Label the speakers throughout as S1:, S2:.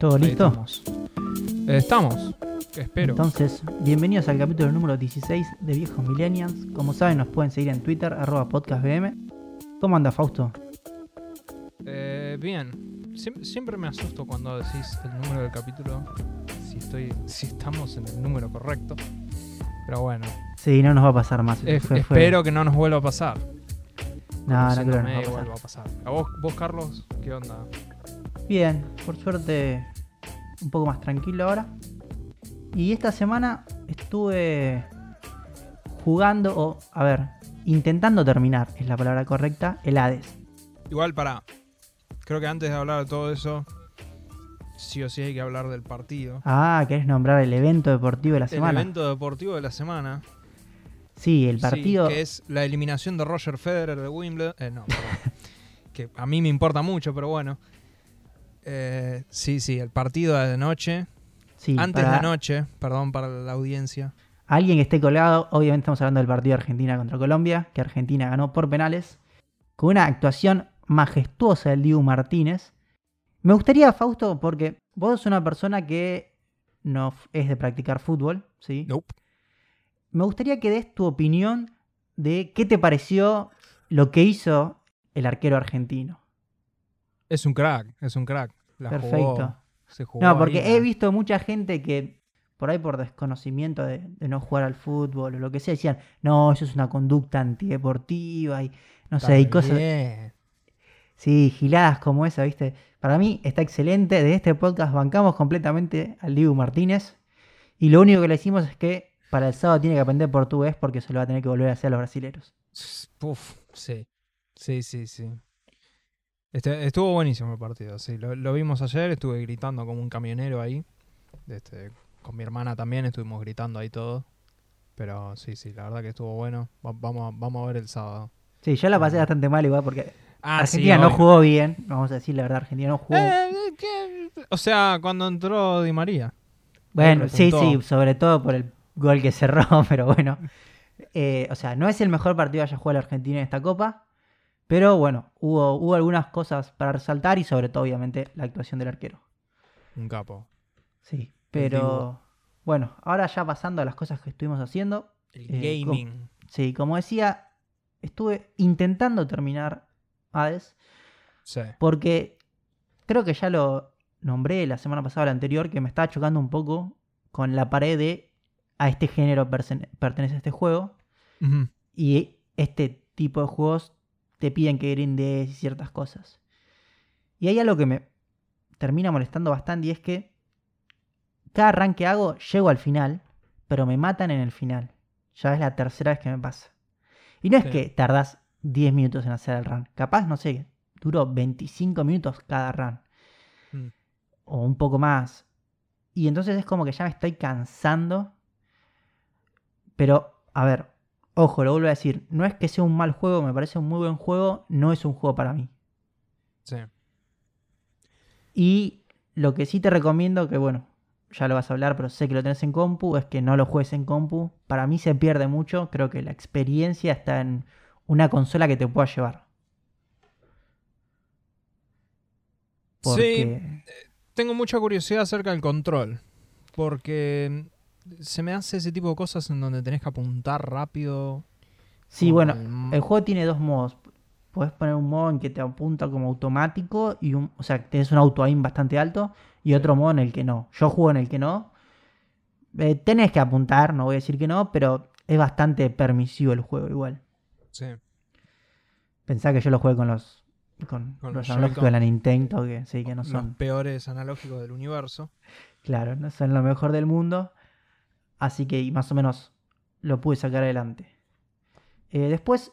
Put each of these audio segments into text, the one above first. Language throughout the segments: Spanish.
S1: ¿Todo listo?
S2: Estamos. Estamos. Espero.
S1: Entonces, bienvenidos al capítulo número 16 de Viejos Millennials. Como saben, nos pueden seguir en Twitter, arroba podcastbm. ¿Cómo anda Fausto?
S2: Eh, bien. Siem- siempre me asusto cuando decís el número del capítulo. Si estoy. si estamos en el número correcto. Pero bueno.
S1: Sí, no nos va a pasar más.
S2: es-
S1: Fue- fue-
S2: espero que no nos vuelva a pasar.
S1: No, no creo que
S2: Conociéndome,
S1: nos va a pasar.
S2: a pasar. ¿A vos, vos, Carlos? ¿Qué onda?
S1: Bien, por suerte un poco más tranquilo ahora. Y esta semana estuve jugando, o a ver, intentando terminar, es la palabra correcta, el Hades.
S2: Igual para. Creo que antes de hablar de todo eso. Sí o sí hay que hablar del partido.
S1: Ah, ¿querés nombrar el evento deportivo de la semana?
S2: El evento deportivo de la semana.
S1: Sí, el
S2: Sí,
S1: partido.
S2: que es la eliminación de Roger Federer de Wimbledon. Eh, no, perdón. que a mí me importa mucho, pero bueno. Eh, sí, sí, el partido de noche.
S1: sí,
S2: Antes
S1: para
S2: de anoche, perdón para la audiencia.
S1: Alguien que esté colgado, obviamente estamos hablando del partido de Argentina contra Colombia, que Argentina ganó por penales, con una actuación majestuosa del Dibu Martínez. Me gustaría, Fausto, porque vos sos una persona que no es de practicar fútbol, ¿sí?
S2: Nope.
S1: Me gustaría que des tu opinión de qué te pareció lo que hizo el arquero argentino.
S2: Es un crack, es un crack. La
S1: Perfecto.
S2: jugó, se jugó
S1: No, porque
S2: ahí,
S1: he visto mucha gente que por ahí por desconocimiento de, de no jugar al fútbol o lo que sea, decían, no, eso es una conducta antideportiva y no
S2: Está
S1: sé, y cosas,
S2: bien.
S1: sí, giladas como esa, ¿viste? Para mí está excelente, de este podcast bancamos completamente al Dibu Martínez y lo único que le decimos es que para el sábado tiene que aprender portugués porque se lo va a tener que volver a hacer a los brasileros.
S2: Uf, sí. Sí, sí, sí. Este, estuvo buenísimo el partido, sí. Lo, lo vimos ayer, estuve gritando como un camionero ahí. Este, con mi hermana también estuvimos gritando ahí todo. Pero sí, sí, la verdad que estuvo bueno. Va- vamos, a- vamos a ver el sábado.
S1: Sí, yo la pasé
S2: Ajá.
S1: bastante mal igual porque
S2: Ah,
S1: Argentina no jugó bien, vamos a decir la verdad, Argentina no jugó.
S2: Eh, ¿qué? O sea, cuando entró Di María.
S1: Bueno, sí, sí, sobre todo por el gol que cerró, pero bueno. Eh, o sea, no es el mejor partido que haya jugado la Argentina en esta Copa, pero bueno, hubo, hubo algunas cosas para resaltar y sobre todo, obviamente, la actuación del arquero.
S2: Un capo.
S1: Sí, pero bueno, ahora ya pasando a las cosas que estuvimos haciendo.
S2: El
S1: Eh,
S2: gaming.
S1: Sí, como decía, estuve intentando terminar Hades
S2: Sí.
S1: porque creo que ya lo nombré la semana pasada o la anterior, que me estaba chocando un poco con la pared de a este género pertenece este juego. Y este tipo de juegos te piden que grindes y ciertas cosas. Y hay algo que me termina molestando bastante y es que cada arranque que hago llego al final, pero me matan en el final. Ya es la tercera vez que me pasa. Y no es
S2: Sí.
S1: que tardás 10 minutos en hacer el run. Capaz, no sé, duró 25 minutos cada run.
S2: Mm.
S1: O un poco más. Y entonces es como que ya me estoy cansando. Pero, a ver, ojo, lo vuelvo a decir. No es que sea un mal juego, me parece un muy buen juego. No es un juego para mí.
S2: Sí.
S1: Y lo que sí te recomiendo, que bueno, ya lo vas a hablar, pero sé que lo tenés en compu, es que no lo juegues en compu. Para mí se pierde mucho. Creo que la experiencia está en una consola que te pueda llevar. Porque...
S2: Tengo mucha curiosidad acerca del control. Porque se me hace ese tipo de cosas en donde tenés que apuntar rápido.
S1: Sí, bueno,
S2: el-
S1: el juego tiene dos modos. Puedes poner un modo en que te apunta como automático y un, o sea, tenés un auto aim bastante alto y otro modo en el que no. Yo juego en el que no. Eh, tenés que apuntar, no voy a decir que no, pero es bastante permisivo el juego igual.
S2: Sí.
S1: Pensá que yo lo jugué con los con,
S2: Con
S1: los
S2: los
S1: analógicos de la. Nintendo, que sí, que no
S2: Los
S1: son,
S2: peores analógicos del universo.
S1: claro, no son lo mejor del mundo. Así que más o menos lo pude sacar adelante. Eh, después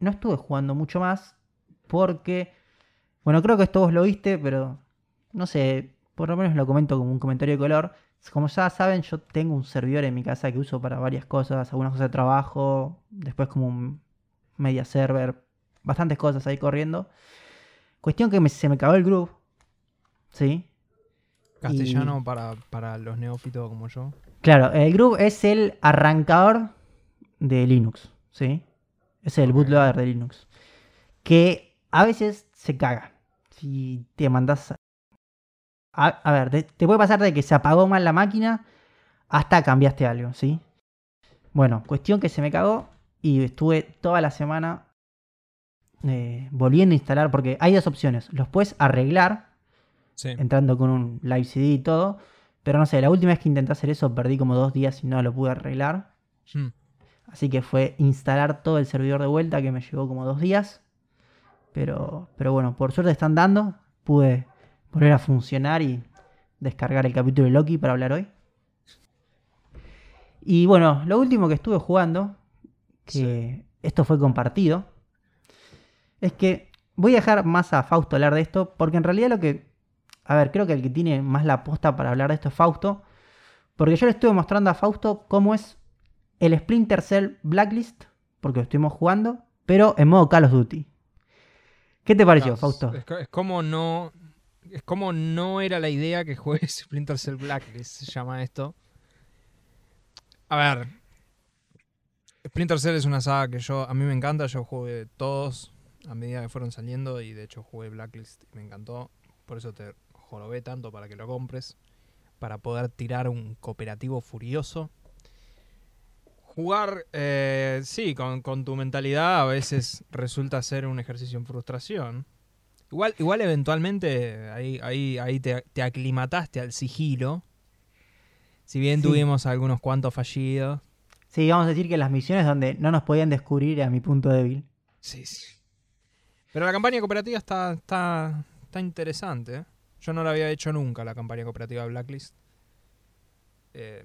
S1: no estuve jugando mucho más porque, bueno, creo que esto vos lo viste, pero no sé, por lo menos lo comento como un comentario de color. Como ya saben, yo tengo un servidor en mi casa que uso para varias cosas, algunas cosas de trabajo, después como un media server, bastantes cosas ahí corriendo. Cuestión que me- se me acabó el groove, ¿sí?
S2: Castellano para, para los neófitos como yo.
S1: Claro, el groove es el arrancador de Linux, ¿sí? Es el bootloader de Linux. Que a veces se caga. Si te mandas A, a ver, te, te puede pasar de que se apagó mal la máquina hasta cambiaste algo, ¿sí? Bueno, cuestión que se me cagó y estuve toda la semana eh, volviendo a instalar, porque hay dos opciones. Los puedes arreglar
S2: Sí.
S1: entrando con un live CD y todo, pero no sé, la última vez que intenté hacer eso perdí como dos días y no lo pude arreglar.
S2: Mm.
S1: Así que fue instalar todo el servidor de vuelta que me llevó como dos días. Pero, pero bueno, por suerte están dando. Pude volver a funcionar y descargar el capítulo de Loki para hablar hoy. Y bueno, lo último que estuve jugando, que esto fue compartido, es que voy a dejar más a Fausto hablar de esto, porque en realidad lo que... A ver, creo que el que tiene más la posta para hablar de esto es Fausto, porque yo le estuve mostrando a Fausto cómo es el Splinter Cell Blacklist, porque lo estuvimos jugando, pero en modo Call of Duty. ¿Qué te pareció, Fausto?
S2: Es como no. Es como no era la idea que juegues Splinter Cell Blacklist, se llama esto. A ver. Splinter Cell es una saga que yo. A mí me encanta, yo jugué todos a medida que fueron saliendo y de hecho jugué Blacklist y me encantó. Por eso te jorobé tanto para que lo compres. Para poder tirar un cooperativo furioso. Jugar, eh, sí, con, con tu mentalidad a veces resulta ser un ejercicio en frustración. Igual, igual eventualmente ahí, ahí, ahí te, te aclimataste al sigilo. Si bien
S1: Sí.
S2: tuvimos algunos cuantos fallidos.
S1: Sí, vamos a decir que las misiones donde no nos podían descubrir era mi punto débil.
S2: Sí, sí. Pero la campaña cooperativa está, está, está interesante. Yo no la había hecho nunca, la campaña cooperativa de Blacklist. Eh,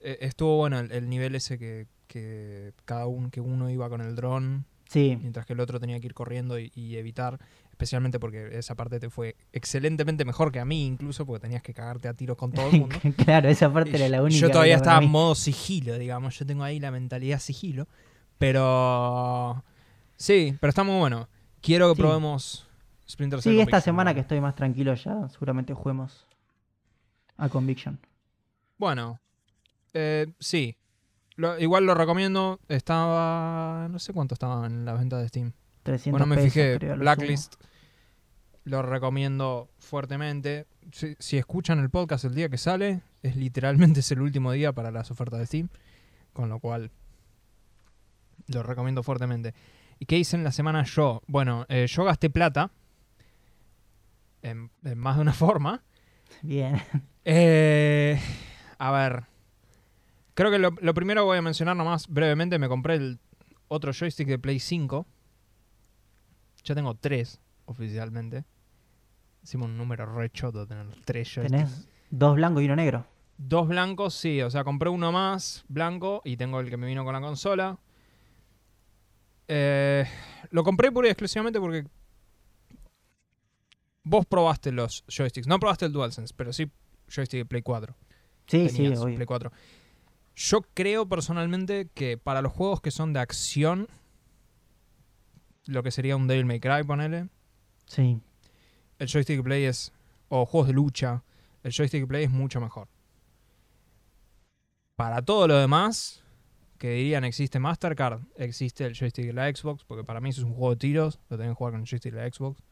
S2: eh, estuvo bueno el, el nivel ese que, que cada uno, que uno iba con el dron
S1: Sí,
S2: mientras que el otro tenía que ir corriendo y, y evitar, especialmente porque esa parte te fue excelentemente mejor que a mí incluso, porque tenías que cagarte a tiros con todo el mundo.
S1: claro, esa parte
S2: Y
S1: era la única.
S2: Yo todavía estaba en modo sigilo, digamos. Yo tengo ahí la mentalidad sigilo. Pero. Sí, pero está muy bueno. Quiero que
S1: Sí.
S2: probemos Splinter Cell.
S1: Sí, esta semana que estoy más tranquilo ya, seguramente juguemos a Conviction.
S2: Bueno, eh, sí. Lo- igual lo recomiendo. Estaba. No sé cuánto estaba en la venta de Steam.
S1: 300
S2: Bueno, me
S1: pesos,
S2: fijé.
S1: creo, lo
S2: Blacklist. Lo recomiendo fuertemente. Si, si escuchan el podcast el día que sale, es literalmente es el último día para las ofertas de Steam. Con lo cual, lo recomiendo fuertemente. ¿Y qué hice en la semana yo? Bueno, eh, yo gasté plata. En, en más de una forma.
S1: Bien.
S2: Eh, a ver. Creo que lo, lo primero que voy a mencionar nomás brevemente, me compré el otro joystick de Play 5. Ya tengo tres oficialmente. Hicimos un número re choto de tener tres joysticks.
S1: Tenés dos blancos y uno negro.
S2: Dos blancos, sí. O sea, compré uno más blanco y tengo el que me vino con la consola. Eh, lo compré pura y exclusivamente porque vos probaste los joysticks. No probaste el DualSense, pero sí joystick de Play 4
S1: Sí, sí, obvio.
S2: Play 4. Yo creo personalmente que para los juegos que son de acción, lo que sería un Devil May Cry, ponele,
S1: Sí.
S2: el joystick Play es, o juegos de lucha, el joystick Play es mucho mejor. Para todo lo demás, que dirían existe Mastercard, existe el joystick de la Xbox, porque para mí eso es un juego de tiros, lo tengo que jugar con el joystick de la Xbox.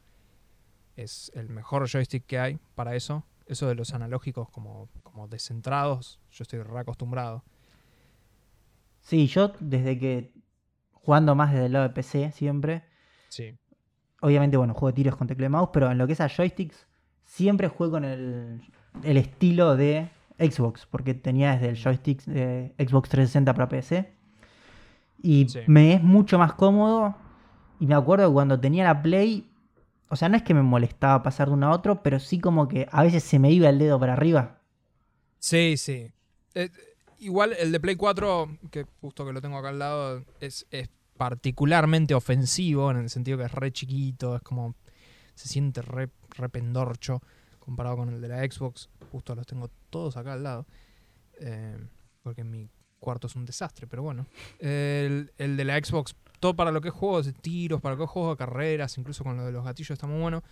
S2: Es el mejor joystick que hay para eso. Eso de los analógicos como, como descentrados, yo estoy re acostumbrado.
S1: Sí, yo desde que jugando más desde el lado de PC siempre,
S2: Sí.
S1: obviamente, bueno, juego de tiros con teclado y mouse, pero en lo que es a joysticks, siempre juego con el, el estilo de Xbox, porque tenía desde el joystick de Xbox 360 para PC. Y
S2: Sí.
S1: me es mucho más cómodo. Y me acuerdo que cuando tenía la Play, o sea, no es que me molestaba pasar de uno a otro, pero sí como que a veces se me iba el dedo para arriba.
S2: Sí, sí. Eh, igual el de Play 4, que justo que lo tengo acá al lado, es, particularmente ofensivo en el sentido que es re chiquito, es como. se siente re, re pendorcho comparado con el de la Xbox. Justo los tengo todos acá al lado. eh, porque mi cuarto es un desastre, pero bueno. El, el de la Xbox, todo para lo que es juegos de tiros, para lo que es juegos de carreras, incluso con lo de los gatillos está muy bueno.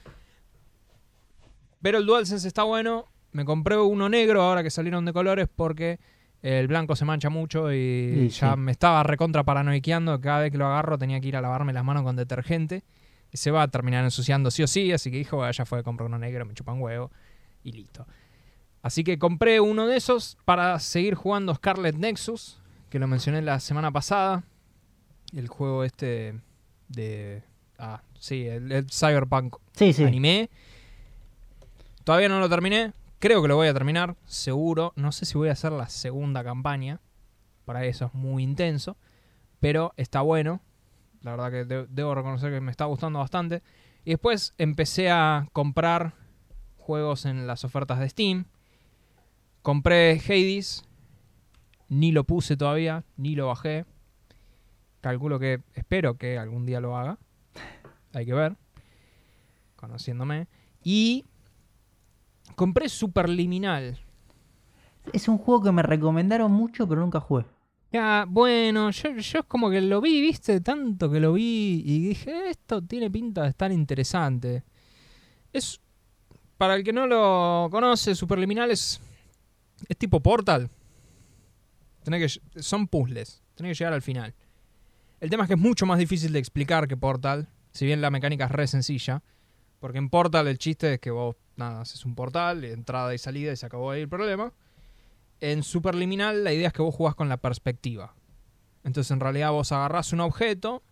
S2: Pero el DualSense está bueno. Me compré uno negro ahora que salieron de colores porque el blanco se mancha mucho y, ya
S1: sí.
S2: me estaba recontra paranoiqueando. Cada vez que lo agarro tenía que ir a lavarme las manos con detergente. Y se va a terminar ensuciando sí o sí. Así que dijo, "Bueno, ya fue, compré uno negro, me chupan huevo. y listo. Así que compré uno de esos para seguir jugando Scarlet Nexus, que lo mencioné la semana pasada. El juego este de... Ah, sí, el, el Cyberpunk
S1: Sí, sí.
S2: anime. Todavía no lo terminé. Creo que lo voy a terminar, seguro. No sé si voy a hacer la segunda campaña. Para eso es muy intenso. Pero está bueno. La verdad que de- debo reconocer que me está gustando bastante. Y después empecé a comprar juegos en las ofertas de Steam. Compré Hades. Ni lo puse todavía, ni lo bajé. Calculo que, espero que algún día lo haga. Hay que ver. Conociéndome. Y compré Superliminal.
S1: Es un juego que me recomendaron mucho, pero nunca jugué.
S2: Ya, bueno, yo, yo es como que lo vi, viste, tanto que lo vi y dije, esto tiene pinta de estar interesante. Es, para el que no lo conoce, Superliminal es, es tipo Portal. Tenés que, son puzzles, tenés que llegar al final. El tema es que es mucho más difícil de explicar que Portal, si bien la mecánica es re sencilla. Porque en Portal el chiste es que vos, nada, haces un portal, entrada y salida y se acabó ahí el problema. En Superliminal la idea es que vos jugás con la perspectiva. Entonces en realidad vos agarrás un objeto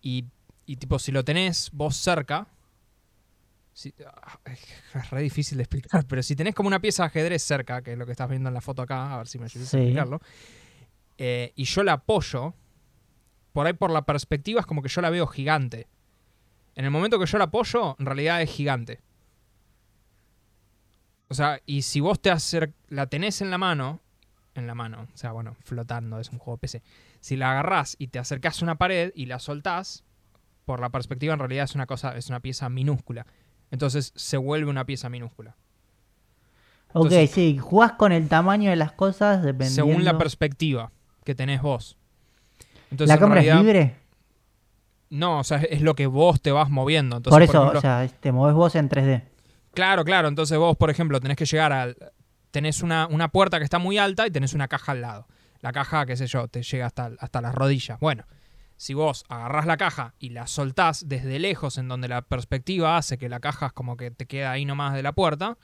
S2: y, y tipo si lo tenés vos cerca, si- ah, es re difícil de explicar, pero si tenés como una pieza de ajedrez cerca, que es lo que estás viendo en la foto acá, a ver si me ayudas
S1: Sí.
S2: a explicarlo, eh, y yo la apoyo, por ahí por la perspectiva es como que yo la veo gigante. En el momento que yo la apoyo, en realidad es gigante. O sea, y si vos te acer la tenés en la mano, en la mano, o sea, bueno, flotando, es un juego PC. Si la agarrás y te acercás a una pared y la soltás, por la perspectiva en realidad es una cosa, es una pieza minúscula. Entonces se vuelve una pieza minúscula.
S1: Ok,
S2: Entonces-
S1: sí, jugás con el tamaño de las cosas dependiendo.
S2: Según la perspectiva que tenés vos. Entonces,
S1: ¿La
S2: realidad-
S1: es libre?
S2: No, o sea, es lo que vos te vas moviendo. Entonces,
S1: por eso,
S2: ejemplo,
S1: o sea, te movés vos en 3D.
S2: Claro, claro. Entonces vos, por ejemplo, tenés que llegar al... Tenés una, una puerta que está muy alta y tenés una caja al lado. La caja, qué sé yo, te llega hasta, hasta las rodillas. Bueno, si vos agarrás la caja y la soltás desde lejos en donde la perspectiva hace que la caja es como que te queda ahí nomás de la puerta,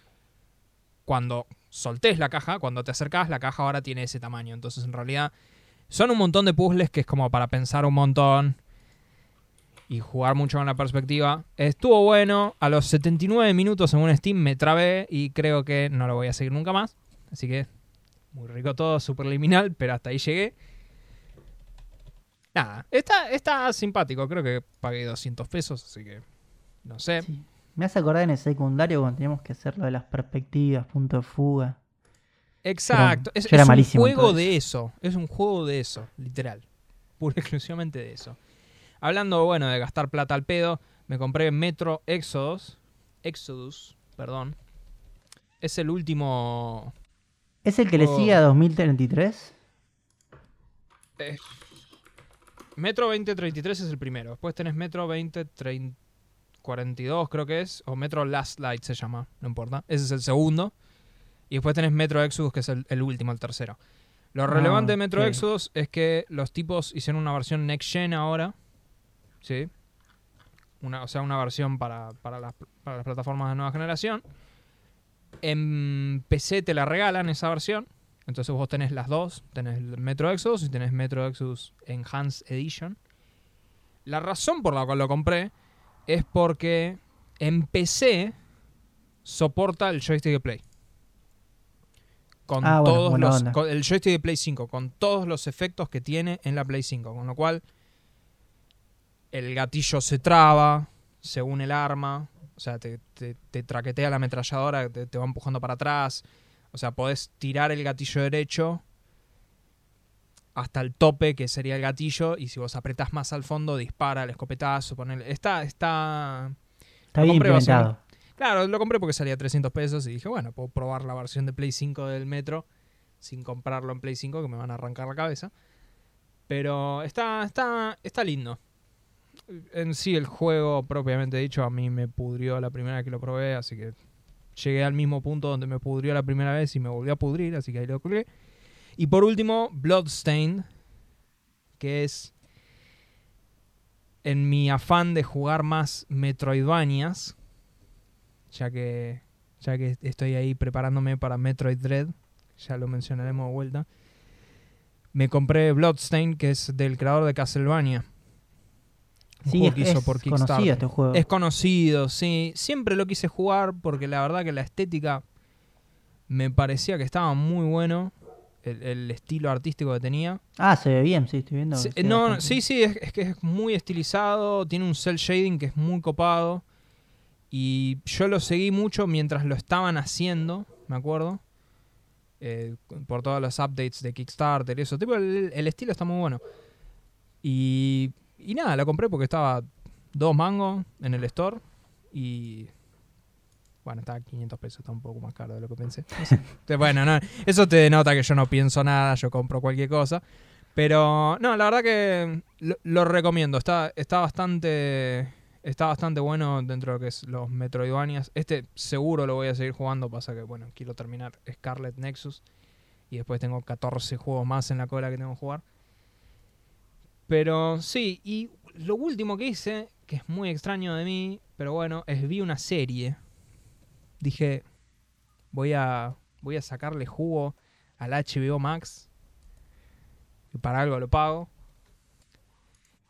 S2: cuando soltés la caja, cuando te acercás, la caja ahora tiene ese tamaño. Entonces, en realidad, son un montón de puzzles que es como para pensar un montón y jugar mucho con la perspectiva. Estuvo bueno. A los 79 minutos según Steam me trabé y creo que no lo voy a seguir nunca más. Así que muy rico todo, super liminal, pero hasta ahí llegué. Nada, está, está simpático. Creo que pagué 200 pesos, así que no sé.
S1: Me hace acordar en el secundario cuando teníamos que hacer lo de las perspectivas, punto de fuga.
S2: Exacto. Es,
S1: era
S2: es un
S1: malísimo
S2: juego de eso. Es un juego de eso, literal. Pura exclusivamente de eso. Hablando, bueno, de gastar plata al pedo, me compré Metro Exodus. Exodus, perdón. Es el último.
S1: ¿Es el que le sigue a 2033?
S2: Metro 2033 es el primero. Después tenés Metro 2042, creo que es. O Metro Last Light se llama, no importa. Ese es el segundo. Y después tenés Metro Exodus, que es el, el último, el tercero. Lo
S1: Ah,
S2: relevante de Metro. Exodus es que los tipos hicieron una versión Next Gen ahora. ¿Sí? Una, o sea, una versión para, para, las, para las plataformas de nueva generación. En PC te la regalan esa versión. Entonces vos tenés las dos. Tenés el Metro Exodus y tenés Metro Exodus Enhanced Edition. La razón por la cual lo compré es porque en PC soporta el joystick de Play. Con
S1: Ah, bueno,
S2: todos los. con el joystick de Play 5, con todos los efectos que tiene en la Play 5. Con lo cual, el gatillo se traba según el arma. O sea, te, te- te traquetea la ametralladora, te, te va empujando para atrás. O sea, podés tirar el gatillo derecho hasta el tope, que sería el gatillo, y si vos apretás más al fondo, dispara el escopetazo. Ponele. Está, está.
S1: Está bien implementado.
S2: Claro, lo compré porque salía 300 pesos y dije, bueno, puedo probar la versión de Play 5 del Metro sin comprarlo en Play 5, que me van a arrancar la cabeza. Pero está, está, está lindo. En sí, el juego, propiamente dicho, a mí me pudrió la primera vez que lo probé, así que llegué al mismo punto donde me pudrió la primera vez y me volvió a pudrir, así que ahí lo colgué. Y por último, Bloodstained, que es en mi afán de jugar más Metroidvanias, ya que ya que estoy ahí preparándome para Metroid Dread, ya lo mencionaremos de vuelta. Me compré Bloodstain, que es del creador de Castlevania. Un
S1: Sí,
S2: juego
S1: es,
S2: que hizo
S1: es
S2: por Kickstarter.
S1: conocido este juego.
S2: Es conocido, sí. Siempre lo quise jugar porque la verdad que la estética me parecía que estaba muy bueno. El, el estilo artístico que tenía.
S1: Ah, se ve bien, sí, estoy viendo. Se
S2: no,
S1: bastante
S2: sí, sí, es, es que es muy estilizado. Tiene un cel shading que es muy copado. Y yo lo seguí mucho mientras lo estaban haciendo, me acuerdo. eh, por todos los updates de Kickstarter y eso. Tipo, el, el estilo está muy bueno. Y, y nada, lo compré porque estaba dos mangos en el store. Y. Bueno, estaba 500 pesos, está un poco más caro de lo que pensé. No sé. Te- bueno, no, eso te denota que yo no pienso nada, yo compro cualquier cosa. Pero no, la verdad que lo, lo recomiendo. Está, está bastante. Está bastante bueno dentro de lo que es los Metroidvanias. Este seguro lo voy a seguir jugando. Pasa que, bueno, quiero terminar Scarlet Nexus. Y después tengo 14 juegos más en la cola que tengo que jugar. Pero sí, y lo último que hice, que es muy extraño de mí, pero bueno, es vi una serie. Dije, voy a, voy a sacarle jugo al HBO Max. Que para algo lo pago.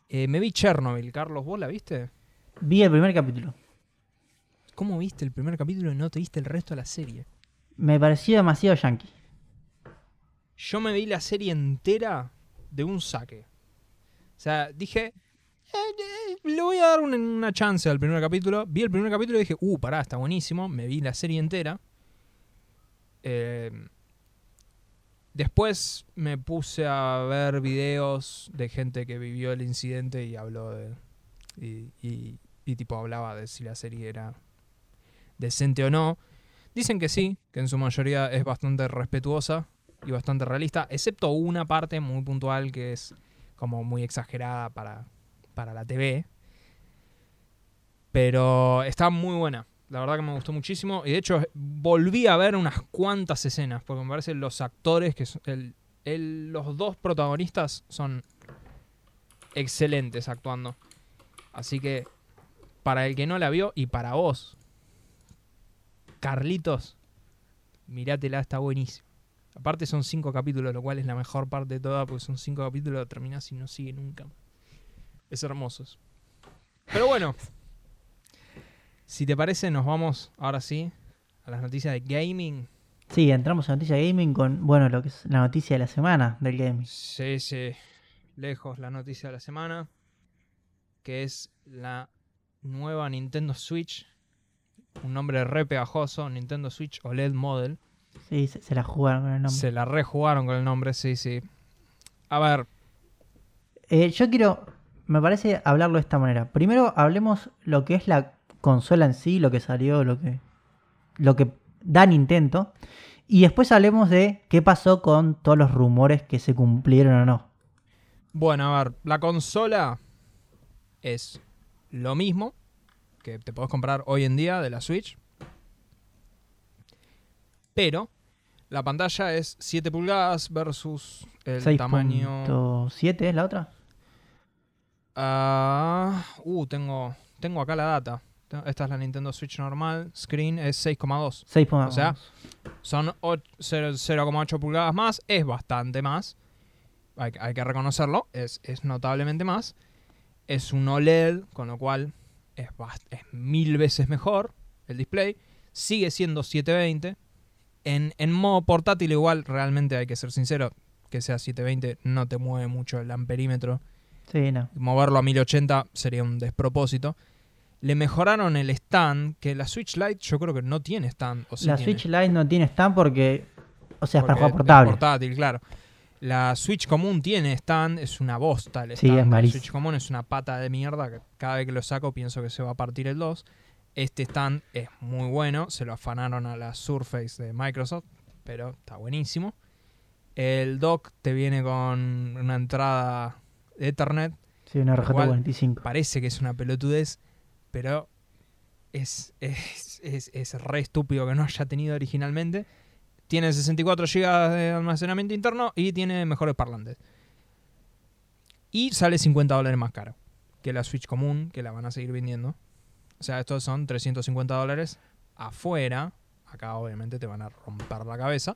S2: Eh, me vi Chernobyl, Carlos, ¿vos la viste?
S1: Vi el primer capítulo.
S2: ¿Cómo viste el primer capítulo y no te viste el resto de la serie?
S1: Me pareció demasiado yankee.
S2: Yo me vi la serie entera de un saque. O sea, dije, eh, eh, le voy a dar una, una chance al primer capítulo. Vi el primer capítulo y dije, uh, pará, está buenísimo. Me vi la serie entera. Eh, después me puse a ver videos de gente que vivió el incidente y habló de... Y, y- y tipo hablaba de si la serie era decente o no. Dicen que sí, que en su mayoría es bastante respetuosa y bastante realista, excepto una parte muy puntual que es como muy exagerada para, para la TV. Pero está muy buena. La verdad que me gustó muchísimo. Y de hecho volví a ver unas cuantas escenas, porque me parece los actores, que los dos protagonistas son excelentes actuando. Así que para el que no la vio y para vos, Carlitos, mirátela, está buenísimo. Aparte son cinco capítulos, lo cual es la mejor parte de toda, porque son cinco capítulos, terminás y no sigue nunca. Es hermoso. Pero bueno, si te parece, nos vamos ahora sí a las noticias de gaming.
S1: Sí, entramos en noticia gaming con, bueno, lo que es la noticia de la semana del gaming.
S2: Sí, sí, lejos la noticia de la semana, que es la nueva Nintendo Switch. Un nombre re pegajoso, Nintendo Switch OLED Model.
S1: Sí, se, se la jugaron con el nombre.
S2: Se la rejugaron con el nombre, sí, sí. A ver,
S1: Eh, yo quiero, me parece hablarlo de esta manera. Primero hablemos lo que es la consola en sí, lo que salió, lo que, lo que da Nintendo. Y después hablemos de qué pasó con todos los rumores que se cumplieron o no.
S2: bueno, a ver, la consola es lo mismo que te podés comprar hoy en día de la Switch. Pero la pantalla es 7 pulgadas versus el tamaño
S1: 6.7 es la otra.
S2: Ah, uh, tengo, tengo acá la data. Esta es la Nintendo Switch normal. Screen es 6,2.
S1: 6.2.
S2: O sea, son och- cero- 0,8 pulgadas más. Es bastante más. Hay, hay que reconocerlo. Es, es notablemente más. Es un OLED, con lo cual es, es mil veces mejor el display. Sigue siendo 720. En, en modo portátil igual, realmente hay que ser sincero, que sea 720 no te mueve mucho el amperímetro
S1: sí, no.
S2: moverlo a 1080 sería un despropósito. Le mejoraron el stand, que la Switch Lite yo creo que no tiene stand. O sí
S1: la
S2: tiene,
S1: Switch Lite no tiene stand porque, o sea, es para
S2: porque es
S1: portable.
S2: portátil, claro. La Switch común tiene stand, es una bosta el
S1: Sí,
S2: stand.
S1: es
S2: la. Switch común es una pata de mierda que cada vez que lo saco pienso que se va a partir el 2. Este stand es muy bueno, se lo afanaron a la Surface de Microsoft, pero está buenísimo. El dock te viene con una entrada de Ethernet
S1: Sí, una
S2: Igual-
S1: RJ45.
S2: parece que es una pelotudez, pero es, es, es, es re estúpido que no haya tenido originalmente. Tiene 64 GB de almacenamiento interno y tiene mejores parlantes. Y sale 50 dólares más caro que la Switch común, que la van a seguir vendiendo. O sea, estos son 350 dólares afuera, acá obviamente te van a romper la cabeza.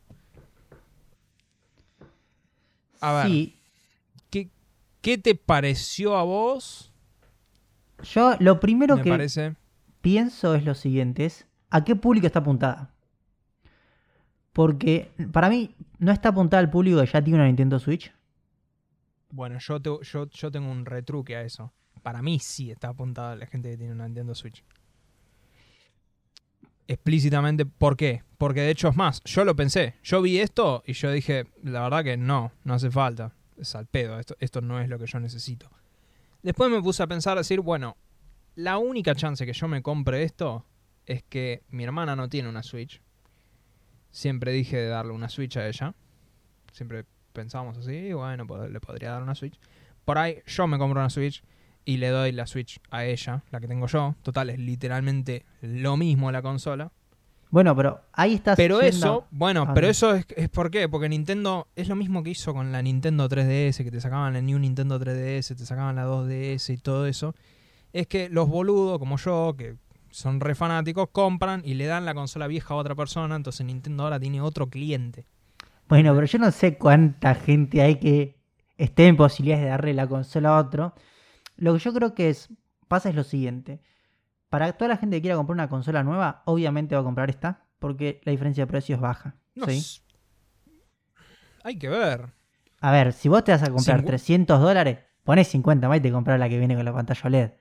S2: A ver,
S1: Sí,
S2: ¿qué, qué te pareció a vos?
S1: yo lo primero
S2: Me
S1: que
S2: parece.
S1: pienso es lo siguiente, es ¿a qué público está apuntada? Porque para mí no está apuntada al público que ya tiene una Nintendo Switch.
S2: Bueno, yo, te- yo, yo tengo un retruque a eso. Para mí sí está apuntada a la gente que tiene una Nintendo Switch. Explícitamente, ¿por qué? Porque de hecho es más, yo lo pensé. Yo vi esto y yo dije, la verdad que no, no hace falta. Es al pedo, esto, esto no es lo que yo necesito. Después me puse a pensar, a decir, bueno, la única chance que yo me compre esto es que mi hermana no tiene una Switch. Siempre dije de darle una Switch a ella. Siempre pensábamos así, bueno, le podría dar una Switch. Por ahí yo me compro una Switch y le doy la Switch a ella, la que tengo yo. Total, es literalmente lo mismo la consola.
S1: Bueno, pero ahí estás
S2: Pero
S1: yendo-
S2: eso, bueno,
S1: Ah,
S2: pero
S1: no.
S2: eso es, es por qué, porque Nintendo es lo mismo que hizo con la Nintendo 3DS, que te sacaban la New Nintendo 3DS, te sacaban la 2DS y todo eso. Es que los boludos como yo, que son re fanáticos, compran y le dan la consola vieja a otra persona, entonces Nintendo ahora tiene otro cliente.
S1: Bueno, pero yo no sé cuánta gente hay que esté en posibilidades de darle la consola a otro. Lo que yo creo que es, pasa es lo siguiente. Para toda la gente que quiera comprar una consola nueva, obviamente va a comprar esta, porque la diferencia de precio es baja.
S2: No
S1: ¿sí?
S2: Hay que ver.
S1: A ver, si vos te vas a comprar
S2: Cincu-
S1: 300 dólares, ponés 50 más y te compras la que viene con la pantalla OLED.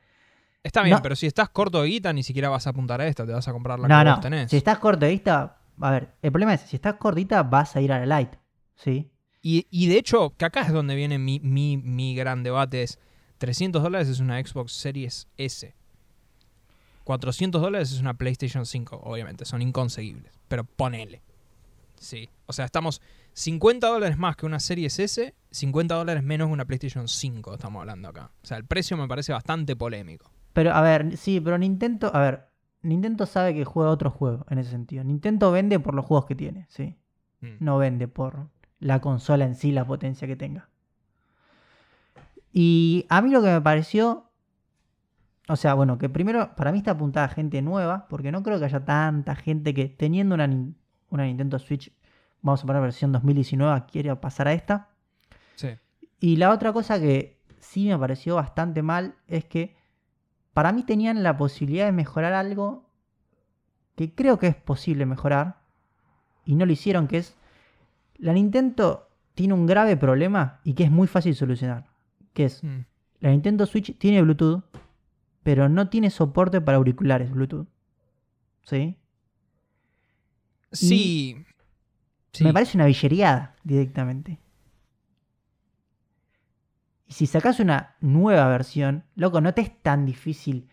S2: Está bien,
S1: No.
S2: pero si estás corto de guita, ni siquiera vas a apuntar a esta, te vas a comprar la
S1: no,
S2: que
S1: no.
S2: vos tenés.
S1: Si estás corto de vista, a ver, el problema es, si estás cortita, vas a ir a la Lite. ¿Sí?
S2: Y, y de hecho, que acá es donde viene mi, mi, mi gran debate, es 300 dólares es una Xbox Series S. 400 dólares es una PlayStation 5, obviamente, son inconseguibles, pero ponele. Sí, o sea, estamos 50 dólares más que una Series S, 50 dólares menos que una PlayStation 5, estamos hablando acá. O sea, el precio me parece bastante polémico.
S1: Pero, a ver, sí, pero Nintendo, a ver, Nintendo sabe que juega otro juego en ese sentido. Nintendo vende por los juegos que tiene, sí.
S2: Mm.
S1: No vende por la consola en sí, la potencia que tenga. Y a mí lo que me pareció, o sea, bueno, que primero para mí está apuntada gente nueva, porque no creo que haya tanta gente que teniendo una, una Nintendo Switch, vamos a poner versión 2019, quiera pasar a esta.
S2: Sí.
S1: Y la otra cosa que sí me pareció bastante mal es que para mí tenían la posibilidad de mejorar algo que creo que es posible mejorar y no lo hicieron, que es la Nintendo tiene un grave problema y que es muy fácil solucionar, que es
S2: Mm.
S1: la Nintendo Switch tiene Bluetooth, pero no tiene soporte para auriculares Bluetooth. ¿Sí?
S2: Sí. Sí.
S1: Me parece una villeriada directamente. Y si sacas una nueva versión, loco, no te es tan difícil.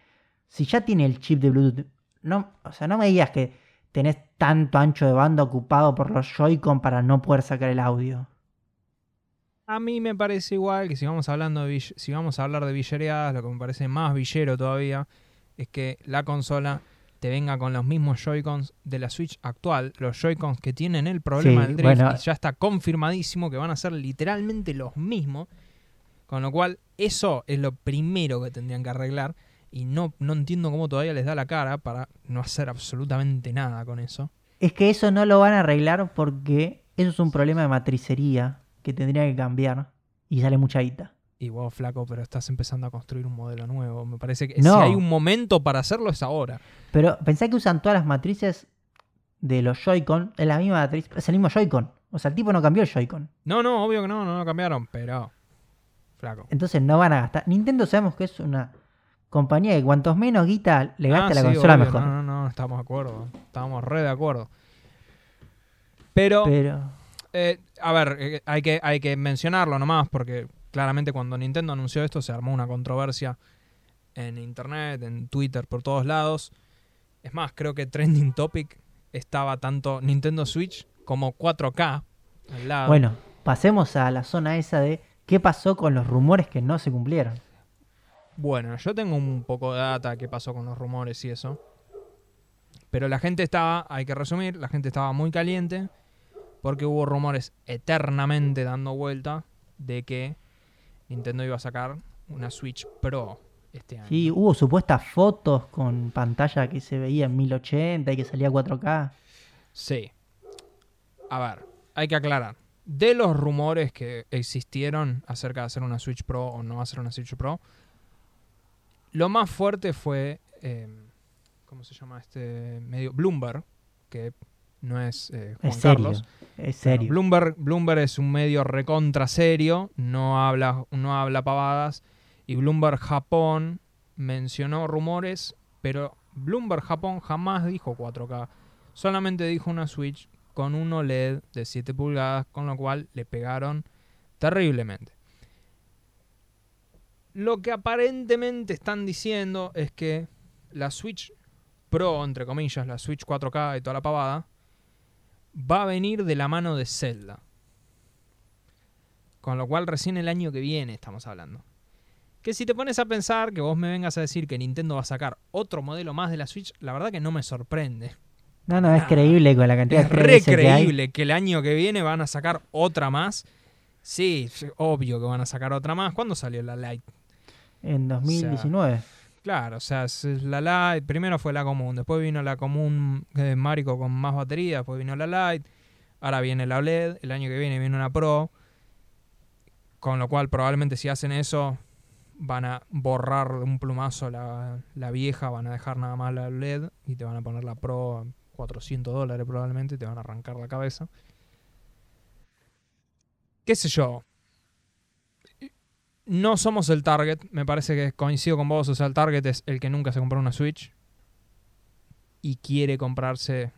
S1: Si ya tiene el chip de Bluetooth, no, o sea, no me digas que tenés tanto ancho de banda ocupado por los Joy-Con para no poder sacar el audio.
S2: A mí me parece igual que si vamos hablando de si vamos a hablar de villereadas, lo que me parece más villero todavía es que la consola te venga con los mismos Joy-Cons de la Switch actual, los Joy-Cons que tienen el problema
S1: Sí,
S2: del drift
S1: bueno.
S2: y ya está confirmadísimo que van a ser literalmente los mismos, con lo cual eso es lo primero que tendrían que arreglar y no, no entiendo cómo todavía les da la cara para no hacer absolutamente nada con eso.
S1: Es que eso no lo van a arreglar porque eso es un problema de matricería que tendría que cambiar y sale mucha guita.
S2: Y vos, flaco, pero estás empezando a construir un modelo nuevo. Me parece que
S1: No.
S2: si hay un momento para hacerlo es ahora.
S1: Pero pensá que usan todas las matrices de los Joy-Con, es la misma matriz, es el mismo Joy-Con. O sea, el tipo no cambió el Joy-Con.
S2: No, no, obvio que no, no lo cambiaron, pero. Flaco.
S1: Entonces no van a gastar. Nintendo sabemos que es una compañía que cuantos menos guita le gaste
S2: Ah,
S1: la
S2: sí,
S1: consola
S2: obvio,
S1: mejor.
S2: No, no, no, estamos de acuerdo. Estamos re de acuerdo. Pero,
S1: Pero
S2: eh, a ver, eh, hay, que, hay que mencionarlo nomás, porque claramente cuando Nintendo anunció esto se armó una controversia en internet, en Twitter, por todos lados. Es más, creo que Trending Topic estaba tanto Nintendo Switch como 4K al lado.
S1: bueno, pasemos a la zona esa de qué pasó con los rumores que no se cumplieron.
S2: Bueno, yo tengo un poco de data qué pasó con los rumores y eso. Pero la gente estaba, hay que resumir, la gente estaba muy caliente porque hubo rumores eternamente dando vuelta de que Nintendo iba a sacar una Switch Pro este año.
S1: Sí, hubo supuestas fotos con pantalla que se veía en 1080 y que salía 4K.
S2: Sí. A ver, hay que aclarar. De los rumores que existieron acerca de hacer una Switch Pro o no hacer una Switch Pro, lo más fuerte fue, eh, ¿cómo se llama este medio? Bloomberg, que no es eh, Juan
S1: Es serio.
S2: Carlos.
S1: Es serio.
S2: Bloomberg, Bloomberg es un medio recontra serio, no habla, no habla pavadas. Y Bloomberg Japón mencionó rumores, pero Bloomberg Japón jamás dijo 4K. Solamente dijo una Switch con un OLED de 7 pulgadas, con lo cual le pegaron terriblemente. Lo que aparentemente están diciendo es que la Switch Pro, entre comillas, la Switch 4K y toda la pavada, va a venir de la mano de Zelda. Con lo cual recién el año que viene estamos hablando. Que si te pones a pensar que vos me vengas a decir que Nintendo va a sacar otro modelo más de la Switch, la verdad que no me sorprende.
S1: No, no, es
S2: Ah,
S1: creíble con la cantidad
S2: Es
S1: de
S2: re
S1: 3DS que hay.
S2: creíble que el año que viene van a sacar otra más. Sí, obvio que van a sacar otra más. ¿Cuándo salió la Lite?
S1: En 2019.
S2: Claro, o sea, la Lite. Primero fue la común, después vino la común eh, Marico con más batería, después vino la Lite. Ahora viene la OLED. El año que viene viene una Pro. Con lo cual, probablemente si hacen eso, van a borrar de un plumazo la, la vieja, van a dejar nada más la OLED y te van a poner la Pro 400 dólares probablemente, te van a arrancar la cabeza. ¿Qué sé yo? No somos el target, me parece que coincido con vos, o sea, el target es el que nunca se compró una Switch y quiere comprarse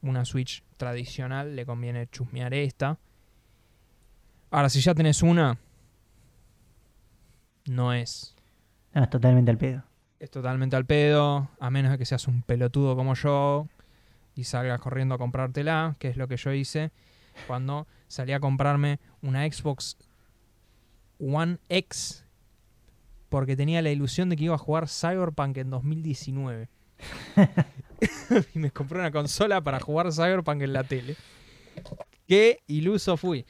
S2: una Switch tradicional, le conviene chusmear esta. Ahora, si ya tenés una, no es.
S1: No, es totalmente al pedo.
S2: Es totalmente al pedo, a menos de que seas un pelotudo como yo y salgas corriendo a comprártela, que es lo que yo hice cuando salí a comprarme una Xbox One X porque tenía la ilusión de que iba a jugar Cyberpunk en 2019. y me compré una consola para jugar Cyberpunk en la tele. Qué iluso fui.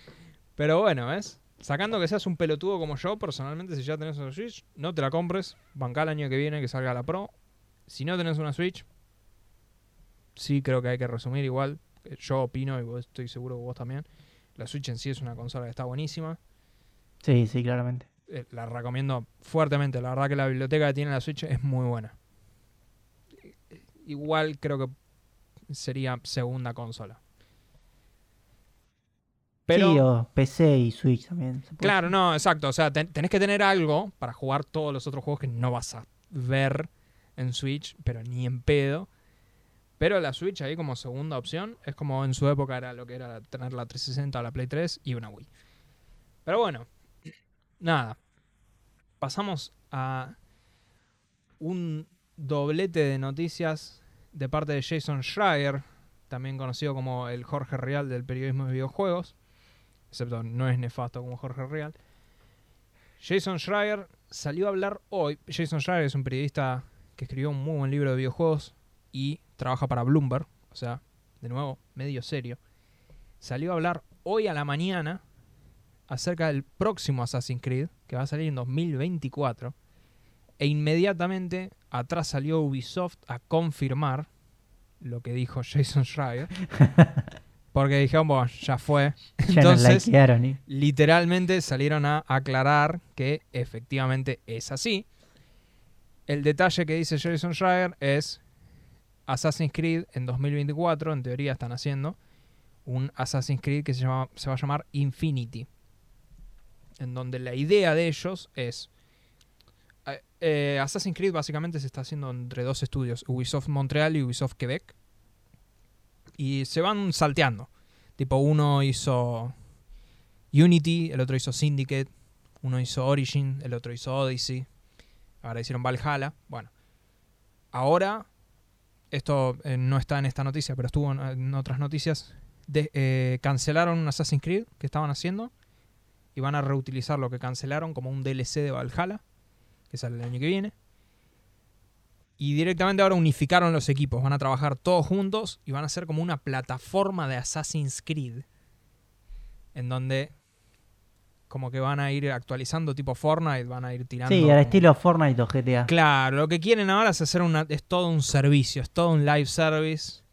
S2: Pero bueno, ¿ves? Sacando que seas un pelotudo como yo, personalmente, si ya tenés una Switch, no te la compres. Bancá el año que viene que salga la Pro. Si no tenés una Switch, sí creo que hay que resumir igual. Eh, Yo opino, y vos- estoy seguro que vos también. La Switch en sí es una consola que está buenísima.
S1: Sí, sí, claramente.
S2: Eh, La recomiendo fuertemente. La verdad que la biblioteca que tiene la Switch es muy buena. Igual creo que sería segunda consola. Pero,
S1: sí, o PC y Switch también. se puede
S2: Claro, no, exacto. O sea, ten- tenés que tener algo para jugar todos los otros juegos que no vas a ver en Switch, pero ni en pedo. Pero la Switch ahí como segunda opción es como en su época era lo que era tener la 360 o la Play 3 y una Wii. Pero bueno, nada. Pasamos a un doblete de noticias de parte de Jason Schreier, también conocido como el Jorge Real del periodismo de videojuegos excepto no es nefasto como Jorge Real. Jason Schreier salió a hablar hoy. Jason Schreier es un periodista que escribió un muy buen libro de videojuegos y trabaja para Bloomberg, o sea, de nuevo, medio serio. Salió a hablar hoy a la mañana acerca del próximo Assassin's Creed, que va a salir en 2024. E inmediatamente atrás salió Ubisoft a confirmar lo que dijo Jason Schreier. Porque dijeron, bueno, ya fue.
S1: Ya nos ¿eh?
S2: literalmente salieron a aclarar que efectivamente es así. El detalle que dice Jason Schreier es Assassin's Creed en 2024, en teoría están haciendo un Assassin's Creed que se, va a llamar Infinity. En donde la idea de ellos es... eh, eh, Assassin's Creed básicamente se está haciendo entre dos estudios, Ubisoft Montreal y Ubisoft Quebec. Y se van salteando. Tipo, uno hizo Unity, el otro hizo Syndicate, uno hizo Origin, el otro hizo Odyssey, ahora hicieron Valhalla. Bueno, ahora, esto eh, no está en esta noticia, pero estuvo en, otras noticias, de- eh, cancelaron un Assassin's Creed que estaban haciendo y van a reutilizar lo que cancelaron como un DLC de Valhalla, que sale el año que viene. Y directamente ahora unificaron los equipos, van a trabajar todos juntos y van a ser como una plataforma de Assassin's Creed en donde como que van a ir actualizando tipo Fortnite, van a ir tirando.
S1: Sí, al estilo Fortnite o GTA.
S2: Claro, lo que quieren ahora es hacer una, es todo un servicio, es todo un live service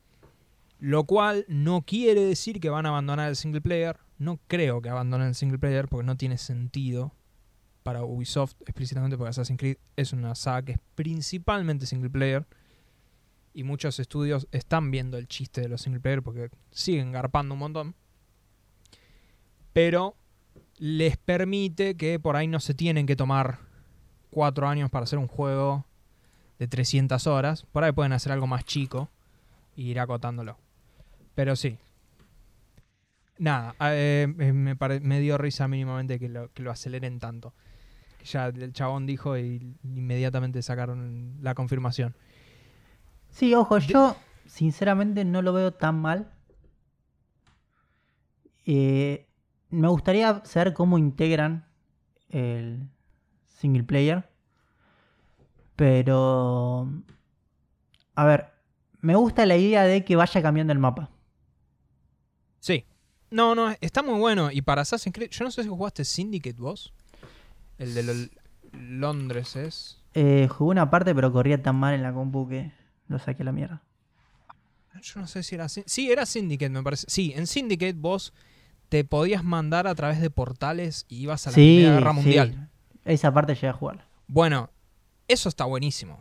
S2: Lo cual no quiere decir que van a abandonar el single player. No creo que abandonen el single player porque no tiene sentido para Ubisoft explícitamente porque Assassin's Creed es una saga que es principalmente single player. Y muchos estudios están viendo el chiste de los single player porque siguen garpando un montón. Pero les permite que por ahí no se tienen que tomar cuatro años para hacer un juego de 300 horas. Por ahí pueden hacer algo más chico y ir acotándolo. Pero sí. Nada, eh, me, pare- me dio risa mínimamente que lo, que lo aceleren tanto. Ya el chabón dijo y inmediatamente sacaron la confirmación.
S1: Sí, ojo, yo sinceramente no lo veo tan mal. Eh, me gustaría saber cómo integran el single player. Pero... A ver, me gusta la idea de que vaya cambiando el mapa.
S2: Sí. No, no, está muy bueno. Y para Assassin's Creed, yo no sé si jugaste Syndicate vos. El de lo- Londres es.
S1: Eh, jugué una parte pero corría tan mal en la compu que lo saqué a la mierda.
S2: Yo no sé si era Sí, era Syndicate, me parece. Sí, en Syndicate vos te podías mandar a través de portales y ibas a la Primera Guerra
S1: sí.
S2: Mundial.
S1: Esa parte llegué a jugar.
S2: Bueno, eso está buenísimo.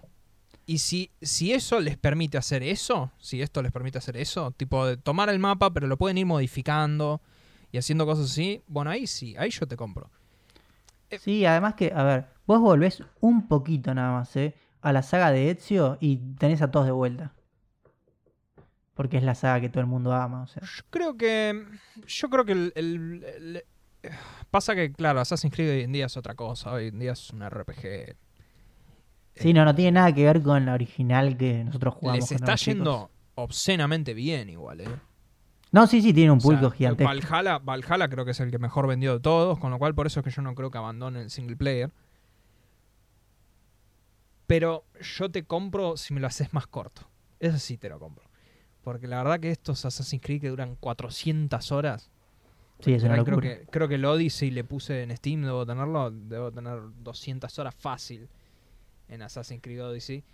S2: Y si, si eso les permite hacer eso, si esto les permite hacer eso, tipo de tomar el mapa, pero lo pueden ir modificando y haciendo cosas así, bueno, ahí sí, ahí yo te compro. Eh.
S1: Sí, además que, a ver, vos volvés un poquito nada más, ¿eh? A la saga de Ezio y tenés a todos de vuelta. Porque es la saga que todo el mundo ama, o sea.
S2: Yo creo que. Yo creo que el. el- el- pasa que, claro, Assassin's Creed hoy en día es otra cosa. Hoy en día es un RPG.
S1: Sí, no, no tiene nada que ver con la original que nosotros jugamos.
S2: Les está
S1: chicos.
S2: yendo obscenamente bien, igual, ¿eh?
S1: No, sí, sí, tiene un
S2: O sea,
S1: público gigantesco.
S2: Valhalla, Valhalla creo que es el que mejor vendió de todos, con lo cual por eso es que yo no creo que abandone el single player. Pero yo te compro si me lo haces más corto. Eso sí te lo compro. Porque la verdad que estos Assassin's Creed que duran 400 horas.
S1: Sí, es una
S2: creo que, creo que el Odyssey le puse en Steam, debo tenerlo. Debo tener 200 horas fácil en Assassin's Creed Odyssey.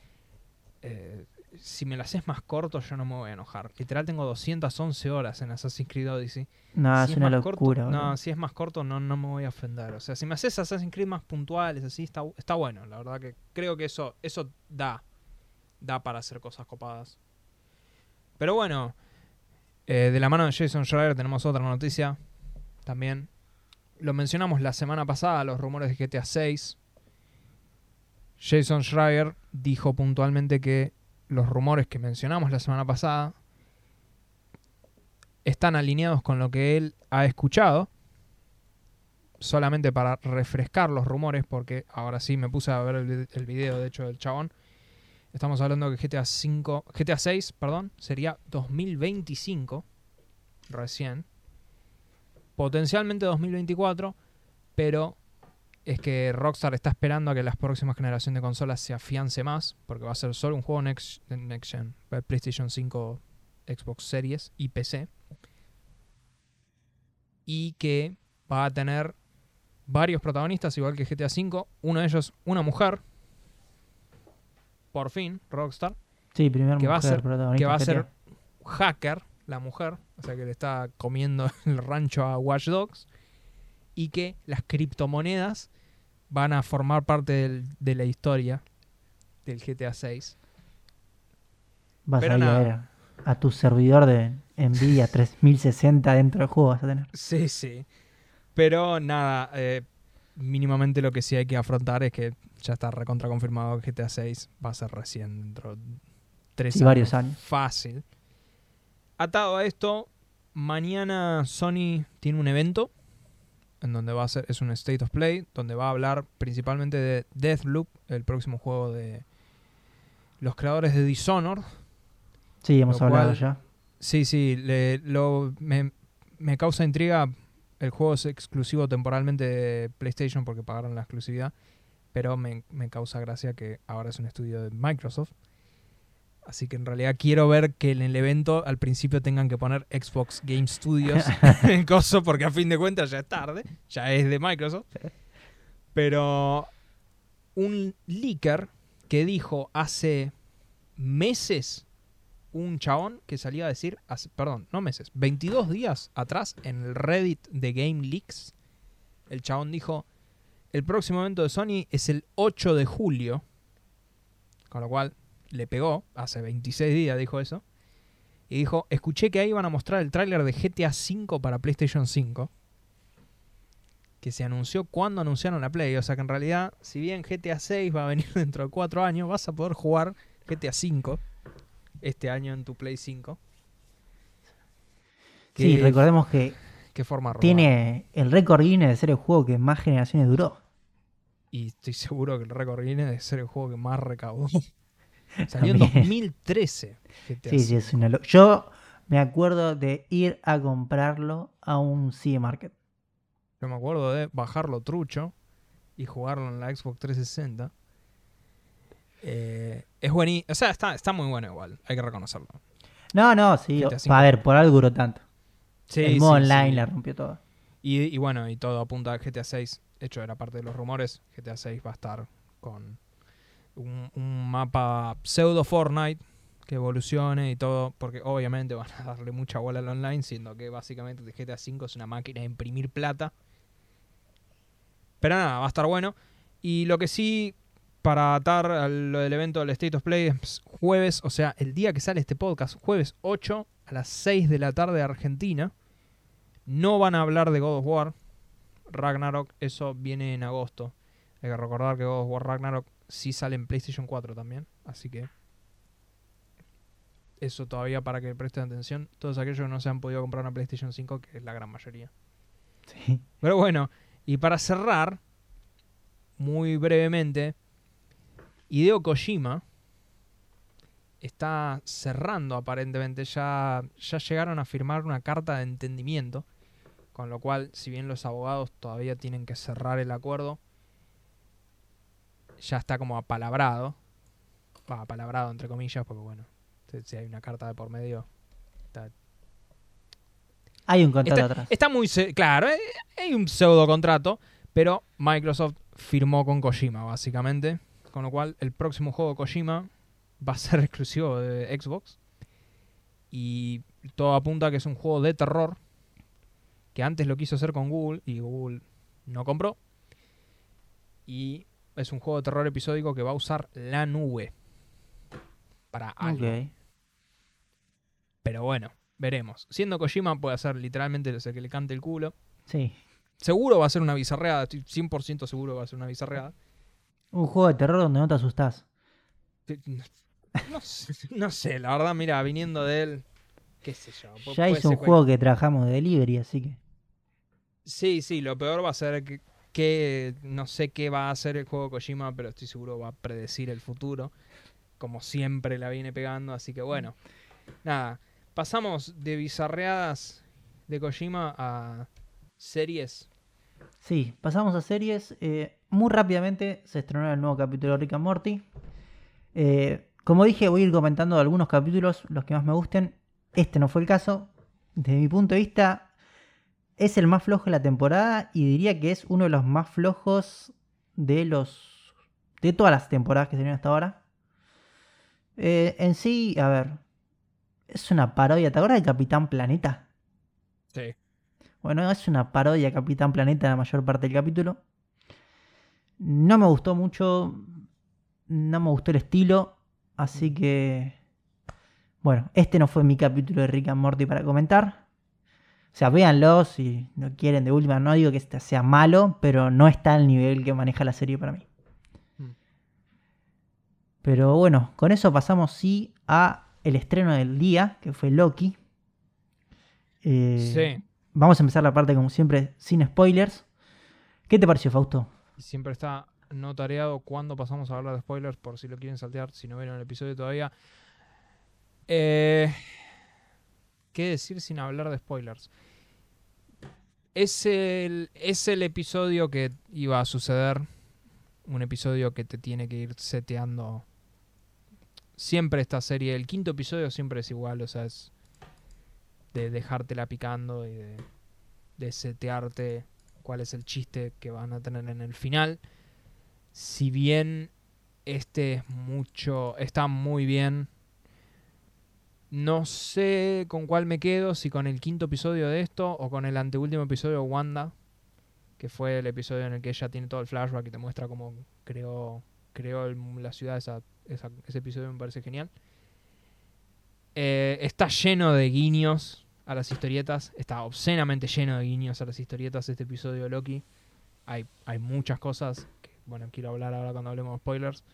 S2: Eh, si me lo haces más corto, yo no me voy a enojar. Literal, tengo 211 horas en Assassin's Creed Odyssey.
S1: No,
S2: Si
S1: es una
S2: corto-
S1: locura.
S2: no, si es más corto, no, no me voy a ofender. O sea, si me haces Assassin's Creed más puntuales, así, está, está bueno. La verdad que creo que eso, eso da. Da para hacer cosas copadas. Pero bueno, eh, de la mano de Jason Schreier tenemos otra noticia también. Lo mencionamos la semana pasada, los rumores de GTA 6. Jason Schreier dijo puntualmente que los rumores que mencionamos la semana pasada están alineados con lo que él ha escuchado. Solamente para refrescar los rumores, porque ahora sí me puse a ver el, el video, de hecho, del chabón. Estamos hablando que GTA 5, GTA 6, perdón, sería 2025 recién. Potencialmente 2024, pero es que Rockstar está esperando a que la próxima generación de consolas se afiance más, porque va a ser solo un juego next, next gen, eh, PlayStation 5, Xbox Series y PC. Y que va a tener varios protagonistas, igual que GTA V. Uno de ellos, una mujer. Por fin, Rockstar.
S1: Sí, primer
S2: que va a ser- Que va a ser hacker, la mujer. O sea, que le está comiendo el rancho a Watch Dogs. Y que las criptomonedas van a formar parte del- de la historia del GTA 6.
S1: Vas
S2: pero
S1: a ir
S2: nada.
S1: a tu servidor de Nvidia 3060 dentro del juego vas a tener.
S2: Sí, sí. Pero nada, eh, mínimamente lo que sí hay que afrontar es que ya está recontra confirmado que GTA 6 va a ser recién dentro de tres
S1: Sí, varios años.
S2: Fácil. Atado a esto, mañana Sony tiene un evento en donde va a ser, es un State of Play, donde va a hablar principalmente de Deathloop, el próximo juego de los creadores de Dishonored.
S1: Sí, hemos hablado
S2: cual-
S1: ya.
S2: Sí, sí, le- lo, me, me causa intriga. El juego es exclusivo temporalmente de PlayStation porque pagaron la exclusividad, pero me, me causa gracia que ahora es un estudio de Microsoft. Así que en realidad quiero ver que en el evento al principio tengan que poner Xbox Game Studios en coso porque a fin de cuentas ya es tarde, ya es de Microsoft. Pero un leaker que dijo hace meses un chabón que salía a decir, hace- perdón, no meses, 22 días atrás en el Reddit de Game Leaks, el chabón dijo, el próximo evento de Sony es el 8 de julio, con lo cual le pegó, hace 26 días dijo eso, y dijo, escuché que ahí van a mostrar el tráiler de GTA V para PlayStation 5, que se anunció cuando anunciaron la Play, o sea que en realidad, si bien GTA 6 va a venir dentro de 4 años, vas a poder jugar GTA 5 este año en tu Play 5.
S1: Sí, recordemos que
S2: forma
S1: tiene el récord Guinness de ser el juego que más generaciones duró.
S2: Y estoy seguro que el récord Guinness de ser el juego que más recaudó. Salió en
S1: También.
S2: 2013. GTA
S1: Sí, sí, es una Yo me acuerdo de ir a comprarlo a un CE Market.
S2: Yo me acuerdo de bajarlo trucho y jugarlo en la Xbox 360. Eh, es buenísimo. O sea, está, está muy bueno igual. Hay que reconocerlo.
S1: No, no, sí. A ver, por algo duró tanto.
S2: Sí,
S1: el modo
S2: sí,
S1: online
S2: sí.
S1: la rompió todo.
S2: Y, y bueno, y todo apunta a GTA 6. De hecho, era parte de los rumores. GTA 6 va a estar con un, mapa pseudo Fortnite que evolucione y todo. Porque obviamente van a darle mucha bola al online, siendo que básicamente GTA 5 es una máquina de imprimir plata. Pero nada, va a estar bueno. Y lo que sí, para atar a lo del evento del State of Play, es jueves, o sea, el día que sale este podcast, jueves 8 a las 6 de la tarde de Argentina. No van a hablar de God of War. Ragnarok, eso viene en agosto. Hay que recordar que God of War Ragnarok sí sale en PlayStation 4 también. Así que. Eso todavía para que presten atención. Todos aquellos que no se han podido comprar una PlayStation 5, que es la gran mayoría.
S1: Sí.
S2: Pero bueno, y para cerrar, muy brevemente, Hideo Kojima está cerrando aparentemente, ya, ya llegaron a firmar una carta de entendimiento, con lo cual, si bien los abogados todavía tienen que cerrar el acuerdo, ya está como apalabrado, va, apalabrado entre comillas, porque bueno, si- hay una carta de por medio, está,
S1: Hay un contrato
S2: Está-
S1: atrás.
S2: Está muy. Claro, eh, hay un pseudo contrato, pero Microsoft firmó con Kojima, básicamente. Con lo cual, el próximo juego de Kojima va a ser exclusivo de Xbox. Y todo apunta a que es un juego de terror. Que antes lo quiso hacer con Google y Google no compró. Y es un juego de terror episódico que va a usar la nube. Para algo. Pero bueno, veremos. Siendo Kojima, puede hacer literalmente lo que le cante el culo.
S1: Sí.
S2: Seguro va a ser una bizarreada, estoy 100% seguro que va a ser una bizarreada.
S1: Un juego de terror donde no te asustás.
S2: No sé, no sé, la verdad, mira, viniendo de él, qué sé yo.
S1: Ya hizo un juego que trabajamos de delivery, así que.
S2: Sí, sí, lo peor va a ser que, no sé qué va a hacer el juego Kojima, pero estoy seguro va a predecir el futuro, como siempre la viene pegando, así que bueno. Nada, pasamos de bizarreadas de Kojima a series.
S1: Sí, pasamos a series. Eh, muy rápidamente se estrenó el nuevo capítulo de Rick and Morty. Eh, como dije, voy a ir comentando algunos capítulos, los que más me gusten. Este no fue el caso. Desde mi punto de vista, es el más flojo de la temporada y diría que es uno de los más flojos de los. de todas las temporadas que se hasta ahora. Eh, en sí, a ver. Es una parodia. ¿Te acuerdas de Capitán Planeta?
S2: Sí.
S1: Bueno, es una parodia Capitán Planeta la mayor parte del capítulo. No me gustó mucho. No me gustó el estilo. Así que. Bueno, este no fue mi capítulo de Rick and Morty para comentar. O sea, véanlo si no quieren de última. No digo que este sea malo, pero no está al nivel que maneja la serie para mí.
S2: Mm.
S1: Pero bueno, con eso pasamos sí a el estreno del día, que fue Loki. Eh,
S2: Sí.
S1: Vamos a empezar la parte como siempre sin spoilers. ¿Qué te pareció, Fausto?
S2: Siempre está notareado cuando pasamos a hablar de spoilers, por si lo quieren saltear, si no vieron el episodio todavía. Eh, ¿Qué decir sin hablar de spoilers? Es el, es el episodio que iba a suceder. Un episodio que te tiene que ir seteando. Siempre esta serie. El quinto episodio siempre es igual, o sea, es de dejártela picando y de, de setearte cuál es el chiste que van a tener en el final. Si bien este es mucho, está muy bien, No sé con cuál me quedo, si con el quinto episodio de esto o con el anteúltimo episodio de Wanda, que fue el episodio en el que ella tiene todo el flashback y te muestra cómo creó, creó la ciudad. esa- esa- ese episodio me parece genial. Eh, está lleno de guiños a las historietas. Está obscenamente lleno de guiños a las historietas este episodio de Loki. Hay, hay muchas cosas que, bueno, quiero hablar ahora cuando hablemos de spoilers.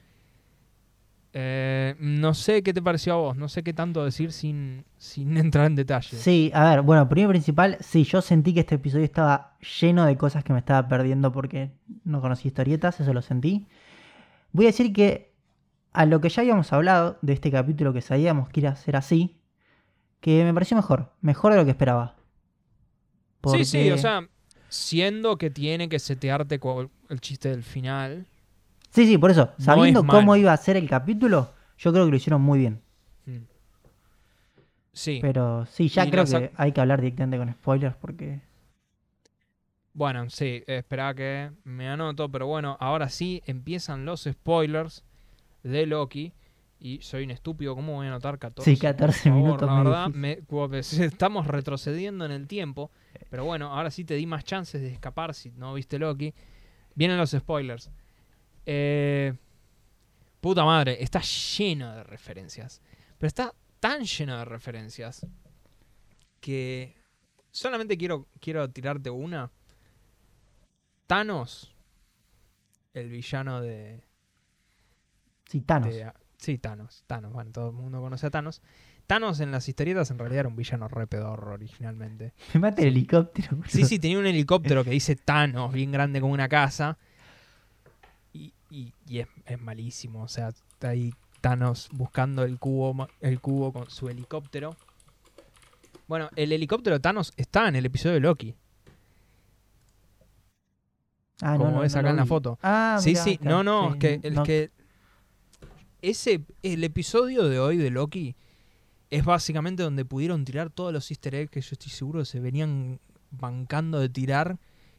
S2: Eh, no sé qué te pareció a vos, no sé qué tanto decir sin, sin entrar en detalle.
S1: Sí, a ver, bueno, primero y principal, sí, yo sentí que este episodio estaba lleno de cosas que me estaba perdiendo porque no conocí historietas, eso lo sentí. Voy a decir que a lo que ya habíamos hablado de este capítulo que sabíamos que iba a ser así, que me pareció mejor, mejor de lo que esperaba.
S2: Sí, sí, o sea, siendo que tiene que setearte el chiste del final.
S1: Sí, sí, por eso,
S2: no
S1: sabiendo
S2: es
S1: cómo iba a ser el capítulo, yo creo que lo hicieron muy bien.
S2: mm. Sí.
S1: Pero sí, ya
S2: Y
S1: creo que hay que hablar directamente con spoilers porque...
S2: Bueno, sí, espera que me anoto, pero bueno, ahora sí empiezan los spoilers de Loki. Y soy un estúpido, ¿cómo voy a anotar 14?
S1: Sí, 14
S2: Por favor,
S1: minutos
S2: La verdad, me- estamos retrocediendo en el tiempo. Pero bueno, ahora sí te di más chances de escapar si no viste Loki. Vienen los spoilers. Eh, puta madre, está lleno de referencias. Pero está tan lleno de referencias que solamente quiero, quiero tirarte una. Thanos, el villano de,
S1: Sí, Thanos.
S2: de- sí, Thanos. Thanos, bueno, todo el mundo conoce a Thanos. Thanos en las historietas en realidad era un villano re pedorro originalmente.
S1: Me mata el helicóptero. boludo.
S2: Sí, sí, tenía un helicóptero que dice Thanos, bien grande como una casa. Y, y- es, es malísimo. O sea, está ahí Thanos buscando el cubo, el cubo con su helicóptero. Bueno, el helicóptero de Thanos está en el episodio de Loki.
S1: Ah,
S2: como ves acá en la
S1: vi.
S2: foto.
S1: Ah,
S2: sí,
S1: mirá,
S2: sí, no, no,
S1: sí,
S2: es que, el que ese, el episodio de hoy de Loki es básicamente donde pudieron tirar todos los easter eggs que yo estoy seguro se venían bancando de tirar.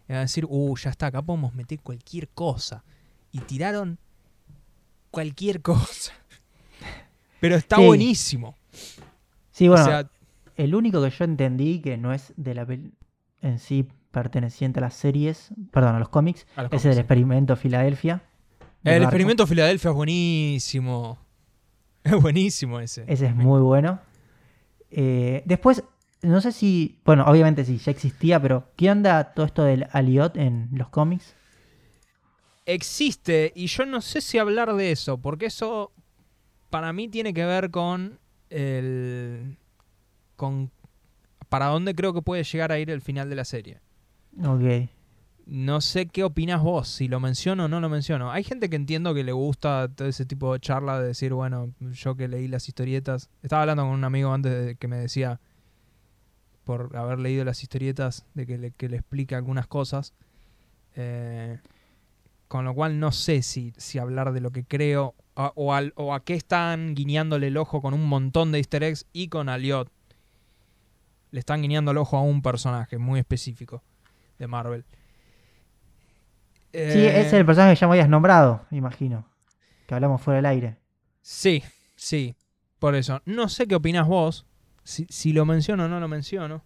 S2: Y a decir, uh, ya está, acá podemos meter cualquier cosa. Y tiraron cualquier cosa. Pero está
S1: Sí.
S2: buenísimo.
S1: Sí, bueno,
S2: o sea,
S1: el único que yo entendí que no es de la en sí perteneciente a las series, perdón, a los cómics,
S2: a los
S1: es el experimento Filadelfia. del
S2: el
S1: barco.
S2: experimento Filadelfia es buenísimo. Es buenísimo ese.
S1: Ese es muy bueno. Eh, después, no sé si, bueno, obviamente sí, ya existía, pero ¿qué onda todo esto del Aliot en los cómics?
S2: Existe y yo no sé si hablar de eso, porque eso para mí tiene que ver con el con para dónde creo que puede llegar a ir el final de la serie.
S1: Ok.
S2: No sé qué opinas vos, si lo menciono o no lo menciono. Hay gente que entiendo que le gusta todo ese tipo de charla de decir, bueno, yo que leí las historietas. Estaba hablando con un amigo antes de que me decía, por haber leído las historietas, de que le, que le explique algunas cosas. Eh, con lo cual no sé si, si hablar de lo que creo a- o, al- o a qué están guiñándole el ojo con un montón de easter eggs y con Aliot. Le están guiñando el ojo a un personaje muy específico de Marvel.
S1: Sí,
S2: Eh,
S1: ese es el personaje que ya me habías nombrado, imagino. Que hablamos fuera del aire.
S2: Sí, sí. Por eso. No sé qué opinas vos. Si, si lo menciono o no lo menciono.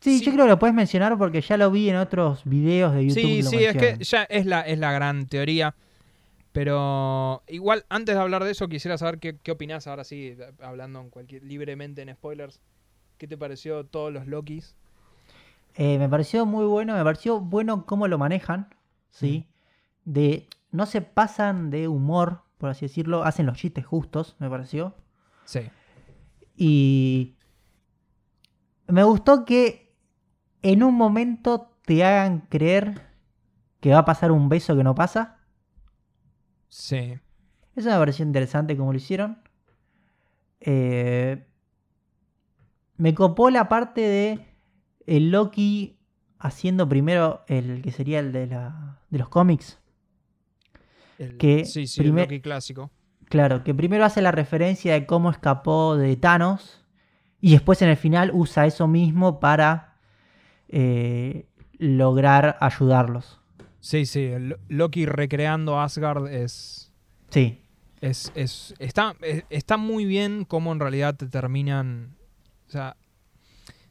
S1: Sí,
S2: Sí.
S1: yo creo que lo puedes mencionar porque ya lo vi en otros videos de YouTube.
S2: Sí,
S1: que lo
S2: sí, es que ya es la, es la gran teoría. Pero igual, antes de hablar de eso, quisiera saber qué, qué opinás ahora sí, hablando en cualquier, libremente en spoilers. ¿Qué te pareció todos los Lokis?
S1: Eh, me pareció muy bueno, me pareció bueno cómo lo manejan, ¿sí? De, no se pasan de humor, por así decirlo, hacen los chistes justos, me pareció.
S2: Sí.
S1: Y me gustó que en un momento te hagan creer que va a pasar un beso que no pasa.
S2: Sí.
S1: Eso me pareció interesante como lo hicieron. Eh, me copó la parte de el Loki haciendo primero el que sería el de, la, de los cómics.
S2: El-
S1: Que
S2: sí, sí,
S1: primer-
S2: el Loki clásico.
S1: Claro, que primero hace la referencia de cómo escapó de Thanos y después en el final usa eso mismo para eh, lograr ayudarlos.
S2: Sí, sí, Loki recreando Asgard es...
S1: Sí.
S2: Es, es- está, es- está muy bien cómo en realidad te terminan. O sea,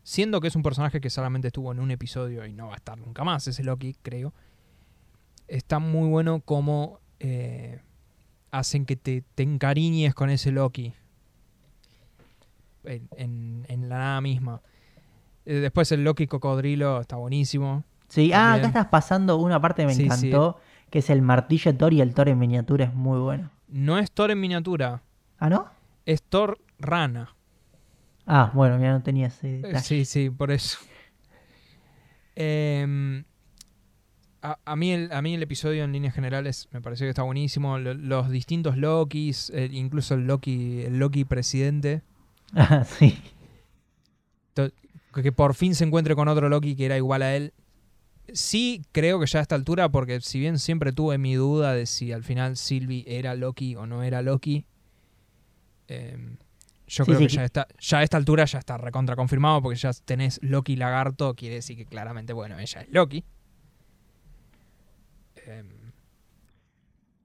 S2: siendo que es un personaje que solamente estuvo en un episodio y no va a estar nunca más, ese Loki, creo. Está muy bueno cómo eh, hacen que te, te encariñes con ese Loki. En, en- en la nada misma. Eh, después el Loki cocodrilo está buenísimo.
S1: Sí, ah, acá estás pasando una parte que me
S2: Sí, sí.
S1: encantó, que es el martillo Thor y el Thor en miniatura es muy bueno.
S2: No es Thor en miniatura,
S1: ¿Ah, no?
S2: es Thor rana.
S1: Ah, bueno, mira, no tenía ese
S2: Eh,
S1: detalle.
S2: Sí, sí, por eso. Em, a, a mí el, a mí el episodio en líneas generales me pareció que está buenísimo. Lo- los distintos Lokis, el- incluso el Loki, el Loki presidente,
S1: Ah, sí.
S2: Que por fin se encuentre con otro Loki que era igual a él. Sí, creo que ya a esta altura, porque si bien siempre tuve mi duda de si al final Sylvie era Loki o no era Loki, em, yo
S1: Sí,
S2: creo
S1: sí,
S2: que ya, está, ya a esta altura ya está recontra confirmado, porque ya tenés Loki lagarto, quiere decir que claramente, bueno, ella es Loki. Em,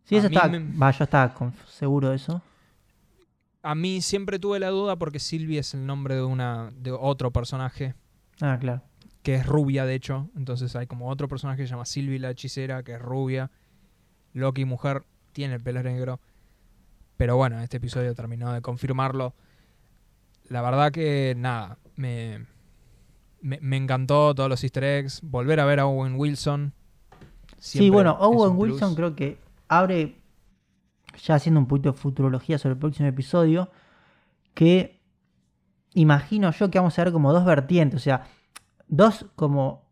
S1: Sí, eso
S2: me-
S1: Va, yo estaba seguro de eso.
S2: A mí siempre tuve la duda porque Sylvie es el nombre de, una, de otro personaje
S1: Ah, claro.
S2: que es rubia, de hecho. Entonces hay como otro personaje que se llama Sylvie la hechicera, que es rubia. Loki, mujer, tiene el pelo negro. Pero bueno, este episodio terminó de confirmarlo. La verdad que nada, me, me, me encantó todos los easter eggs. Volver a ver a Owen Wilson.
S1: Sí, bueno, Owen. Wilson creo que abre, ya haciendo un poquito de futurología sobre el próximo episodio, que imagino yo que vamos a ver como dos vertientes, o sea, dos como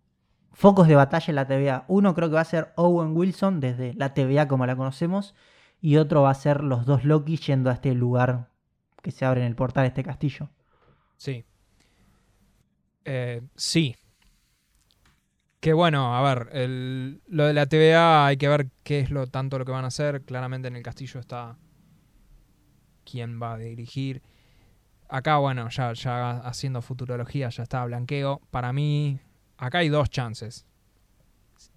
S1: focos de batalla en la TVA. Uno creo que va a ser Owen Wilson desde la TVA como la conocemos, y otro va a ser los dos Loki yendo a este lugar que se abre en el portal de este castillo.
S2: Sí. Eh, sí. Que bueno, a ver, el- lo de la TVA hay que ver qué es lo tanto lo que van a hacer. Claramente en el castillo está quién va a dirigir. Acá, bueno, ya, ya haciendo futurología, ya está blanqueo. Para mí, acá hay dos chances.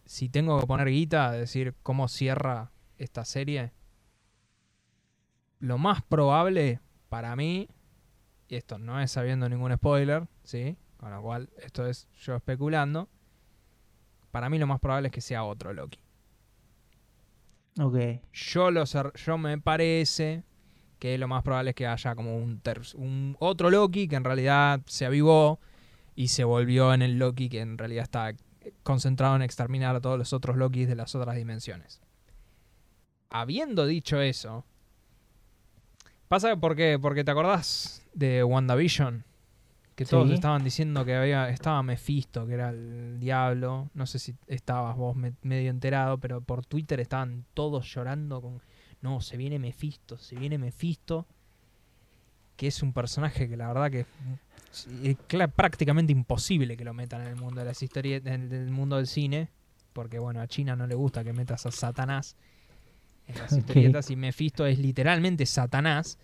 S2: Si tengo que poner guita, decir cómo cierra esta serie, lo más probable para mí y esto no es sabiendo ningún spoiler, ¿sí? Con lo cual, esto es yo especulando. Para mí lo más probable es que sea otro Loki.
S1: Ok.
S2: Yo, lo yo me parece que lo más probable es que haya como un, un otro Loki que en realidad se avivó y se volvió en el Loki que en realidad está concentrado en exterminar a todos los otros Lokis de las otras dimensiones. Habiendo dicho eso, pasa por qué, porque te acordás de WandaVision, que todos
S1: Sí.
S2: estaban diciendo que había estaba Mephisto, que era el diablo. No sé si estabas vos me- medio enterado, pero por Twitter estaban todos llorando con no, se viene Mephisto, se viene Mephisto, que es un personaje que la verdad que es cla- prácticamente imposible que lo metan en el mundo de las historietas, en el mundo del cine, porque bueno, a China no le gusta que metas a Satanás en las historietas y Mephisto es literalmente Satanás,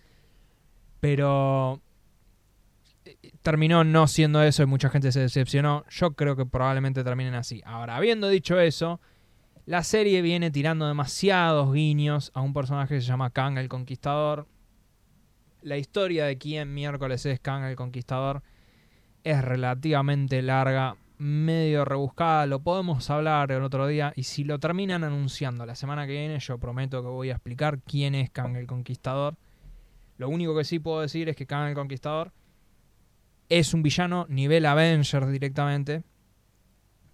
S2: pero terminó no siendo eso y mucha gente se decepcionó. Yo creo que probablemente terminen así. Ahora, habiendo dicho eso, la serie viene tirando demasiados guiños a un personaje que se llama Kang el Conquistador. La historia de quién miércoles es Kang el Conquistador es relativamente larga, medio rebuscada. Lo podemos hablar el otro día. Y si lo terminan anunciando la semana que viene, yo prometo que voy a explicar quién es Kang el Conquistador. Lo único que sí puedo decir es que Kang el Conquistador es un villano nivel Avengers directamente.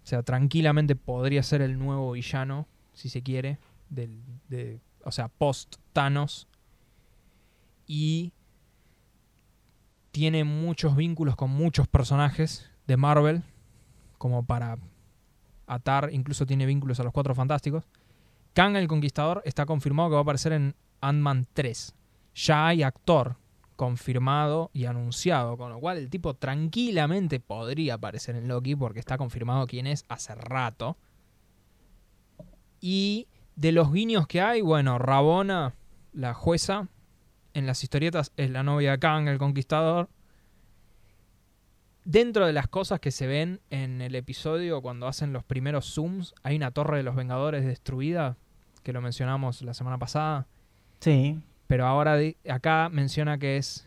S2: O sea, tranquilamente podría ser el nuevo villano, si se quiere, del, de, o sea, post Thanos. Y tiene muchos vínculos con muchos personajes de Marvel, como para atar, incluso tiene vínculos a los Cuatro Fantásticos. Kang el Conquistador está confirmado que va a aparecer en Ant-Man 3. Ya hay actor confirmado y anunciado, con lo cual el tipo tranquilamente podría aparecer en Loki porque está confirmado quién es hace rato. Y de los guiños que hay, bueno, Rabona, la jueza, en las historietas es la novia de Kang, el conquistador. Dentro de las cosas que se ven en el episodio cuando hacen los primeros zooms, hay una torre de los Vengadores destruida, que lo mencionamos la semana pasada.
S1: Sí.
S2: Pero ahora acá menciona que es.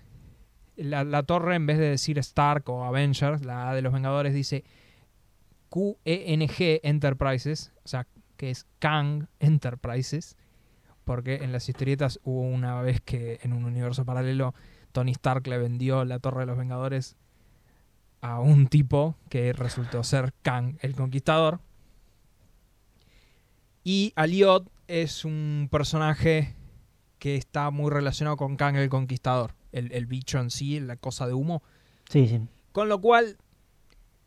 S2: La, la torre, en vez de decir Stark o Avengers, la A de los Vengadores dice QENG Enterprises, o sea, que es Kang Enterprises, porque en las historietas hubo una vez que en un universo paralelo Tony Stark le vendió la Torre de los Vengadores a un tipo que resultó ser Kang el Conquistador. Y Aliot es un personaje que está muy relacionado con Kang el Conquistador, el, el bicho en sí, la cosa de humo.
S1: Sí, sí.
S2: Con lo cual,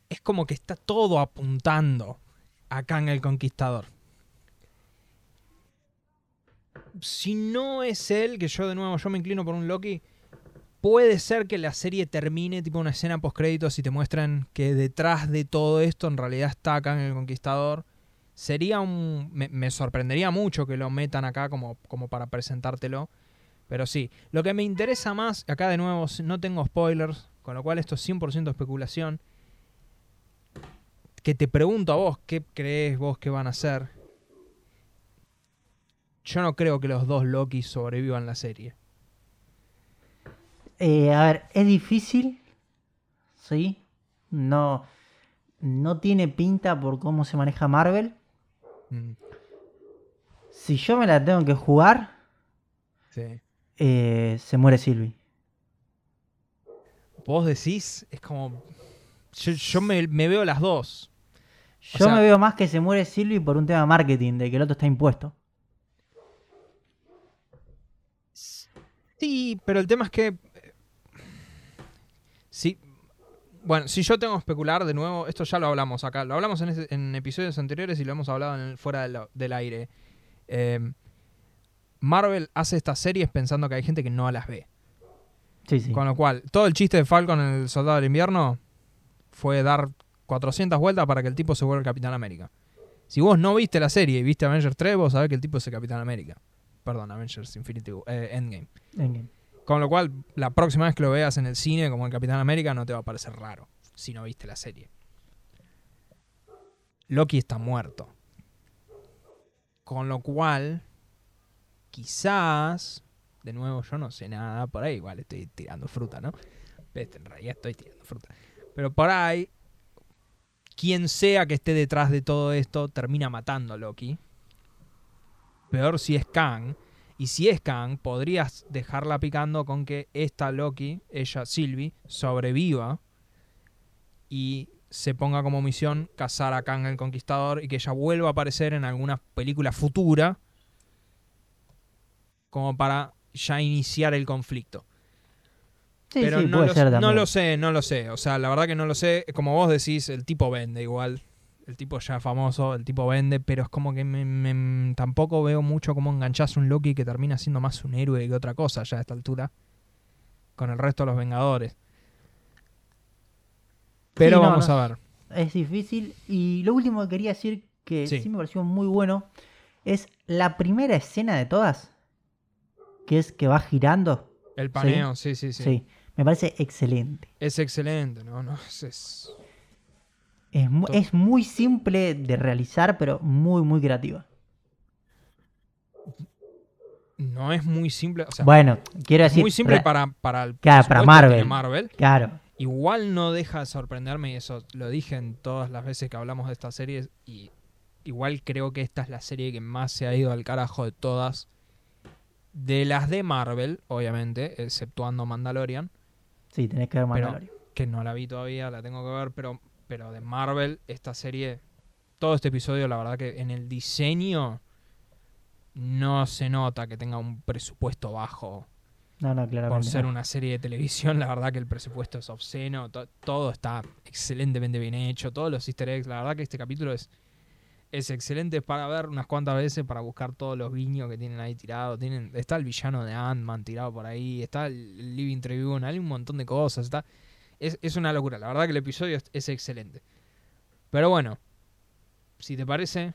S2: es como que está todo apuntando a Kang el Conquistador. Si no es él, que yo de nuevo yo me inclino por un Loki, puede ser que la serie termine tipo una escena post créditos y te muestran que detrás de todo esto en realidad está Kang el Conquistador. Sería un. Me, sorprendería mucho que lo metan acá como, como para presentártelo. Pero sí, lo que me interesa más, acá de nuevo no tengo spoilers, con lo cual esto es 100% especulación. Que te pregunto a vos, ¿qué crees vos que van a hacer? Yo no creo que los dos Loki sobrevivan la serie.
S1: Eh, a ver, es difícil. Sí. No. No tiene pinta por cómo se maneja Marvel. Si yo me la tengo que jugar,
S2: sí.
S1: eh, se muere Sylvie.
S2: Vos decís, es como. Yo, yo me, me veo las dos. O
S1: Yo
S2: sea-
S1: me veo más que se muere Sylvie por un tema de marketing, de que el otro está impuesto.
S2: Sí, pero el tema es que. eh, Sí. Bueno, si yo tengo que especular de nuevo, esto ya lo hablamos acá. Lo hablamos en, episodios anteriores y lo hemos hablado en el- fuera del, del aire. Eh, Marvel hace estas series pensando que hay gente que no las ve.
S1: Sí, sí.
S2: Con lo cual, todo el chiste de Falcon en el Soldado del Invierno fue dar 400 vueltas para que el tipo se vuelva el Capitán América. Si vos no viste la serie y viste Avengers 3, vos sabés que el tipo es el Capitán América. Perdón, Avengers Infinity eh, Endgame.
S1: Endgame.
S2: Con lo cual, la próxima vez que lo veas en el cine como el Capitán América no te va a parecer raro si no viste la serie. Loki está muerto. Con lo cual, quizás, de nuevo, yo no sé nada, por ahí igual estoy tirando fruta, ¿no? En realidad estoy tirando fruta. Pero por ahí, quien sea que esté detrás de todo esto termina matando a Loki. Peor si es Kang. Y si es Kang, podrías dejarla picando con que esta Loki, ella Sylvie, sobreviva y se ponga como misión cazar a Kang el Conquistador y que ella vuelva a aparecer en alguna película futura como para ya iniciar el conflicto.
S1: Sí,
S2: Pero
S1: sí,
S2: no,
S1: puede
S2: lo,
S1: ser
S2: no lo sé, no lo sé. O sea, la verdad que no lo sé. Como vos decís, el tipo vende igual. El tipo ya famoso, el tipo vende, pero es como que me- me- tampoco veo mucho cómo enganchás un Loki que termina siendo más un héroe que otra cosa ya a esta altura. Con el resto de los Vengadores. Pero
S1: Sí, no,
S2: vamos
S1: no.
S2: a ver.
S1: Es difícil. Y lo último que quería decir, que
S2: Sí.
S1: sí. me pareció muy bueno, es la primera escena de todas, que es que va girando.
S2: El paneo, sí, sí, sí.
S1: Sí, me parece excelente.
S2: Es excelente, ¿no? no es- es-
S1: Es, mu- es muy simple de realizar, pero muy, muy creativa.
S2: no es muy simple. O sea,
S1: bueno, quiero
S2: es
S1: decir...
S2: muy simple para, para el
S1: Claro, para Marvel.
S2: Marvel.
S1: Claro,
S2: Igual no deja de sorprenderme, y eso lo dije en todas las veces que hablamos de esta serie, y igual creo que esta es la serie que más se ha ido al carajo de todas. De las de Marvel, obviamente, exceptuando Mandalorian,
S1: sí, tenés que ver
S2: Pero-
S1: Mandalorian.
S2: que no la vi todavía, la tengo que ver, pero, pero de Marvel, esta serie, todo este episodio, la verdad que en el diseño no se nota que tenga un presupuesto bajo
S1: No, no, claramente.
S2: por ser una serie de televisión, la verdad que el presupuesto es obsceno, to- todo está excelentemente bien hecho, todos los easter eggs, la verdad que este capítulo es, es excelente para ver unas cuantas veces, para buscar todos los guiños que tienen ahí tirados, tienen, está el villano de Ant-Man tirado por ahí, está el Living Tribune, hay un montón de cosas, está, es, es una locura, la verdad que el episodio es, es excelente. Pero bueno, si te parece,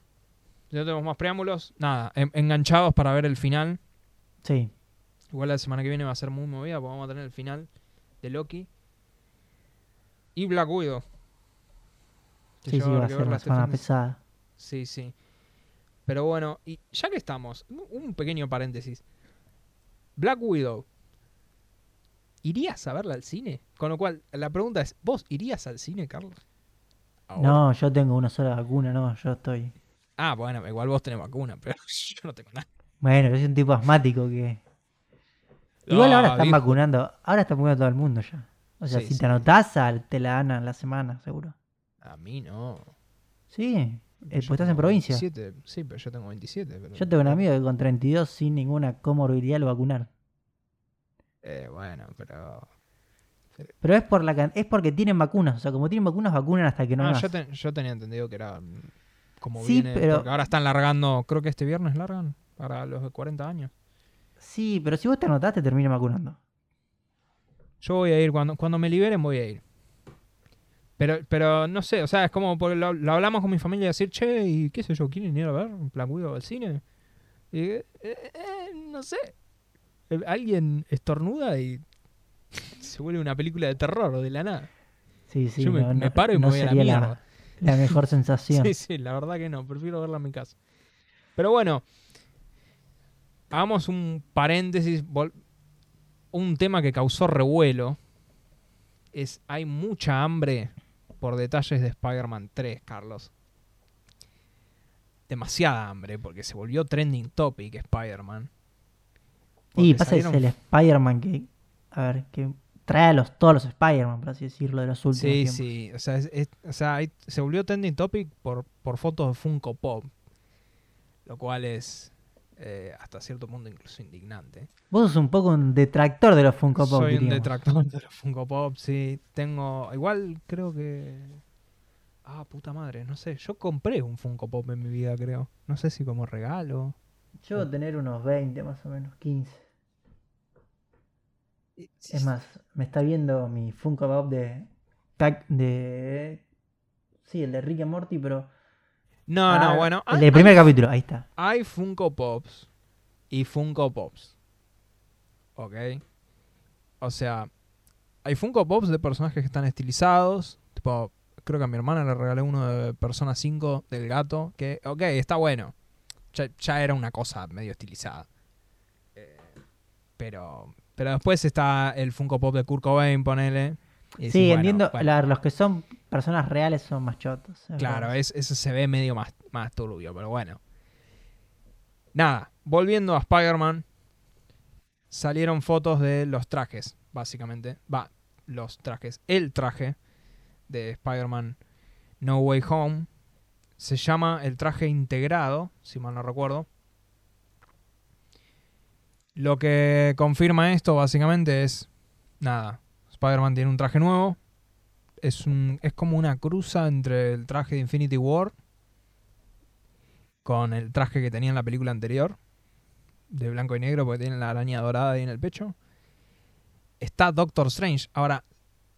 S2: si no tenemos más preámbulos, nada, en- enganchados para ver el final.
S1: Sí,
S2: Igual la semana que viene va a ser muy movida porque vamos a tener el final de Loki. Y Black Widow. Que
S1: sí, sí,
S2: va
S1: a ser una semana pesada.
S2: Sí, sí. Pero bueno, y ya que estamos, un pequeño paréntesis. Black Widow. ¿Irías a verla al cine? Con lo cual, la pregunta es, ¿vos irías al cine, Carlos? Ahora.
S1: No, yo tengo una sola vacuna, no, yo estoy.
S2: Ah, bueno, igual vos tenés vacuna, pero yo no tengo nada.
S1: Bueno, yo soy un tipo asmático que. Igual ahora
S2: Ah,
S1: están
S2: viejo.
S1: vacunando, ahora están vacunando a todo el mundo ya. O sea,
S2: Sí,
S1: si
S2: sí.
S1: te anotás, al- te la dan a la semana, seguro.
S2: A mí no.
S1: Sí, eh, pues estás en provincia.
S2: 27. Sí, pero yo tengo 27. pero-
S1: Yo tengo un amigo que con 32 sin ninguna comorbilidad lo vacunaron.
S2: Eh, bueno, pero...
S1: Pero es por la es porque tienen vacunas, o sea, como tienen vacunas, vacunan hasta que no,
S2: No, yo, te- yo tenía entendido que era mm, como
S1: Sí,
S2: viene...
S1: pero-
S2: Porque ahora están largando, creo que este viernes largan, para los de 40 años.
S1: Sí, pero si vos te anotás, te terminan vacunando.
S2: Yo voy a ir, cuando, cuando me liberen voy a ir. Pero, pero no sé, o sea, es como porque lo, lo hablamos con mi familia y decir, che, y qué sé yo, ¿quieren ir a ver Black Widow al cine? Y, eh, eh, eh, no sé. Eh, Alguien estornuda y se vuelve una película de terror de la nada.
S1: Sí, sí,
S2: yo me,
S1: no,
S2: me
S1: no-
S2: paro y
S1: no
S2: me voy a la mierda.
S1: la, la mejor sensación.
S2: Sí, sí, la verdad que no, prefiero verla en mi casa. Pero bueno, hagamos un paréntesis. Un tema que causó revuelo es hay mucha hambre por detalles de Spider-Man 3, Carlos. Demasiada hambre porque se volvió trending topic Spider-Man.
S1: Y pasa que es
S2: salieron-
S1: el Spider-Man que, a ver, que trae a los, todos los Spider-Man, por así decirlo, de los últimos
S2: Sí,
S1: tiempos.
S2: sí. O sea, es- es- o sea, se volvió trending topic por, por fotos de Funko Pop. Lo cual es eh, hasta cierto punto incluso indignante.
S1: Vos sos un poco un detractor de los Funko Pop,
S2: Soy un detractor de los Funko Pop, sí. Tengo. Igual creo que. Ah, puta madre, no sé. Yo compré un Funko Pop en mi vida, creo. No sé si como regalo.
S1: Yo a tener unos 20 más o menos, 15. Es más, me está viendo mi Funko Pop de... de... Sí, el de Rick and Morty, pero...
S2: No,
S1: Ah,
S2: no, bueno.
S1: El
S2: Hay,
S1: del primer capítulo, ahí está.
S2: hay Funko Pops y Funko Pops. ¿Ok? O sea, hay Funko Pops de personajes que están estilizados. Tipo, creo que a mi hermana le regalé uno de Persona 5 del gato. Que, ok, está bueno. Ya, ya era una cosa medio estilizada. Eh, pero, pero después está el Funko Pop de Kurt Cobain, ponele. y decís,
S1: Sí,
S2: bueno,
S1: entiendo.
S2: bueno,
S1: la- los que son personas reales son más chotos. es
S2: Claro, es, eso se ve medio más, más turbio, pero bueno. Nada, volviendo a Spider-Man, salieron fotos de los trajes, básicamente. Va, los trajes. El traje de Spider-Man No Way Home se llama el traje integrado, si mal no recuerdo. Lo que confirma esto, básicamente, es. Nada. Spider-Man tiene un traje nuevo, es, un, es como una cruza entre el traje de Infinity War con el traje que tenía en la película anterior, de blanco y negro, porque tiene la araña dorada ahí en el pecho. Está Doctor Strange. Ahora,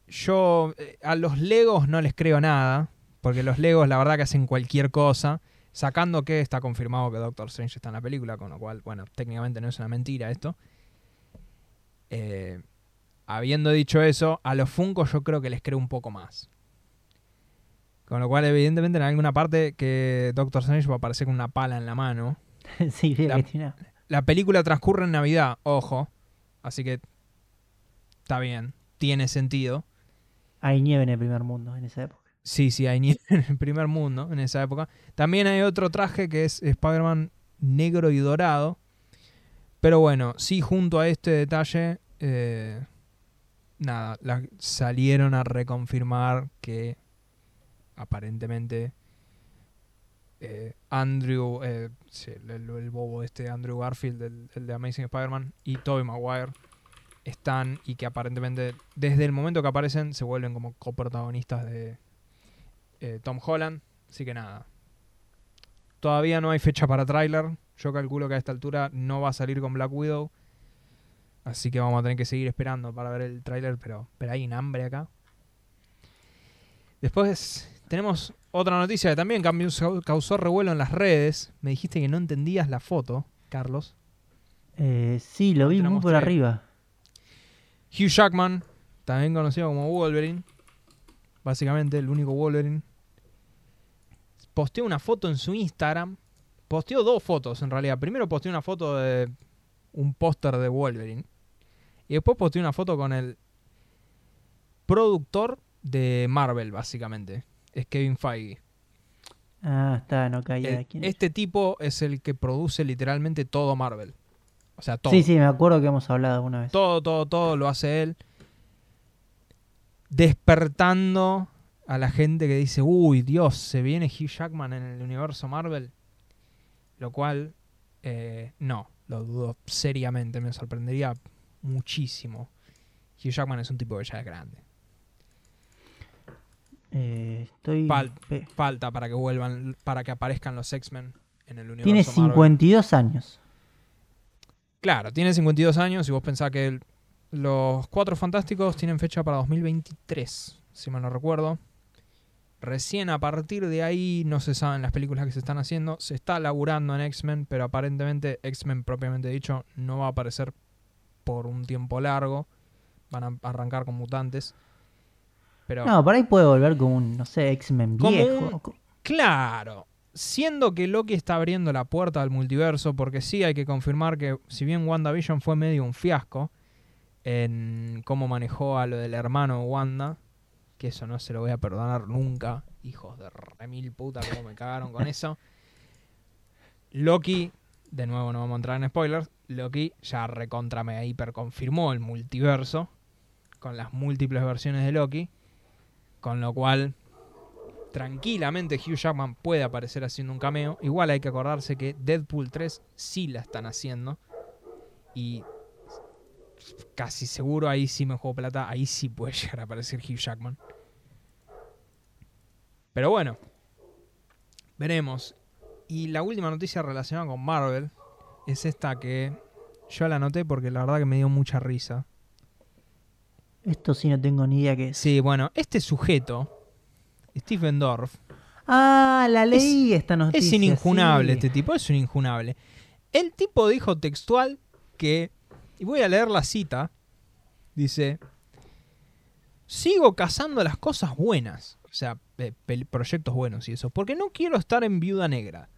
S2: yo eh, a los Legos no les creo nada, porque los Legos la verdad que hacen cualquier cosa, sacando que está confirmado que Doctor Strange está en la película, con lo cual, bueno, técnicamente no es una mentira esto. Eh, habiendo dicho eso, a los Funko yo creo que les creo un poco más. Con lo cual, evidentemente, en alguna parte que Doctor Strange va a aparecer con una pala en la mano.
S1: sí,
S2: La-
S1: que tiene-
S2: La película transcurre en Navidad, ojo. Así que está bien, tiene sentido.
S1: Hay nieve en el primer mundo en esa época.
S2: Sí, sí, hay nieve en el primer mundo en esa época. También hay otro traje que es Spider-Man negro y dorado. Pero bueno, sí, junto a este detalle, eh, nada, la- salieron a reconfirmar que aparentemente eh, Andrew, eh, sí, el, bobo este, Andrew Garfield, el, el de Amazing Spider-Man, y Tobey Maguire están y que aparentemente desde el momento que aparecen se vuelven como coprotagonistas de eh, Tom Holland. Así que nada. Todavía no hay fecha para tráiler. Yo calculo que a esta altura no va a salir con Black Widow. Así que vamos a tener que seguir esperando para ver el tráiler, pero, pero hay un hambre acá. Después tenemos otra noticia que también causó revuelo en las redes. Me dijiste que no entendías la foto, Carlos.
S1: Eh, sí, lo vi muy por arriba.
S2: Hugh Jackman, también conocido como Wolverine, básicamente el único Wolverine, posteó una foto en su Instagram. Posteó dos fotos en realidad. Primero posteó una foto de un póster de Wolverine. Y después posteó una foto con el productor de Marvel, básicamente. Es Kevin Feige.
S1: Ah, está, no caía
S2: El-
S1: quién. es.
S2: este tipo es el que produce literalmente todo Marvel. O sea, todo.
S1: Sí, sí, me acuerdo que hemos hablado alguna vez.
S2: Todo, todo, todo lo hace él. Despertando a la gente que dice, uy, Dios, se viene Hugh Jackman en el universo Marvel. Lo cual, eh, no, lo dudo seriamente, me sorprendería muchísimo. Hugh Jackman es un tipo que ya es grande.
S1: Eh, estoy.
S2: Fal- Falta para que vuelvan, para que aparezcan los X-Men en el universo
S1: Tiene
S2: Marvel.
S1: 52 años.
S2: Claro, tiene 52 años y vos pensás que el- los Cuatro Fantásticos tienen fecha para 2023, si mal no recuerdo. Recién a partir de ahí no se saben las películas que se están haciendo. Se está laburando en X-Men, pero aparentemente X-Men propiamente dicho no va a aparecer por un tiempo largo. Van a arrancar con mutantes. Pero
S1: No, por ahí puede volver como un, no sé, X-Men viejo.
S2: un- Claro. Siendo que Loki está abriendo la puerta al multiverso, porque sí hay que confirmar que si bien WandaVision fue medio un fiasco en cómo manejó a lo del hermano Wanda, que eso no se lo voy a perdonar nunca, hijos de remil puta, cómo me cagaron con eso. Loki, de nuevo no vamos a entrar en spoilers, Loki ya recontra mega hiper confirmó el multiverso con las múltiples versiones de Loki, con lo cual tranquilamente Hugh Jackman puede aparecer haciendo un cameo. Igual hay que acordarse que Deadpool 3 sí la están haciendo. Y casi seguro ahí sí me juego plata. Ahí sí puede llegar a aparecer Hugh Jackman. Pero bueno. Veremos. Y la última noticia relacionada con Marvel es esta que yo la anoté porque la verdad que me dio mucha risa.
S1: Esto sí no tengo ni idea qué es.
S2: Sí, bueno, este sujeto, Stephen Dorff,
S1: Ah, la leí esta noticia.
S2: Es un injunable
S1: sí.
S2: este tipo, es un injunable. El tipo dijo textual que, y voy a leer la cita, dice, sigo cazando las cosas buenas, o sea, proyectos buenos y eso, porque no quiero estar en Viuda Negra.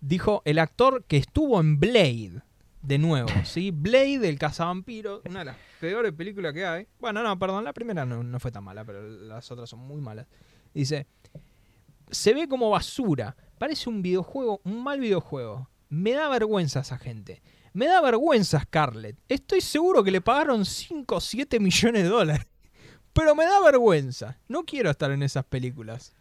S2: Dijo el actor que estuvo en Blade, de nuevo, ¿sí? Blade, el cazavampiro, una de las peores películas que hay. Bueno, no, perdón, la primera no, no fue tan mala, pero las otras son muy malas. Dice, se ve como basura. Parece un videojuego, un mal videojuego. Me da vergüenza esa gente. Me da vergüenza Scarlett. Estoy seguro que le pagaron 5 o 7 millones de dólares. Pero me da vergüenza. No quiero estar en esas películas.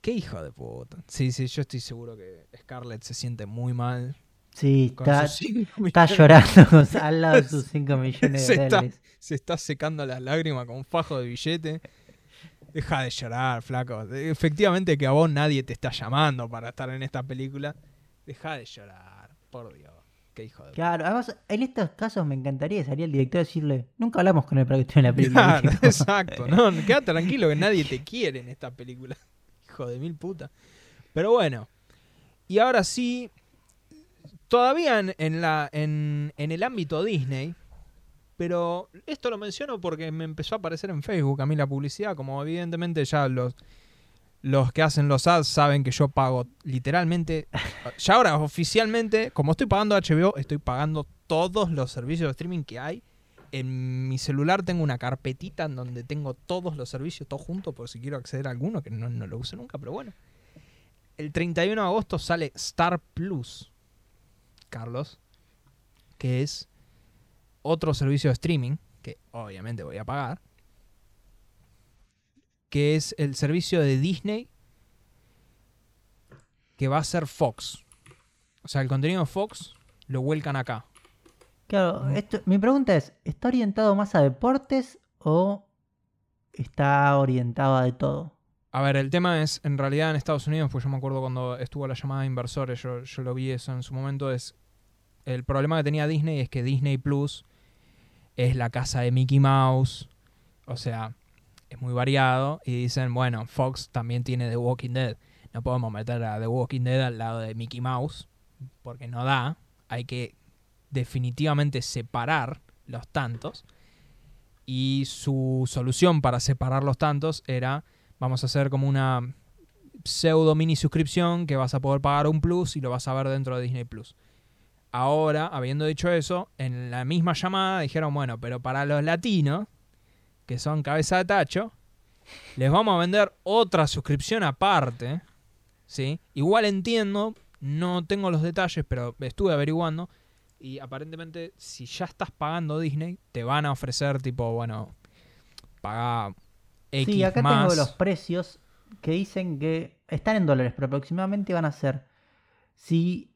S2: Qué hijo de puta. Sí, sí, yo estoy seguro que Scarlett se siente muy mal.
S1: Sí, está, está llorando al lado de sus 5 millones
S2: Se
S1: de
S2: está-
S1: dólares.
S2: Se está secando las lágrimas con un fajo de billete. Deja de llorar, flaco. Efectivamente que a vos nadie te está llamando para estar en esta película. Deja de llorar, por Dios. Qué hijo de...
S1: Claro, además, en estos casos me encantaría que saliera el director a decirle, nunca hablamos con él para que esté en la película.
S2: Claro, exacto. No, queda tranquilo que nadie te quiere en esta película. Hijo de mil puta. Pero bueno. Y ahora sí. Todavía en, en la, en, en el ámbito Disney. Pero esto lo menciono porque me empezó a aparecer en Facebook a mí la publicidad. Como evidentemente ya los, los que hacen los ads saben que yo pago literalmente. Ya ahora oficialmente, como estoy pagando HBO, estoy pagando todos los servicios de streaming que hay en mi celular tengo una carpetita en donde tengo todos los servicios, todos juntos, por si quiero acceder a alguno, que no, no lo uso nunca, pero bueno. El 31 de agosto sale Star Plus, Carlos, que es otro servicio de streaming, que obviamente voy a pagar, que es el servicio de Disney que va a ser Fox. O sea, el contenido de Fox lo vuelcan acá.
S1: Claro, esto, mi pregunta es, ¿está orientado más a deportes o está orientado a de todo?
S2: A ver, el tema es, en realidad en Estados Unidos, pues yo me acuerdo cuando estuvo la llamada de inversores, yo, yo lo vi eso en su momento, es el problema que tenía Disney es que Disney Plus es la casa de Mickey Mouse, o sea, es muy variado, y dicen, bueno, Fox también tiene The Walking Dead, no podemos meter a The Walking Dead al lado de Mickey Mouse, porque no da, hay que definitivamente separar los tantos, y su solución para separar los tantos era vamos a hacer como una pseudo mini suscripción que vas a poder pagar un plus y lo vas a ver dentro de Disney Plus. ahora, habiendo dicho eso, en la misma llamada dijeron, bueno, pero para los latinos, que son cabeza de tacho, les vamos a vender otra suscripción aparte. ¿sí? Igual entiendo, no tengo los detalles, pero estuve averiguando. Y aparentemente, si ya estás pagando Disney, te van a ofrecer tipo, bueno, paga X
S1: Sí, acá
S2: más.
S1: tengo los precios que dicen que están en dólares, pero aproximadamente van a ser. Si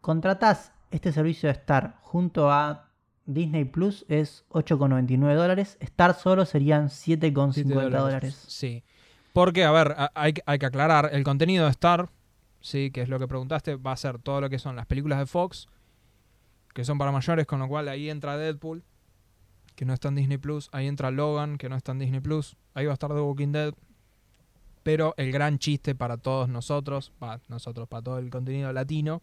S1: contratás este servicio de Star junto a Disney Plus es 8,99 dólares. Star solo serían 7,50
S2: 7
S1: dólares.
S2: Sí. Porque, a ver, hay, hay que aclarar, el contenido de Star, sí, que es lo que preguntaste, va a ser todo lo que son las películas de Fox, que son para mayores, con lo cual ahí entra Deadpool, que no está en Disney Plus, ahí entra Logan, que no está en Disney Plus, ahí va a estar The Walking Dead. Pero el gran chiste para todos nosotros, para nosotros, para todo el contenido latino,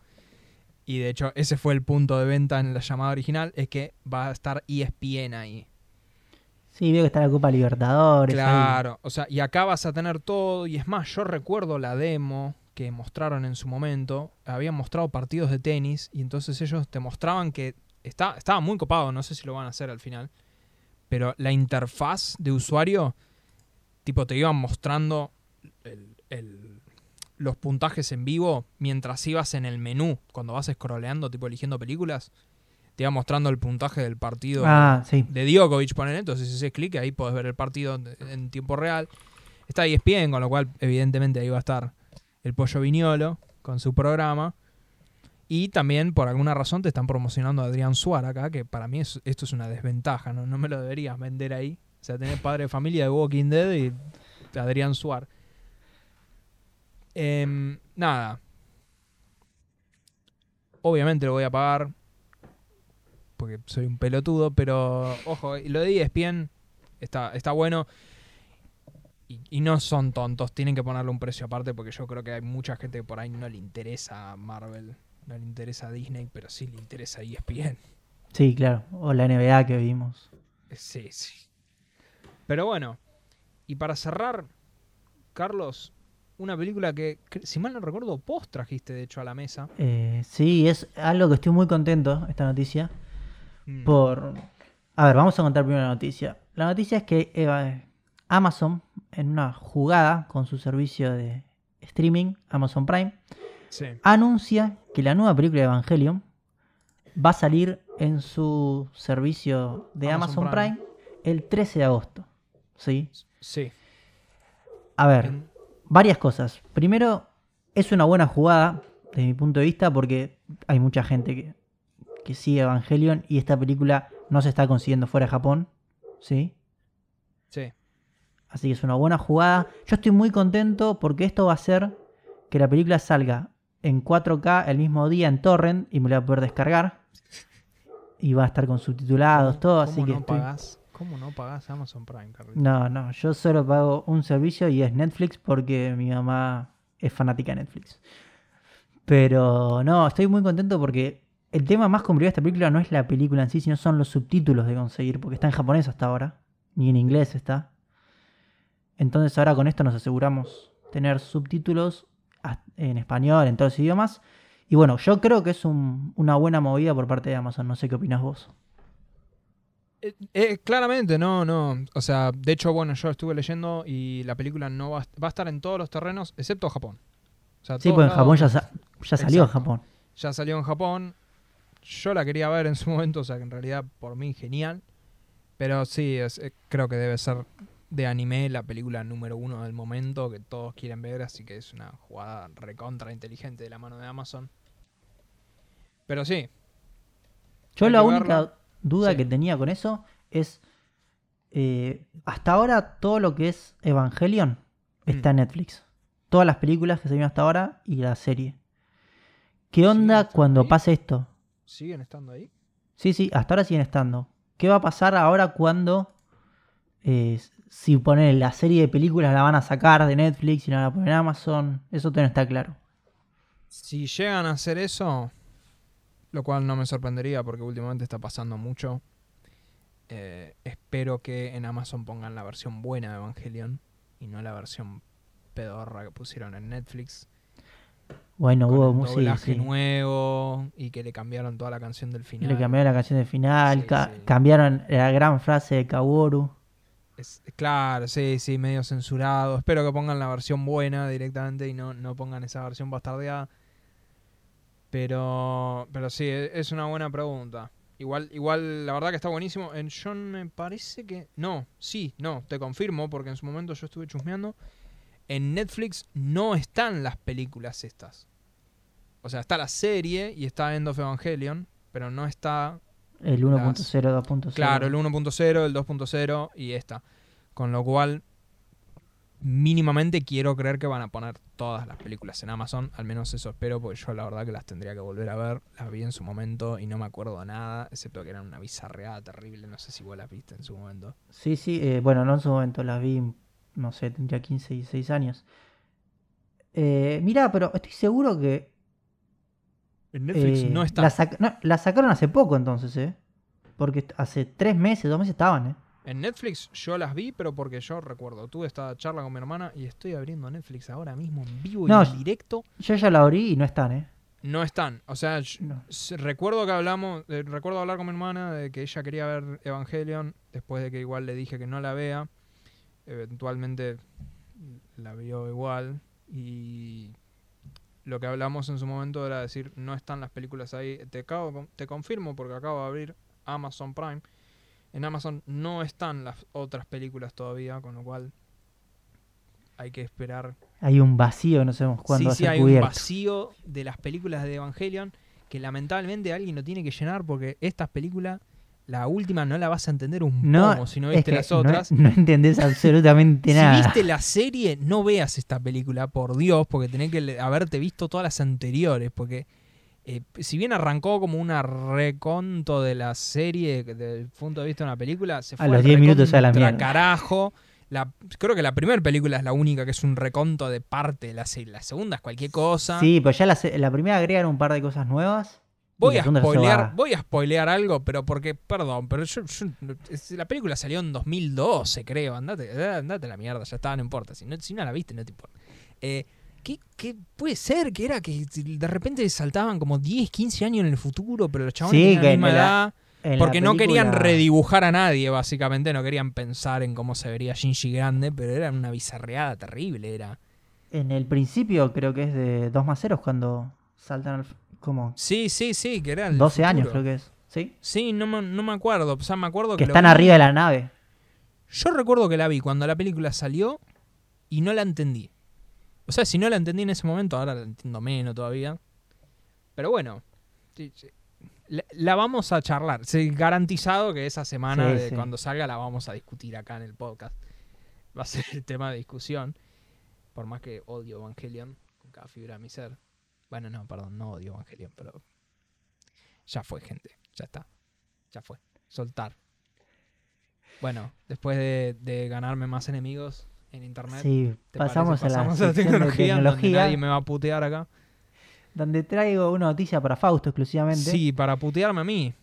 S2: y de hecho ese fue el punto de venta en la llamada original, es que va a estar ESPN ahí.
S1: Sí, veo que está la Copa Libertadores. ahí.
S2: Claro, o sea, y acá vas a tener todo, y es más, yo recuerdo la demo que mostraron en su momento, habían mostrado partidos de tenis, y entonces ellos te mostraban que está, estaba muy copado, no sé si lo van a hacer al final, pero la interfaz de usuario, tipo, te iban mostrando el- el- los puntajes en vivo mientras ibas en el menú, cuando vas scrolleando, tipo, eligiendo películas, te iba mostrando el puntaje del partido
S1: Ah, sí.
S2: de Djokovic, ponen entonces si haces clic ahí podés ver el partido en- tiempo real. Está ESPN, con lo cual evidentemente ahí va a estar el Pollo Viñolo con su programa. Y también por alguna razón te están promocionando a Adrián Suar acá, que para mí es- esto es una desventaja, ¿no? no me lo deberías vender ahí. O sea, tener padre de familia de Walking Dead y Adrián Suar. Em, nada. Obviamente lo voy a pagar porque soy un pelotudo, pero ojo, y lo de ESPN está, está bueno. Y, y no son tontos, tienen que ponerle un precio aparte porque yo creo que hay mucha gente que por ahí no le interesa Marvel, no le interesa Disney, pero sí le interesa ESPN.
S1: Sí, claro. O la NBA que vimos.
S2: Sí, sí. Pero bueno, y para cerrar, Carlos, una película que, si mal no recuerdo, vos trajiste de hecho a la mesa.
S1: Eh, sí, es algo que estoy muy contento, esta noticia.
S2: Mm,
S1: Por. A ver, vamos a contar primero la noticia. La noticia es que eh, Amazon, en una jugada con su servicio de streaming, Amazon Prime,
S2: Sí.
S1: anuncia que la nueva película de Evangelion va a salir en su servicio de
S2: Amazon
S1: Amazon, Prime. el 13 de agosto. ¿Sí?
S2: Sí.
S1: A ver,
S2: En-
S1: varias cosas. Primero, es una buena jugada, desde mi punto de vista, porque hay mucha gente que, que sigue Evangelion y esta película no se está consiguiendo fuera de Japón. ¿Sí?
S2: sí.
S1: Así que es una buena jugada. Yo estoy muy contento porque esto va a hacer que la película salga en 4K el mismo día en Torrent y me la voy a poder descargar. Y va a estar con subtitulados, todo, así
S2: ¿Cómo
S1: que
S2: no
S1: estoy...
S2: ¿Cómo no pagás Amazon Prime, Carlos?
S1: No, no, yo solo pago un servicio y es Netflix porque mi mamá es fanática de Netflix. Pero no, estoy muy contento porque el tema más complicado de esta película no es la película en sí, sino son los subtítulos de conseguir, porque está en japonés hasta ahora, ni en inglés está. Entonces ahora con esto nos aseguramos tener subtítulos en español, en todos los idiomas. Y bueno, yo creo que es un- una buena movida por parte de Amazon, no sé qué opinas vos.
S2: Eh, eh, claramente, no, no. O sea, de hecho, bueno, yo estuve leyendo y la película no va, a- va a estar en todos los terrenos, excepto Japón. O sea,
S1: Sí, pues en Japón ya, sa- ya salió en. Japón.
S2: ya salió en Japón. Yo la quería ver en su momento, o sea que en realidad por mí genial. Pero sí, es- eh, creo que debe ser de anime la película número uno del momento que todos quieren ver, así que es una jugada recontra inteligente de la mano de Amazon. Pero sí,
S1: Yo la única
S2: verla.
S1: Duda
S2: Sí.
S1: que tenía con eso es. eh, hasta ahora todo lo que es Evangelion está
S2: Mm.
S1: en Netflix. Todas las películas que se vieron hasta ahora y la serie. ¿Qué
S2: ¿Siguen
S1: onda cuando
S2: ahí?
S1: pase esto?
S2: siguen estando ahí.
S1: Sí, sí, hasta ahora siguen estando. ¿Qué va a pasar ahora cuando. eh, si ponen la serie de películas la van a sacar de Netflix y la van a poner en Amazon? Eso todavía no está claro.
S2: Si llegan a hacer eso, lo cual no me sorprendería porque últimamente está pasando mucho, eh, espero que en Amazon pongan la versión buena de Evangelion y no la versión pedorra que pusieron en Netflix.
S1: Bueno,
S2: con
S1: hubo sí, sí.
S2: nuevo y que le cambiaron toda la canción del final.
S1: Le cambiaron la canción del final,
S2: Sí,
S1: ca-
S2: sí.
S1: cambiaron la gran frase de Kaworu.
S2: Es- claro, sí, sí, medio censurado. Espero que pongan la versión buena directamente y no, no pongan esa versión bastardeada. Pero, pero sí, e- es una buena pregunta. Igual, igual, la verdad que está buenísimo. En John me parece que... No, sí, no, te confirmo, porque en su momento yo estuve chusmeando. En Netflix no están las películas estas. O sea, está la serie y está End of Evangelion, pero no está
S1: El 1.0, 2.0.
S2: Claro, el 1.0, el 2.0 y esta. Con lo cual, mínimamente quiero creer que van a poner todas las películas en Amazon. Al menos eso espero, porque yo la verdad que las tendría que volver a ver. Las vi en su momento y no me acuerdo nada, excepto que eran una bizarreada terrible. No sé si vos las viste en su momento.
S1: Sí, sí, eh, bueno, no en su momento, las vi, no sé, tendría 15, 16 años. Eh, mira, pero estoy seguro que
S2: En Netflix
S1: eh,
S2: no está.
S1: La, sac- no, la sacaron hace poco entonces, ¿eh? Porque hace tres meses, dos meses estaban, ¿eh?
S2: En Netflix yo las vi, pero porque yo recuerdo, tuve esta charla con mi hermana y estoy abriendo Netflix ahora mismo en vivo
S1: No,
S2: y en directo.
S1: Yo ya la abrí y no están, ¿eh?
S2: No están. O sea,
S1: No.
S2: Recuerdo que hablamos, eh, recuerdo hablar con mi hermana de que ella quería ver Evangelion, después de que igual le dije que no la vea. Eventualmente la vio igual. Y lo que hablamos en su momento era decir, no están las películas ahí. Te, acabo, te confirmo porque acabo de abrir Amazon Prime. En Amazon no están las otras películas todavía, con lo cual hay que esperar
S1: Hay un vacío, no sabemos cuándo
S2: sí,
S1: va a
S2: sí,
S1: ser
S2: hay un vacío de las películas de Evangelion que lamentablemente alguien lo tiene que llenar porque estas películas, la última no la vas a entender un
S1: No,
S2: pomo si no
S1: es
S2: viste
S1: que
S2: las
S1: no-
S2: otras.
S1: No, entendés absolutamente
S2: Si
S1: nada.
S2: viste la serie, no veas esta película, por Dios, porque tenés que haberte visto todas las anteriores, porque eh, si bien arrancó como una reconto de la serie desde el punto de vista de una película, se
S1: A
S2: fue
S1: los
S2: al
S1: 10 minutos a la mierda.
S2: carajo. La, creo que la primera película es la única que es un reconto de parte de la serie. La segunda es cualquier cosa.
S1: Sí, pues ya la, primera agregan un par de cosas nuevas.
S2: Voy a, spoilear, voy a spoilear algo, pero porque, perdón, pero yo, la película salió en 2012, creo. Andate, eh, andate a la mierda, ya está, no importa. Si no, si no la viste, no te importa. Eh, ¿qué, qué puede ser? Que era que de repente saltaban como 10, 15 años en el futuro, pero los chavales
S1: Sí,
S2: tenían
S1: que
S2: la misma
S1: la-
S2: edad. Porque no querían redibujar a nadie, básicamente. No querían pensar en cómo se vería Shinji grande, pero era una bizarreada terrible. Era.
S1: En el principio creo que es de 2 más 0 cuando saltan al... como
S2: Sí, sí, sí, que era. el
S1: 12 años creo que es. ¿Sí?
S2: Sí, no me, no me acuerdo. O sea, me acuerdo que.
S1: Están arriba de la nave.
S2: Yo recuerdo que la vi cuando la película salió y no la entendí. O sea, si no la entendí en ese momento, ahora la entiendo menos todavía. Pero bueno. La, la vamos a charlar. Sí, garantizado que esa semana,
S1: Sí,
S2: de
S1: sí.
S2: cuando salga, la vamos a discutir acá en el podcast. Va a ser el tema de discusión. Por más que odio Evangelion con cada fibra de mi ser. Bueno, no, perdón, no odio Evangelion, pero ya fue, gente. Ya está. Ya fue. Soltar. Bueno, después de, de ganarme más enemigos en internet,
S1: Sí,
S2: ¿te
S1: pasamos,
S2: parece?
S1: a la
S2: Pasamos a la tecnología, donde
S1: tecnología,
S2: nadie me va a putear acá.
S1: donde traigo una noticia para Fausto exclusivamente.
S2: Sí, para putearme a mí.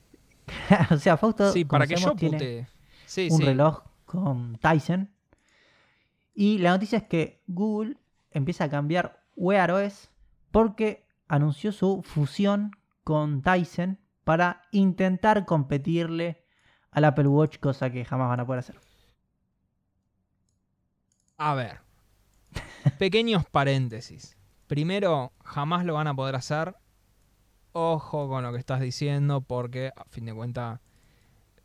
S1: o sea, Fausto
S2: Sí, para que yo putee. Sí,
S1: un
S2: sí.
S1: reloj con Tyson. Y la noticia es que Google empieza a cambiar Wear OS porque anunció su fusión con Tyson para intentar competirle al Apple Watch, cosa que jamás van a poder hacer.
S2: A ver. Pequeños paréntesis. Primero, jamás lo van a poder hacer. Ojo con lo que estás diciendo, porque a fin de cuentas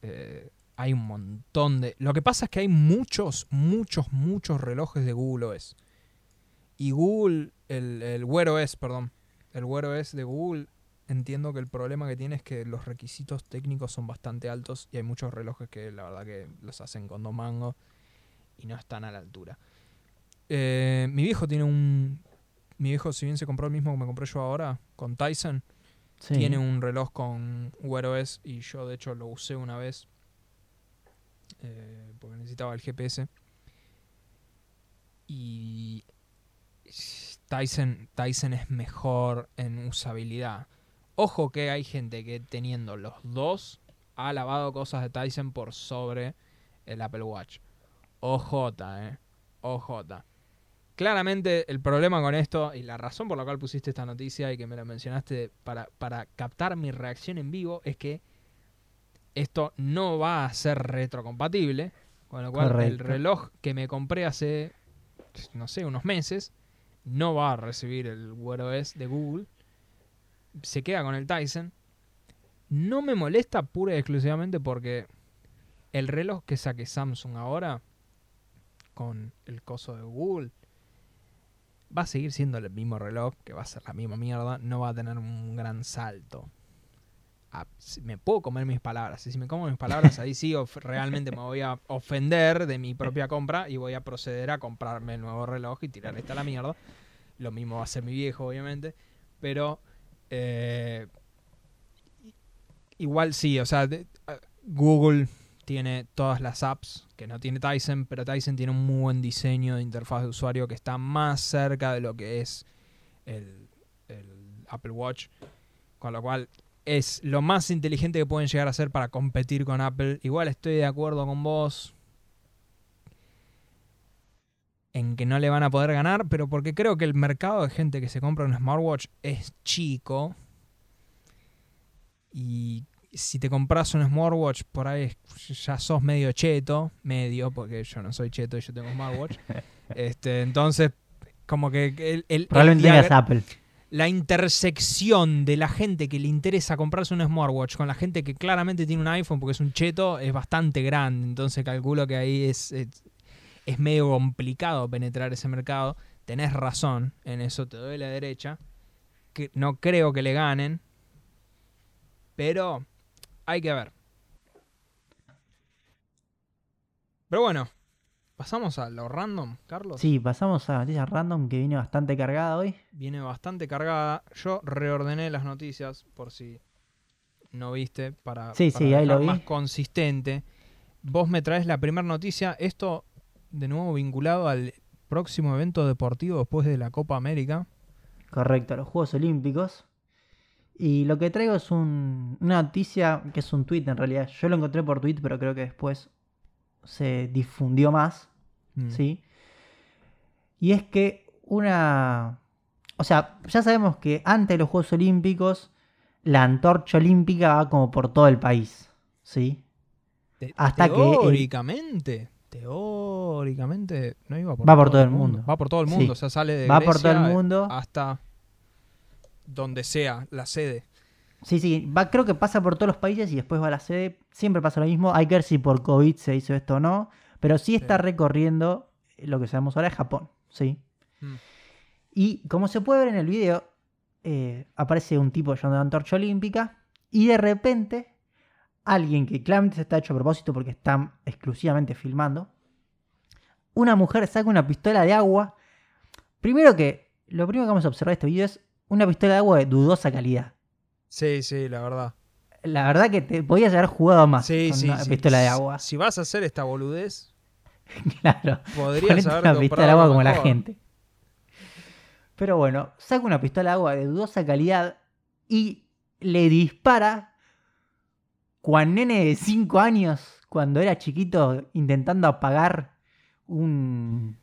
S2: eh, hay un montón de. Lo que pasa es que hay muchos, muchos, muchos relojes de Google OS. Y Google, el, el Wear OS, perdón, el Wear OS de Google, entiendo que el problema que tiene es que los requisitos técnicos son bastante altos y hay muchos relojes que la verdad que los hacen con dos mangos y no están a la altura. Eh, mi viejo tiene un. Mi viejo, si bien se compró el mismo que me compré yo ahora, con Tyson,
S1: Sí.
S2: tiene un reloj con Wear OS y yo de hecho lo usé una vez eh, porque necesitaba el GPS. Y Tyson, Tyson es mejor en usabilidad. Ojo que hay gente que teniendo los dos ha lavado cosas de Tyson por sobre el Apple Watch. OJ, eh. OJ. claramente el problema con esto y la razón por la cual pusiste esta noticia y que me la mencionaste para, para captar mi reacción en vivo es que esto no va a ser retrocompatible. Con lo cual el reloj que me compré hace, no sé, unos meses, no va a recibir el Wear OS de Google. Se queda con el Tyson. No me molesta pura y exclusivamente porque el reloj que saque Samsung ahora con el coso de Google va a seguir siendo el mismo reloj, que va a ser la misma mierda, no va a tener un gran salto. Ah, me puedo comer mis palabras, y si me como mis palabras, ahí sí realmente me voy a ofender de mi propia compra y voy a proceder a comprarme el nuevo reloj y tirar esta a la mierda. Lo mismo va a ser mi viejo, obviamente, pero eh, igual sí, o sea, Google tiene todas las apps que no tiene Tyson, pero Tyson tiene un muy buen diseño de interfaz de usuario que está más cerca de lo que es el, Apple Watch, con lo cual es lo más inteligente que pueden llegar a hacer para competir con Apple. Igual estoy de acuerdo con vos en que no le van a poder ganar, pero porque creo que el mercado de gente que se compra un smartwatch es chico. Y si te compras un smartwatch, por ahí ya sos medio cheto, medio, porque yo no soy cheto y yo tengo smartwatch. este, entonces, como que el, el- el
S1: Probablemente
S2: diagra-
S1: tengas Apple.
S2: la intersección de la gente que le interesa comprarse un smartwatch con la gente que claramente tiene un iPhone porque es un cheto es bastante grande. Entonces calculo que ahí es, es, es medio complicado penetrar ese mercado. Tenés razón en eso, te doy la derecha. Que no creo que le ganen. Pero hay que ver. Pero bueno, pasamos a lo random, Carlos.
S1: Sí, pasamos a noticias random que viene bastante cargada hoy.
S2: viene bastante cargada. Yo reordené las noticias por si no viste para,
S1: Sí,
S2: para
S1: sí, ahí lo vi.
S2: más consistente. Vos me traes la primera noticia, esto de nuevo vinculado al próximo evento deportivo después de la Copa América.
S1: Correcto, los Juegos Olímpicos. Y lo que traigo es un- una noticia que es un tweet en realidad. Yo lo encontré por tweet, pero creo que después se difundió más.
S2: Mm.
S1: ¿sí? Y es que una... O sea, ya sabemos que antes de los Juegos Olímpicos, la antorcha olímpica va como por todo el país, ¿sí?
S2: Te-
S1: hasta que el-
S2: teóricamente, teóricamente no iba por
S1: Va por todo el mundo.
S2: Va por todo el
S1: Sí.
S2: mundo, o sea, sale de
S1: Va por todo el mundo.
S2: hasta donde sea la sede.
S1: Sí, sí, va, creo que pasa por todos los países y después va a la sede. Siempre pasa lo mismo. Hay que ver si por COVID se hizo esto o no. Pero sí está
S2: Sí.
S1: recorriendo lo que sabemos ahora es Japón, ¿sí?
S2: Mm.
S1: Y como se puede ver en el video, eh, aparece un tipo llevando una antorcha olímpica y de repente alguien que claramente se está hecho a propósito porque están exclusivamente filmando, una mujer saca una pistola de agua. Primero que, lo primero que vamos a observar de este video es una pistola de agua de dudosa calidad.
S2: Sí, sí, la verdad.
S1: La verdad que te podías haber jugado más
S2: Sí,
S1: con
S2: sí,
S1: una
S2: sí.
S1: pistola de agua.
S2: Si vas a hacer esta boludez,
S1: claro.
S2: podrías haber
S1: una pistola de agua como la gente. Pero bueno, saca una pistola de agua de dudosa calidad y le dispara cual nene de 5 años, cuando era chiquito, intentando apagar un,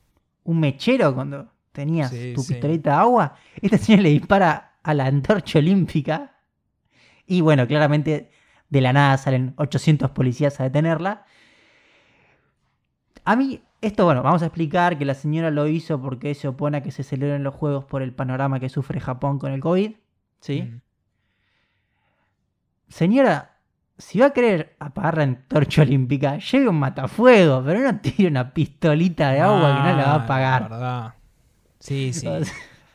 S1: un mechero cuando tenías
S2: Sí,
S1: tu
S2: sí.
S1: pistolita de agua. Este señor le dispara a la antorcha olímpica. Y bueno, claramente de la nada salen 800 policías a detenerla. A mí, esto, bueno, vamos a explicar que la señora lo hizo porque se opone a que se celebren los juegos por el panorama que sufre Japón con el COVID. ¿sí?
S2: Mm.
S1: Señora, si va a querer apagar la antorcha olímpica, lleve un matafuego, pero no tire una pistolita de agua que no la va a
S2: Ah,
S1: apagar.
S2: Sí, sí.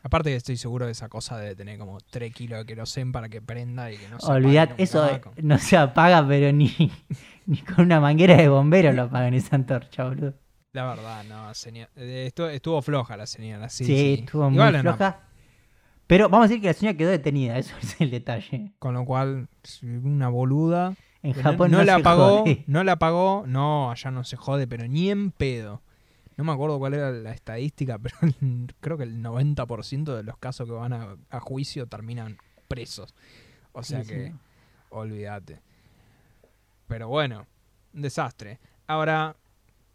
S2: Aparte que estoy seguro que esa cosa debe tener como 3 kilos de querosén para que prenda y que no se
S1: Olvidad,
S2: apague
S1: eso
S2: nunca
S1: eh, no se apaga, pero ni, ni con una manguera de bombero lo apagan esa antorcha, boludo.
S2: La verdad, no, señor. eh, Estuvo, estuvo floja la señora, sí.
S1: Sí, estuvo muy
S2: Igual no,
S1: floja. Pero vamos a decir que la señora quedó detenida, eso es el detalle.
S2: Con lo cual, una boluda.
S1: En Japón
S2: no,
S1: no,
S2: la
S1: se
S2: pagó,
S1: jode.
S2: no la pagó, no, allá no se jode, pero ni en pedo. No me acuerdo cuál era la estadística, pero creo que el 90% de los casos que van a, a juicio terminan presos. O sea
S1: Sí,
S2: que,
S1: sí.
S2: olvídate. Pero bueno, un desastre. Ahora,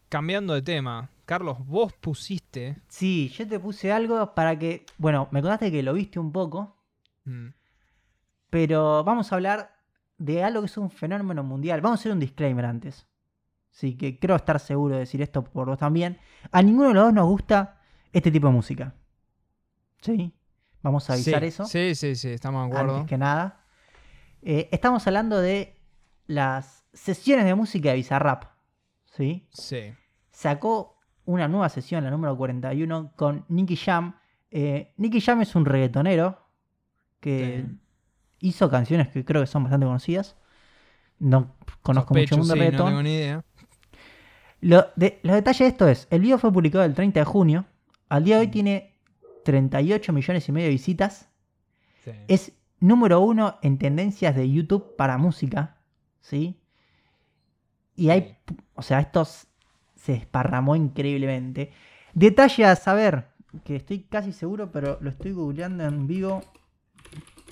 S2: cambiando de tema. Carlos, vos pusiste.
S1: Sí, yo te puse algo para que. Bueno, me contaste que lo viste un poco,
S2: Mm,
S1: pero vamos a hablar de algo que es un fenómeno mundial. Vamos a hacer un disclaimer antes. Sí, que creo estar seguro de decir esto por vos también. A ninguno de los dos nos gusta este tipo de música. ¿Sí? Vamos a avisar
S2: sí,
S1: eso.
S2: Sí, sí, sí, estamos de acuerdo.
S1: antes que nada. Eh, estamos hablando de las sesiones de música de Bizarrap. ¿Sí?
S2: Sí.
S1: Sacó una nueva sesión, la número 41, con Nicky Jam. Eh, Nicky Jam es un reggaetonero que
S2: Sí.
S1: hizo canciones que creo que son bastante conocidas. No conozco
S2: Sospecho,
S1: mucho mundo
S2: sí,
S1: del
S2: no tengo ni idea.
S1: Lo de- los detalles de esto es, el video fue publicado el 30 de junio. Al día de hoy
S2: Mm.
S1: tiene 38 millones y medio de visitas.
S2: Sí.
S1: Es número uno en tendencias de YouTube para música. ¿Sí? Y hay, o sea, esto se desparramó increíblemente. Detalle a saber, que estoy casi seguro, pero lo estoy googleando en vivo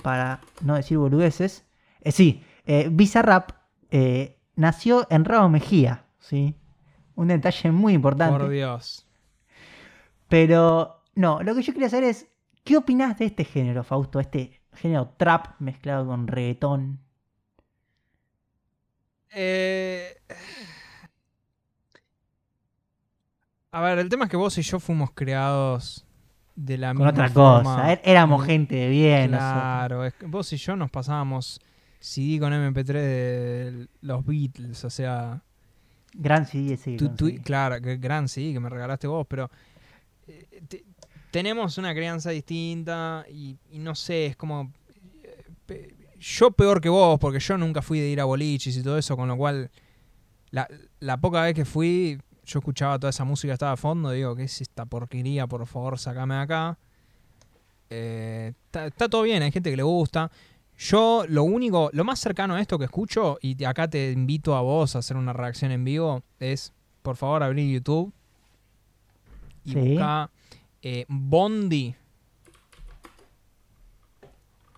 S1: para no decir boludeces. Eh, sí, eh, Bizarrap eh, nació en Rabo Mejía, ¿sí? Un detalle muy importante.
S2: Por Dios.
S1: Pero no, lo que yo quería saber es, ¿qué opinás de este género, Fausto? Este género trap mezclado con reggaetón.
S2: Eh, A ver, el tema es que vos y yo fuimos creados de la
S1: Con
S2: misma
S1: otra
S2: forma.
S1: cosa. é- Éramos gente de bien.
S2: Claro, es que vos y yo nos pasábamos CD con MP3 de los Beatles, o sea,
S1: Gran CD ese
S2: tu- claro, gran CD que me regalaste vos, pero eh, te- tenemos una crianza distinta y, y no sé, es como eh, pe- yo peor que vos, porque yo nunca fui de ir a boliches y todo eso, con lo cual la, la poca vez que fui, yo escuchaba toda esa música, estaba a fondo, digo, ¿qué es esta porquería? Por favor, sacame de acá. Eh, Está está todo bien, hay gente que le gusta. Yo lo único, lo más cercano a esto que escucho, y acá te invito a vos a hacer una reacción en vivo, es, por favor, abrir YouTube y
S1: Sí.
S2: busca eh, Bondi.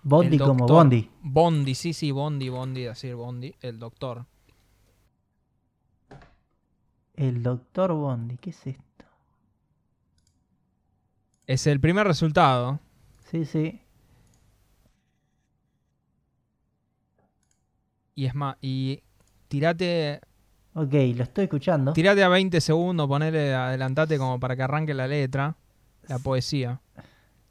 S1: Bondi como. Bondi.
S2: Bondi, sí, sí, Bondi, Bondi, decir Bondi, el doctor.
S1: El doctor Bondi. ¿Qué es esto?
S2: Es el primer resultado.
S1: Sí, sí.
S2: Y es más, y tirate,
S1: Ok, lo estoy escuchando.
S2: tirate a 20 segundos, ponele, adelantate como para que arranque la letra, la poesía.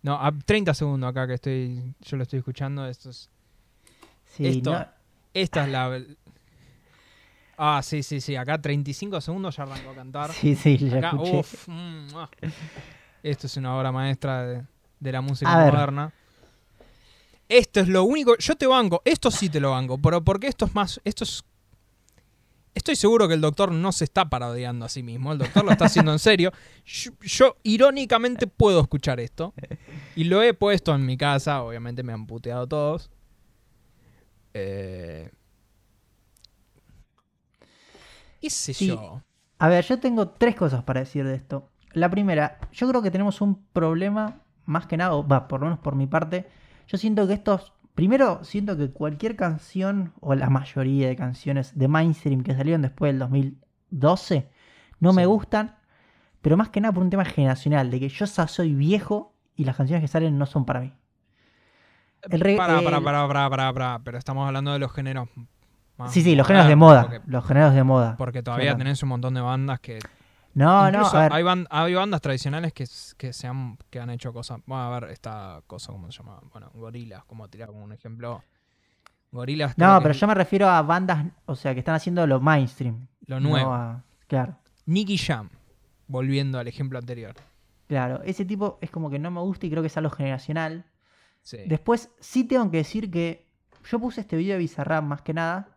S2: No, a 30 segundos acá que estoy, yo lo estoy escuchando, esto es-
S1: Sí,
S2: esto-
S1: no-
S2: esta es la... Ah, sí, sí, sí, acá 35 segundos ya arrancó a cantar.
S1: sí, sí,
S2: Acá,
S1: escuché.
S2: uf, mm, ah. Esto es una obra maestra de, de la música
S1: A ver.
S2: Esto es lo único. Yo te banco. Esto sí te lo banco. Pero porque esto es más. Esto es. Estoy seguro que el doctor no se está parodiando a sí mismo. El doctor lo está haciendo en serio. Yo, yo, irónicamente puedo escuchar esto. Y lo he puesto en mi casa. Obviamente me han puteado todos. Eh, ¿Qué sé
S1: Sí.
S2: yo?
S1: A ver, yo tengo tres cosas para decir de esto. La primera, yo creo que tenemos un problema, más que nada, o va, por lo menos por mi parte. Yo siento que estos. Primero, siento que cualquier canción, o la mayoría de canciones de mainstream que salieron después del 2012, no me gustan. Pero más que nada por un tema generacional, de que yo ya soy viejo y las canciones que salen no son para mí. El re-
S2: Para, para,
S1: el-
S2: para, para, para, para, pero estamos hablando de los géneros más
S1: Sí, sí, los géneros de moda.
S2: Porque,
S1: Los géneros de moda.
S2: porque todavía
S1: Claro.
S2: tenés un montón de bandas que...
S1: No,
S2: incluso
S1: no, a ver.
S2: hay, ban- hay bandas tradicionales que, que, se han, que han hecho cosas... Bueno, a ver, esta cosa, ¿cómo se llama? Bueno, Gorilas, como tirar como un ejemplo. Gorilas
S1: No, pero yo me refiero a bandas, o sea, que están haciendo lo mainstream.
S2: Lo
S1: no
S2: nuevo.
S1: a- claro,
S2: Nicky Jam, volviendo al ejemplo anterior.
S1: claro. Ese tipo es como que no me gusta y creo que es algo generacional.
S2: Sí.
S1: Después, sí tengo que decir que yo puse este video de Bizarrap más que nada.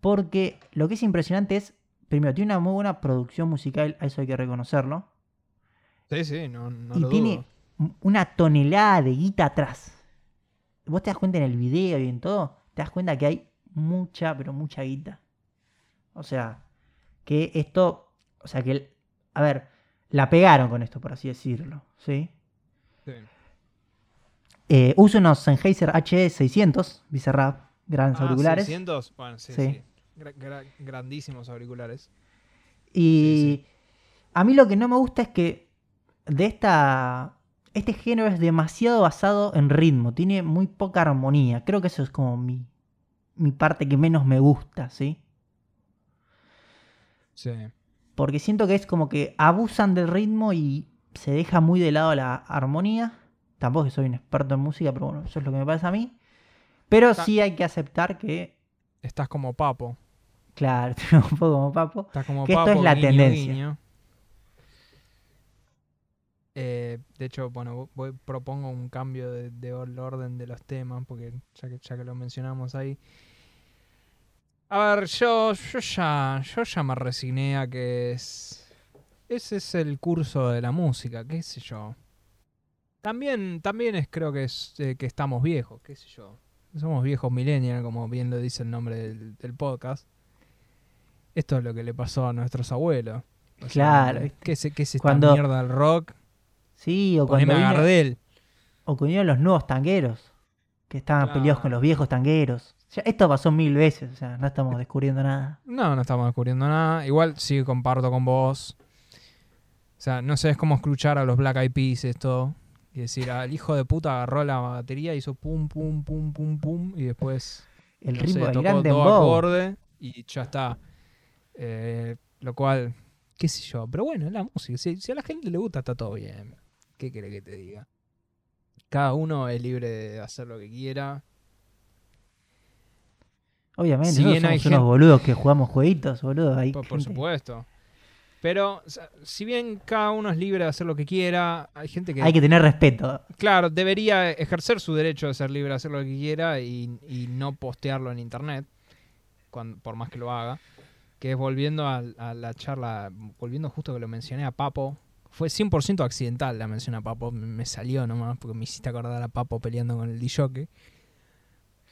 S1: Porque lo que es impresionante es, primero, tiene una muy buena producción musical, a eso hay que reconocerlo.
S2: sí, sí, no, no
S1: y
S2: lo
S1: tiene
S2: dudo.
S1: una tonelada de guita atrás. Vos te das cuenta en el video y en todo, te das cuenta que hay mucha, pero mucha guita. O sea, que esto, o sea, que, el- a ver, la pegaron con esto, por así decirlo, ¿sí?
S2: Sí.
S1: Eh, uso unos Sennheiser HE600, Bizarrap, grandes
S2: Ah,
S1: auriculares.
S2: 600, bueno, sí,
S1: Sí.
S2: sí. Gra- gra- grandísimos auriculares.
S1: Y a mí lo que no me gusta es que de esta. Este género es demasiado basado en ritmo, tiene muy poca armonía. Creo que eso es como mi, mi parte que menos me gusta, ¿sí?
S2: Sí.
S1: Porque siento que es como que abusan del ritmo y se deja muy de lado la armonía. Tampoco que soy un experto en música, pero bueno, eso es lo que me pasa a mí. Pero
S2: Está-
S1: sí hay que aceptar que,
S2: Estás como papo.
S1: Claro, un poco como papo.
S2: Estás como
S1: Que esto
S2: papo.
S1: es la
S2: guiño,
S1: tendencia.
S2: guiño. Eh, de hecho, bueno, voy, propongo un cambio de, de or- orden de los temas, porque ya que, ya que lo mencionamos ahí. A ver, yo, yo ya, yo ya me resigné a que es. Ese es el curso de la música, qué sé yo. También, también es, creo que es eh, que estamos viejos, qué sé yo. Somos viejos millennials, como bien lo dice el nombre del, del podcast. Esto es lo que le pasó a nuestros abuelos. O sea,
S1: Claro.
S2: ¿Qué es, qué es esta
S1: Cuando-
S2: mierda del rock?
S1: Sí, o cuando,
S2: Poneme
S1: vino-
S2: Gardel.
S1: o cuando vinieron los nuevos tangueros, que estaban
S2: Claro.
S1: peleados con los viejos tangueros. Ya, esto pasó mil veces, o sea, no estamos descubriendo nada.
S2: No, no estamos descubriendo nada. Igual sí comparto con vos. O sea, no sé, es como escuchar a los Black Eyed Peas esto. Y decir, al hijo de puta agarró la batería, hizo pum, pum, pum, pum, pum. Y después
S1: El
S2: no
S1: ritmo
S2: sé,
S1: del
S2: tocó
S1: gran
S2: dos acordes y ya está. Eh, lo cual, qué sé yo. Pero bueno, es la música. Si, si a la gente le gusta, está todo bien. ¿Qué quiere que te diga? Cada uno es libre de hacer lo que quiera.
S1: Obviamente,
S2: Si hay
S1: somos unos boludos que jugamos jueguitos, boludo. Hay
S2: Por, supuesto. Pero, o sea, si bien cada uno es libre de hacer lo que quiera, hay gente que,
S1: Hay que tener respeto.
S2: claro, debería ejercer su derecho de ser libre de hacer lo que quiera y, y no postearlo en internet, cuan- por más que lo haga. Que es volviendo a, a la charla, volviendo justo que lo mencioné a Papo. Fue 100% accidental la mención a Papo, me, me salió nomás porque me hiciste acordar a Papo peleando con el DJ.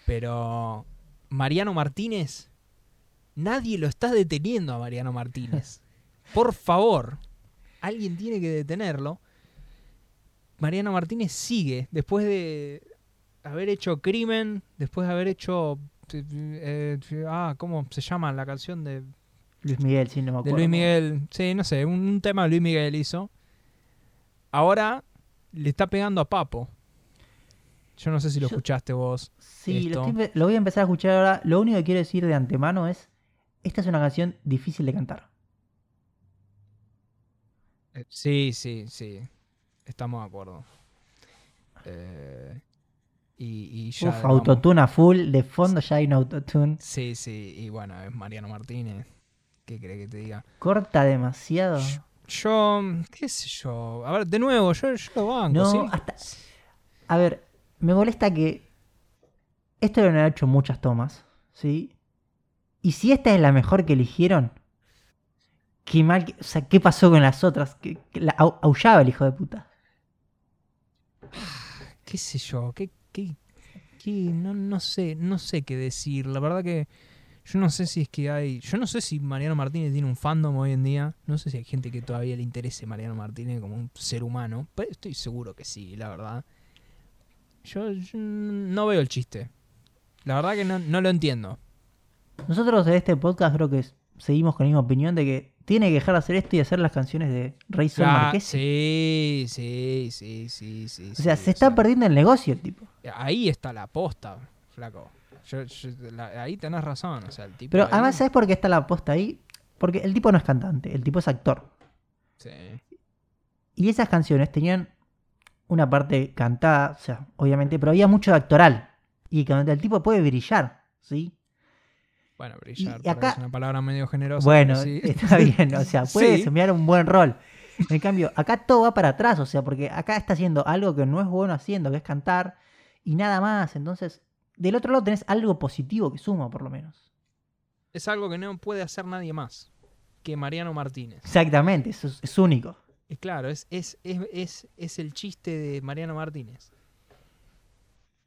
S2: Pero Mariano Martínez, nadie lo está deteniendo a Mariano Martínez. Por favor, alguien tiene que detenerlo. Mariano Martínez sigue después de haber hecho crimen, después de haber hecho... eh, eh, ah, ¿cómo se llama la canción de,
S1: Luis Miguel, sí, no me
S2: de
S1: acuerdo.
S2: Luis Miguel? Sí, no sé, un, un tema de Luis Miguel hizo. Ahora le está pegando a Papo. Yo no sé si lo
S1: Yo-
S2: escuchaste vos.
S1: Sí, lo, estoy voy a empezar a escuchar ahora. Lo único que quiero decir de antemano es, esta es una canción difícil de cantar.
S2: Eh, Sí, sí, sí. Estamos de acuerdo. Eh, y, y ya.
S1: Uf, autotune a full, de fondo ya hay un autotune.
S2: Sí, sí. Y bueno, es Mariano Martínez. ¿Qué cree que te diga?
S1: Corta demasiado.
S2: Yo, qué sé yo. A ver, de nuevo, yo, yo lo banco.
S1: No,
S2: ¿sí?
S1: hasta... A ver, me molesta que esto lo han hecho muchas tomas, ¿sí? Y si esta es la mejor que eligieron, qué mal, que- o sea, ¿qué pasó con las otras? Que, que la, au- aullaba el hijo de puta.
S2: qué sé yo, qué, qué, qué- no, no sé, no sé qué decir. La verdad que yo no sé si es que hay, yo no sé si Mariano Martínez tiene un fandom hoy en día. No sé si hay gente que todavía le interese Mariano Martínez como un ser humano. Pero estoy seguro que sí, la verdad. Yo, yo no veo el chiste. La verdad que no, no lo entiendo.
S1: Nosotros en este podcast creo que seguimos con la misma opinión de que tiene que dejar de hacer esto y hacer las canciones de Rey Sol Marqués.
S2: sí, sí, sí, sí, sí.
S1: O sea,
S2: sí,
S1: se está
S2: sea,
S1: perdiendo el negocio el tipo.
S2: Ahí está la posta, flaco. Yo- yo- la- ahí tenés razón. O sea, el tipo
S1: Pero
S2: ahí-
S1: además, ¿sabes por qué está la posta ahí? Porque el tipo no es cantante, el tipo es actor.
S2: Sí.
S1: Y esas canciones tenían una parte cantada, o sea, obviamente, pero había mucho de actoral. Y el tipo puede brillar, ¿sí?
S2: Bueno, brillar
S1: y acá-
S2: es una palabra medio generosa.
S1: Bueno,
S2: sí.
S1: está bien, o sea, puede
S2: Sí.
S1: un buen rol. En cambio, acá todo va para atrás, o sea, porque acá está haciendo algo que no es bueno haciendo, que es cantar, y nada más. Entonces, del otro lado tenés algo positivo que suma, por lo menos.
S2: Es algo que no puede hacer nadie más que Mariano Martínez.
S1: Exactamente, es, es único.
S2: Y claro, es, es, es, es, es el chiste de Mariano Martínez.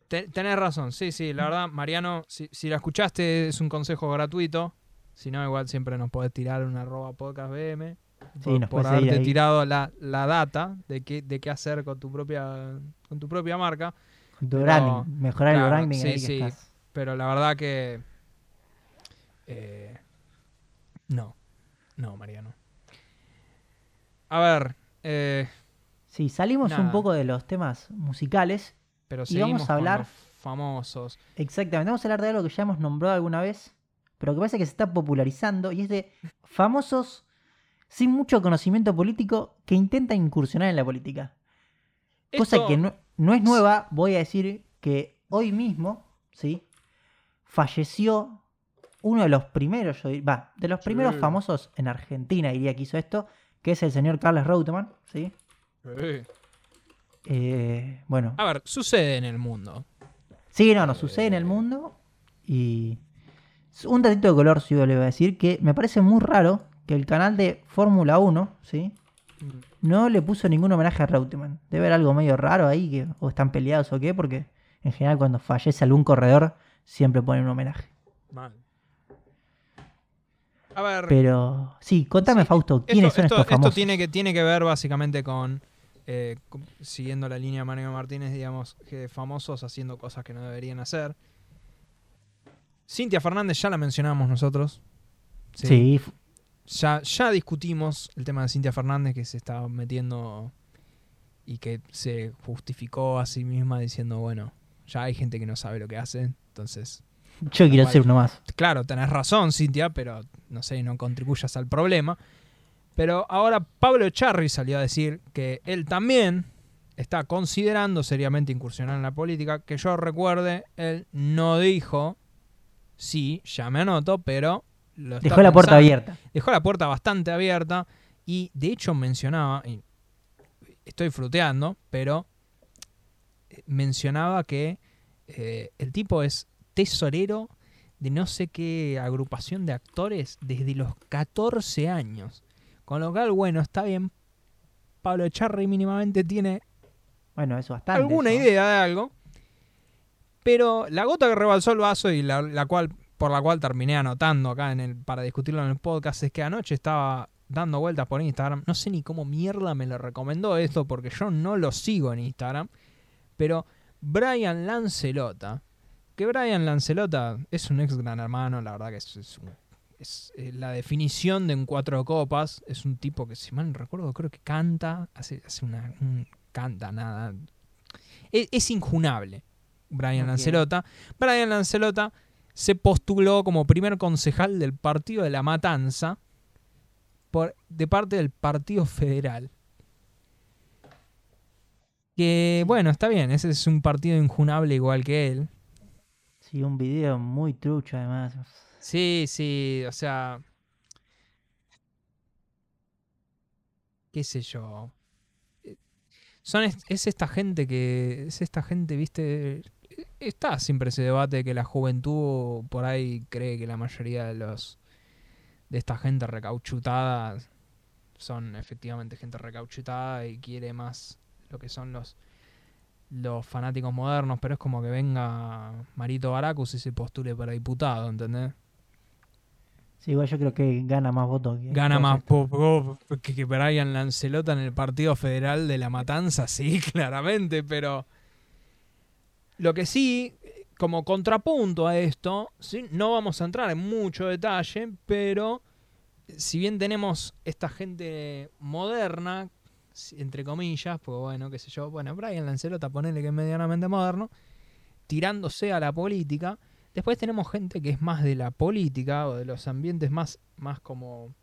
S2: Te- tenés razón, sí, sí, la verdad, Mariano, si, si la escuchaste es un consejo gratuito. Si no, igual siempre nos podés tirar un arroba podcast BM.
S1: Sí,
S2: por, por haberte tirado la, la data de qué, de qué hacer con tu propia, con tu propia marca. Pero,
S1: mejorar
S2: claro,
S1: el branding
S2: sí,
S1: ahí que
S2: sí.
S1: estás.
S2: Pero la verdad que. eh, no. No, Mariano. a ver. eh,
S1: Sí, salimos un poco de los temas musicales.
S2: pero
S1: Y vamos a
S2: con
S1: hablar-
S2: los famosos.
S1: Exactamente, vamos a hablar de algo que ya hemos nombrado alguna vez, pero que parece que se está popularizando y es de famosos sin mucho conocimiento político que intentan incursionar en la política. Cosa
S2: Esto-
S1: que no, no es nueva, voy a decir que hoy mismo, ¿sí? Falleció uno de los primeros, yo dir- va, de los primeros
S2: Sí.
S1: famosos en Argentina, diría que hizo esto, que es el señor Carlos Reutemann, ¿sí?
S2: Eh.
S1: Eh, bueno,
S2: A ver, sucede en el mundo.
S1: Sí, no, nos sucede en el mundo. Y un datito de color, sí, yo le voy a decir, que me parece muy raro que el canal de Fórmula 1, ¿sí? No le puso ningún homenaje a Reutemann. Debe haber algo medio raro ahí, que o están peleados o qué, porque en general cuando fallece algún corredor siempre ponen un homenaje.
S2: Mal. A ver.
S1: Pero sí, contame
S2: Sí,
S1: Fausto, ¿quiénes
S2: esto,
S1: son
S2: esto-
S1: estos famosos?
S2: esto tiene que, tiene que ver básicamente con, eh, con- siguiendo la línea de Mario Martínez, digamos, que famosos haciendo cosas que no deberían hacer. Cintia Fernández ya la mencionamos nosotros.
S1: Sí, f-
S2: Ya, ya discutimos el tema de Cintia Fernández que se estaba metiendo y que se justificó a sí misma diciendo, bueno, ya hay gente que no sabe lo que hace, entonces
S1: yo quiero ser uno más.
S2: Claro, tenés razón, Cintia, pero no sé, no contribuyas al problema. Pero ahora Pablo Charri salió a decir que él también está considerando seriamente incursionar en la política. Que yo recuerde, él no dijo, sí, ya me anoto, pero... lo
S1: Dejó la puerta abierta.
S2: Dejó la puerta bastante abierta y de hecho mencionaba, y estoy fruteando, pero eh, mencionaba que eh, el tipo es tesorero de no sé qué agrupación de actores desde los 14 años. Con lo cual, bueno, está bien. Pablo Charri mínimamente tiene
S1: Bueno, eso bastante.
S2: alguna
S1: eso.
S2: idea de algo. Pero la gota que rebalsó el vaso y la, la cual, por la cual terminé anotando acá en el, para discutirlo en el podcast es que anoche estaba dando vueltas por Instagram. No sé ni cómo mierda me lo recomendó esto porque yo no lo sigo en Instagram. Pero Brian Lancelota, que Brian Lancelota es un ex gran hermano, la verdad que es, es un- es, eh, la definición de un cuatro copas. Es un tipo que, si mal no recuerdo, creo que canta, hace, hace una. un- canta, nada. Es, es injunable, Brian. Lancelota. Brian Lancelota se postuló como primer concejal del partido de la Matanza por, de parte del Partido Federal. Que, bueno, está bien, ese es un partido injunable igual que él.
S1: Sí, un video muy trucho además.
S2: Sí, sí, o sea. ¿Qué sé yo? Eh, Son es, es esta gente que. Es esta gente, viste. Está siempre ese debate de que la juventud por ahí cree que la mayoría de los. de esta gente recauchutada son efectivamente gente recauchutada y quiere más lo que son los los fanáticos modernos, pero es como que venga Marito Baracus y se postule para diputado, ¿entendés?
S1: Sí, igual yo creo que gana más votos que.
S2: Gana más que, que Brian Lancelota en el Partido Federal de la Matanza, sí, claramente, pero lo que sí, como contrapunto a esto, ¿sí? no vamos a entrar en mucho detalle, pero si bien tenemos esta gente moderna, entre comillas, pues bueno, qué sé yo, bueno, Brian Lancelota, ponele que es medianamente moderno, tirándose a la política, Después tenemos gente que es más de la política o de los ambientes más, más como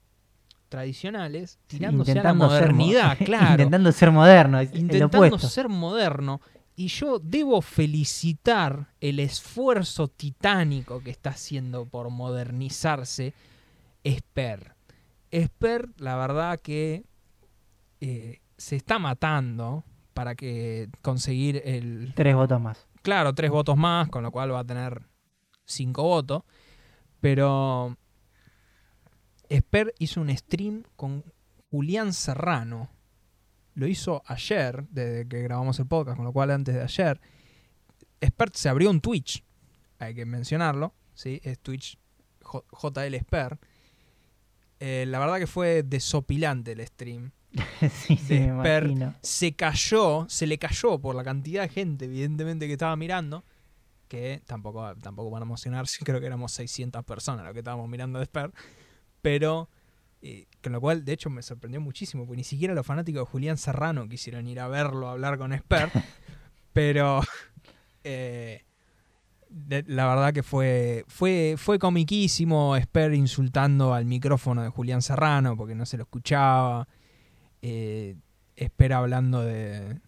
S2: tradicionales,
S1: Sí,
S2: tirándose a la
S1: ser mo-
S2: modernidad, claro.
S1: intentando ser moderno, el
S2: intentando
S1: opuesto.
S2: ser moderno. Y yo debo felicitar el esfuerzo titánico que está haciendo por modernizarse Esper. Esper, la verdad que eh, se está matando para que conseguir el,
S1: Tres votos más.
S2: claro, tres votos más, con lo cual va a tener cinco votos. Pero Esper hizo un stream con Julián Serrano. Lo hizo ayer, desde que grabamos el podcast, con lo cual antes de ayer. Esper se abrió un Twitch, hay que mencionarlo, ¿sí? Es Twitch J- JL Esper. Eh, la verdad que fue desopilante el stream
S1: sí, sí,
S2: se cayó, se le cayó por la cantidad de gente, evidentemente, que estaba mirando. Que tampoco, tampoco van a emocionarse, creo que éramos 600 personas lo que estábamos mirando de Esper. Pero Eh, con lo cual, de hecho, me sorprendió muchísimo, porque ni siquiera los fanáticos de Julián Serrano quisieron ir a verlo, a hablar con Esper. pero eh, de- la verdad que fue, fue, fue comiquísimo Esper insultando al micrófono de Julián Serrano porque no se lo escuchaba. Eh, Esper hablando de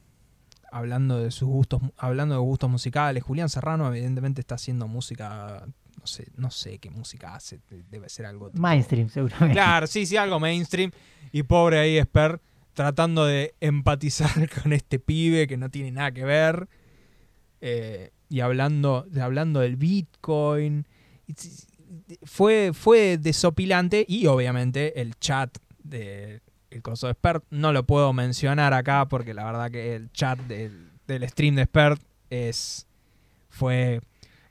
S2: hablando de sus gustos hablando de gustos musicales Julián Serrano evidentemente está haciendo música no sé no sé qué música hace debe ser algo tipo-
S1: Mainstream, seguramente.
S2: Claro, sí, sí, algo mainstream. Y pobre ahí Esper tratando de empatizar con este pibe que no tiene nada que ver. eh, y hablando, hablando del Bitcoin. Fue, fue desopilante. Y obviamente el chat de el coso de Spert no lo puedo mencionar acá porque la verdad que el chat del, del stream de Spert es. fue.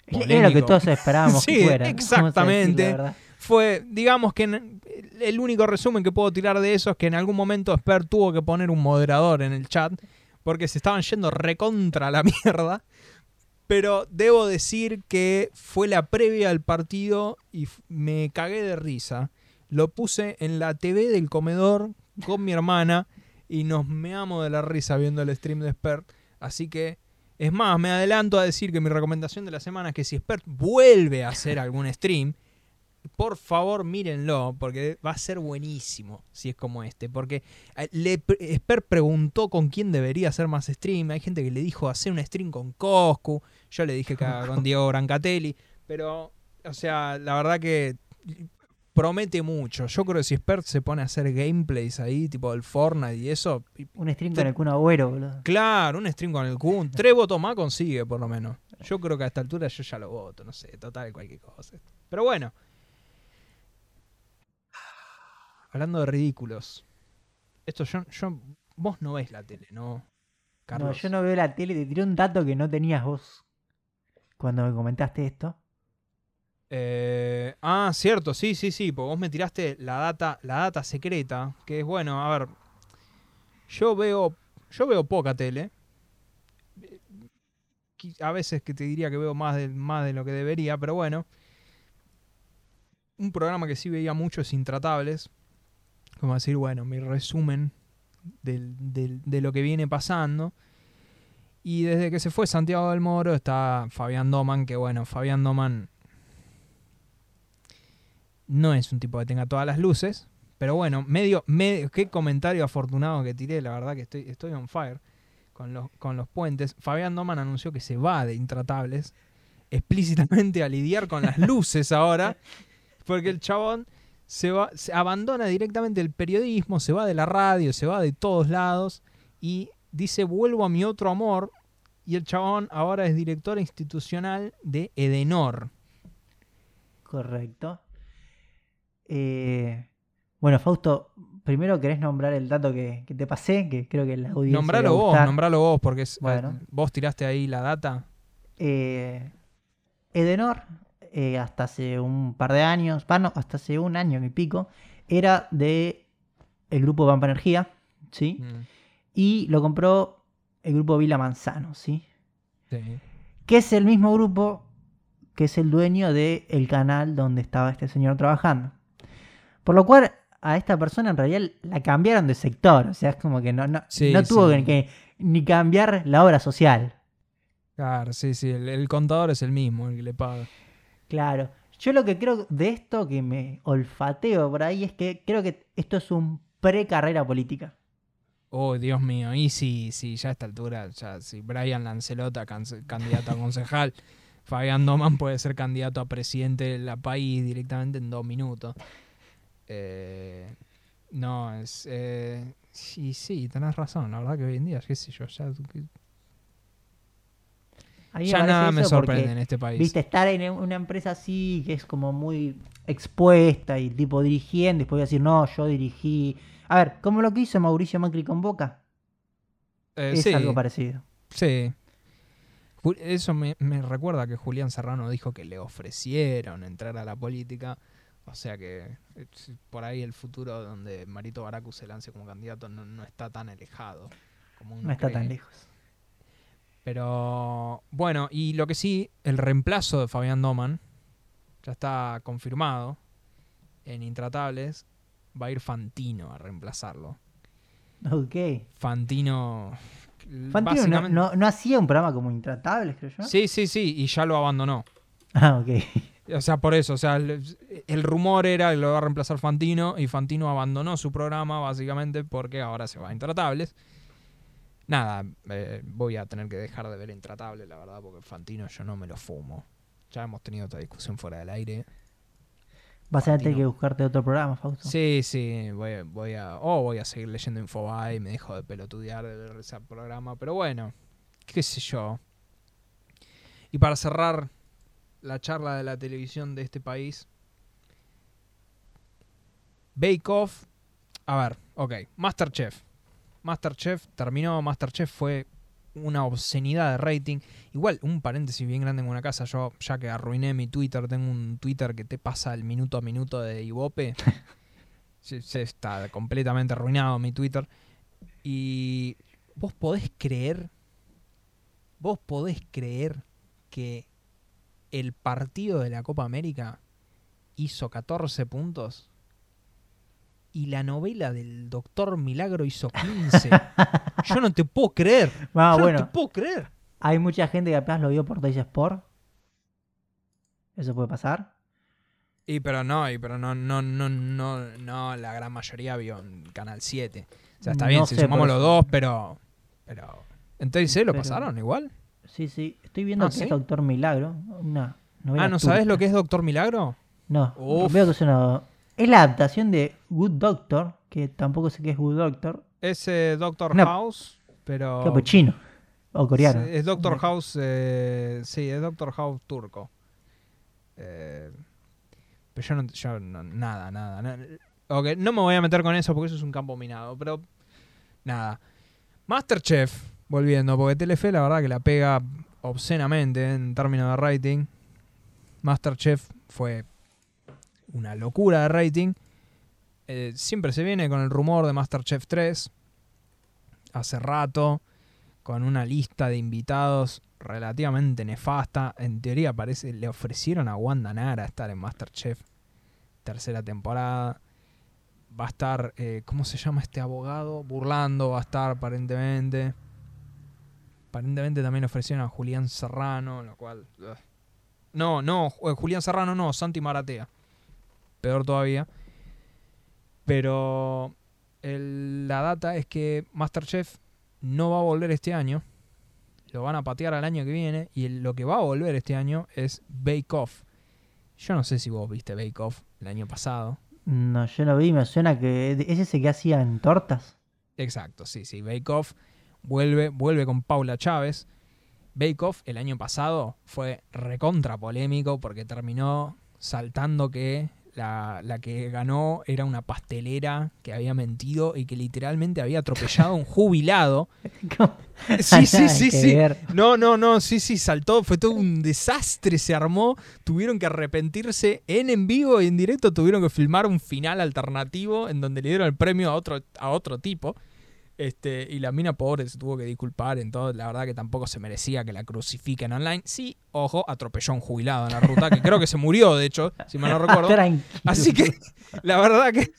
S1: Era lo que
S2: polémico.
S1: todos esperábamos
S2: Sí,
S1: que fuera. decir
S2: exactamente. fue, digamos que en- el único resumen que puedo tirar de eso es que en algún momento Sper tuvo que poner un moderador en el chat porque se estaban yendo recontra la mierda. Pero debo decir que fue la previa al partido y me cagué de risa. Lo puse en la TV del comedor con mi hermana y nos meamos de la risa viendo el stream de Sper. Así que, es más, me adelanto a decir que mi recomendación de la semana es que si Sper vuelve a hacer algún stream, por favor mírenlo, porque va a ser buenísimo si es como este. Porque eh, le, pre- Sper preguntó con quién debería hacer más stream. Hay gente que le dijo hacer un stream con Coscu. Yo le dije que con Diego Brancatelli. Pero, o sea, la verdad que promete mucho. Yo creo que si Sper se pone a hacer gameplays ahí, tipo del Fortnite y eso.
S1: Un stream con el Kun Agüero, boludo.
S2: Claro, un stream con el Kun. Tres votos más consigue, por lo menos. Yo creo que a esta altura yo ya lo voto, no sé, total, cualquier cosa. Pero bueno. Hablando de ridículos. Esto yo, yo. Vos no ves la tele, ¿no? Carlos.
S1: No, yo no veo la tele. Te tiré un dato que no tenías vos cuando me comentaste esto.
S2: Eh, ah, cierto, sí, sí, sí, porque vos me tiraste la data, la data secreta, que es bueno, a ver. Yo veo. Yo veo poca tele. A veces que te diría que veo más de, más de lo que debería, pero bueno. Un programa que sí veía mucho es Intratables. Como decir, bueno, mi resumen del- del- de lo que viene pasando. Y desde que se fue Santiago del Moro está Fabián Doman, que bueno, Fabián Doman no es un tipo que tenga todas las luces. Pero bueno, medio, medio, qué comentario afortunado que tiré, la verdad que estoy, estoy on fire con los, con los puentes. Fabián Doman anunció que se va de Intratables explícitamente a lidiar con las luces ahora, porque el chabón se va, se abandona directamente el periodismo, se va de la radio, se va de todos lados y dice vuelvo a mi otro amor y el chabón ahora es director institucional de Edenor.
S1: Correcto. Eh, bueno, Fausto, primero querés nombrar el dato que, que te pasé, que creo que la audiencia.
S2: Nombralo vos, nombralo vos, porque es-
S1: Bueno.
S2: eh, vos tiraste ahí la data.
S1: Eh, Edenor, eh, hasta hace un par de años, bueno, hasta hace un año y pico, era de el grupo Pampa Energía, ¿sí?
S2: Mm,
S1: Y lo compró el grupo Vila Manzano, ¿sí?
S2: sí.
S1: Que es el mismo grupo que es el dueño del canal donde estaba este señor trabajando. Por lo cual, a esta persona en realidad la cambiaron de sector. O sea, es como que no, no,
S2: Sí,
S1: no tuvo
S2: sí.
S1: que, ni cambiar la obra social.
S2: Claro, sí, sí. El, el contador es el mismo, el que le paga.
S1: Claro. Yo lo que creo de esto que me olfateo por ahí es que creo que esto es un pre-carrera política.
S2: Oh, Dios mío. Y sí, sí, ya a esta altura, ya, si Brian Lancelota, candidato a concejal, Fabián Doman puede ser candidato a presidente de la país directamente en dos minutos. Eh, no, es. Eh, sí, sí, tenés razón. La verdad que hoy en día, qué sé yo, ya, nada me sorprende
S1: porque,
S2: en este país.
S1: Viste, estar en una empresa así que es como muy expuesta y tipo dirigiendo, después voy a decir, no, yo dirigí. A ver, como lo que hizo Mauricio Macri con Boca,
S2: Eh,
S1: es
S2: sí,
S1: algo parecido.
S2: Sí. Eso me, me recuerda que Julián Serrano dijo que le ofrecieron entrar a la política. O sea que eh, por ahí el futuro donde Marito Baracu se lance como candidato no, no está tan alejado. Como
S1: No está tan lejos.
S2: Pero bueno, y lo que sí, el reemplazo de Fabián Doman ya está confirmado en Intratables. va a ir Fantino a reemplazarlo.
S1: Ok.
S2: Fantino.
S1: Fantino no- no hacía un programa como Intratables, creo yo.
S2: Sí, sí, sí, y ya lo abandonó.
S1: Ah, ok.
S2: O sea, por eso, o sea, el, el rumor era que lo va a reemplazar Fantino y Fantino abandonó su programa básicamente porque ahora se va a Intratables. Nada, eh, voy a tener que dejar de ver Intratables, la verdad, porque Fantino yo no me lo fumo. Ya hemos tenido otra discusión fuera del aire.
S1: Vas a tener que buscarte otro programa, Fausto.
S2: Sí, sí, voy, voy a. O voy a seguir leyendo Infobae y me dejo de pelotudear de ver ese programa. Pero bueno, qué sé yo. Y para cerrar la charla de la televisión de este país. Bake Off. A ver, ok. Masterchef. Masterchef terminó. Masterchef fue una obscenidad de rating. Igual, un paréntesis bien grande en una casa. Yo, ya que arruiné mi Twitter, tengo un Twitter que te pasa el minuto a minuto de Ibope. Se, se está completamente arruinado mi Twitter. Y vos podés creer. Vos podés creer que el partido de la Copa América hizo 14 puntos. Y la novela del Doctor Milagro hizo 15. Yo no te puedo creer.
S1: Ah,
S2: Yo no
S1: bueno.
S2: te puedo creer.
S1: Hay mucha gente que apenas lo vio por Dice Sport. Eso puede pasar.
S2: Y pero no, y pero no, no, no, no, no, la gran mayoría vio en Canal 7. O sea, está bien,
S1: No
S2: si sumamos los dos, pero. Pero. Entonces, ¿lo
S1: Pero-
S2: pasaron igual?
S1: Sí, sí. Estoy viendo
S2: Ah,
S1: que
S2: ¿sí?
S1: es Doctor Milagro. Una novela
S2: Ah, ¿no sabes
S1: turca.
S2: lo que es Doctor Milagro?
S1: No.
S2: Uf.
S1: Veo que es una... Es la adaptación de Good Doctor, que tampoco sé qué es Good Doctor.
S2: Es eh, Doctor
S1: No.
S2: House, pero.
S1: Creo que es chino. O coreano.
S2: Es Doctor House, eh, sí, es Doctor House turco. Eh, pero yo no, yo no- nada, nada, nada. Ok, no me voy a meter con eso porque eso es un campo minado, pero nada. Masterchef, volviendo, porque Telefe la verdad que la pega obscenamente en términos de rating. Masterchef fue una locura de rating. Eh, siempre se viene con el rumor de Masterchef 3. Hace rato con una lista de invitados relativamente nefasta. En teoría parece le ofrecieron a Wanda Nara estar en Masterchef tercera temporada. Va a estar, eh, ¿cómo se llama este abogado? Burlando va a estar aparentemente. Aparentemente también ofrecieron a Julián Serrano, lo cual... ugh. No, no, Ju- Julián Serrano no, Santi Maratea. Peor todavía. Pero el- la data es que Masterchef no va a volver este año. Lo van a patear al año que viene. Y el- lo que va a volver este año es Bake Off. Yo no sé si vos viste Bake Off el año pasado.
S1: No, yo no vi. Me suena que es ese que hacían tortas.
S2: Exacto, sí, sí. Bake Off vuelve, vuelve con Paula Chávez. Bake Off el año pasado fue recontra polémico porque terminó saltando que la, la que ganó era una pastelera que había mentido y que literalmente había atropellado a un jubilado.
S1: ¿Cómo?
S2: Sí, sí, sí, sí. No, no, no, sí, sí, saltó, fue todo un desastre, se armó, tuvieron que arrepentirse en en vivo y en directo, tuvieron que filmar un final alternativo en donde le dieron el premio a otro, a otro tipo. Este, y la mina pobre se tuvo que disculpar en todo, la verdad que tampoco se merecía que la crucifiquen online. Sí, ojo, atropelló a un jubilado en la ruta, que creo que se murió, de hecho, si mal no recuerdo.
S1: Tranquilo.
S2: Así que, la verdad que...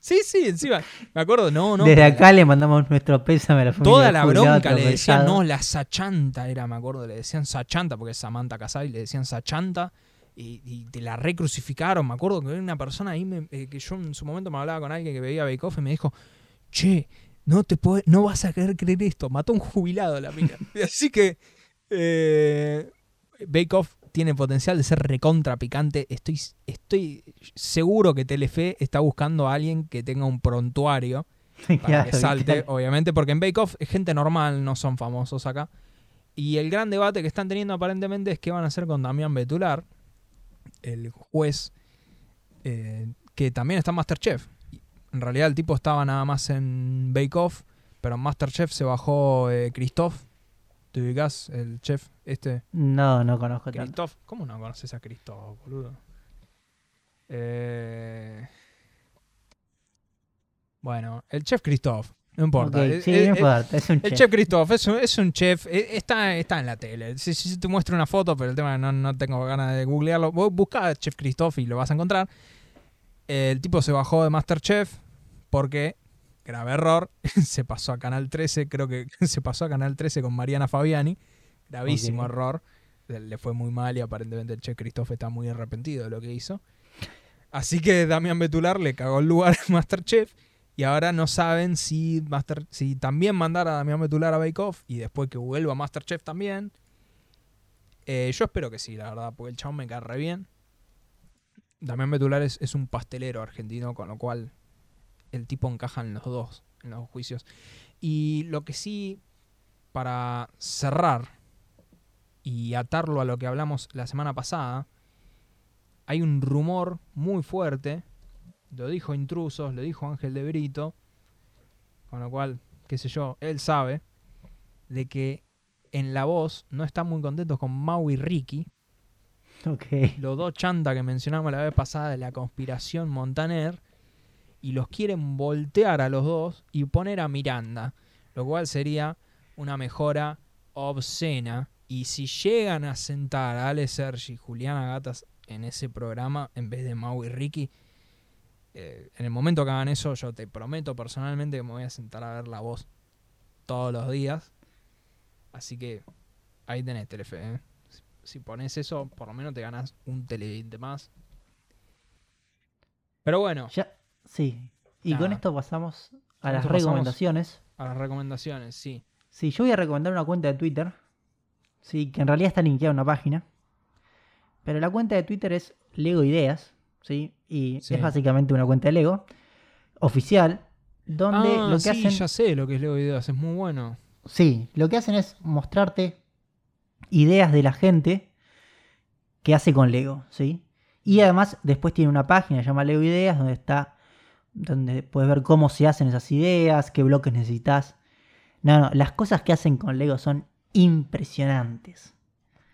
S2: Sí, sí, encima, me acuerdo, no, no.
S1: Desde
S2: la-
S1: acá le mandamos nuestro pésame a la familia.
S2: Toda la bronca le decían, no, la Sachanta era, me acuerdo, le decían Sachanta, porque es Samantha Casay, le decían Sachanta, y, y te la recrucificaron. Me acuerdo que una persona ahí me- eh, que yo en su momento me hablaba con alguien que veía Bake Off y me dijo, che, no te puede- no vas a querer creer esto, mató a un jubilado la mina. Así que eh, Bake Off tiene potencial de ser recontra picante. Estoy, estoy seguro que Telefe está buscando a alguien que tenga un prontuario para
S1: Claro,
S2: que salte,
S1: claro.
S2: obviamente, porque en Bake Off es gente normal, no son famosos acá. Y el gran debate que están teniendo aparentemente es qué van a hacer con Damián Betular, el juez eh, que también está en Masterchef. En realidad el tipo estaba nada más en Bake Off, pero en Masterchef se bajó eh, Christoph. ¿Te ubicás? El chef este.
S1: No, no conozco tanto.
S2: Christoph. ¿Cómo no conoces a Christoph, boludo? Eh... Bueno, el chef Christoph. No importa.
S1: Sí,
S2: eh,
S1: no importa, es un
S2: el
S1: chef.
S2: chef Christoph es un, es un chef, eh, está, está en la tele. Si, si te muestro una foto, pero el tema no, no tengo ganas de googlearlo, vos buscá Chef Christoph y lo vas a encontrar. El tipo se bajó de Masterchef porque, grave error, se pasó a Canal 13, creo que se pasó a Canal 13 con Mariana Fabiani. Gravísimo error. Le fue muy mal y aparentemente el chef Christophe está muy arrepentido de lo que hizo. Así que Damián Betular le cagó el lugar a Masterchef y ahora no saben si, Master, si también mandar a Damián Betular a Bake Off y después que vuelva a Masterchef también. Eh, yo espero que sí, la verdad, porque el chabón me cae re bien. Damián Betular es, un pastelero argentino, con lo cual el tipo encaja en los dos, en los juicios. Y lo que sí, para cerrar y atarlo a lo que hablamos la semana pasada, hay un rumor muy fuerte, lo dijo Intrusos, lo dijo Ángel de Brito, con lo cual, qué sé yo, él sabe, de que en la voz no están muy contentos con Mau y Ricky, Los dos chanta que mencionamos la vez pasada de la conspiración Montaner y los quieren voltear a los dos y poner a Miranda, lo cual sería una mejora obscena. Y si llegan a sentar a Ale Sergi y Juliana Gatas en ese programa en vez de Mau y Ricky, eh, en el momento que hagan eso, yo te prometo personalmente que me voy a sentar a ver la voz todos los días. Así que ahí tenés Telefe, ¿eh? Si pones eso, por lo menos te ganas un televidente más. Pero bueno,
S1: Ya, sí. Y
S2: Nada.
S1: con esto pasamos a las recomendaciones.
S2: a las recomendaciones, sí.
S1: Sí, yo voy a recomendar una cuenta de Twitter. Sí, que en realidad está linkeada a una página. Pero la cuenta de Twitter es Lego Ideas. ¿sí? Y
S2: Sí.
S1: es básicamente una cuenta de Lego. Oficial. Donde
S2: ah,
S1: lo que
S2: sí,
S1: hacen.
S2: ya sé lo que es Lego Videos, es muy bueno.
S1: Sí, lo que hacen es mostrarte ideas de la gente que hace con Lego, ¿sí? Y además después tiene una página llamada Lego Ideas donde está donde puedes ver cómo se hacen esas ideas, qué bloques necesitas. No, no, las cosas que hacen con Lego son impresionantes.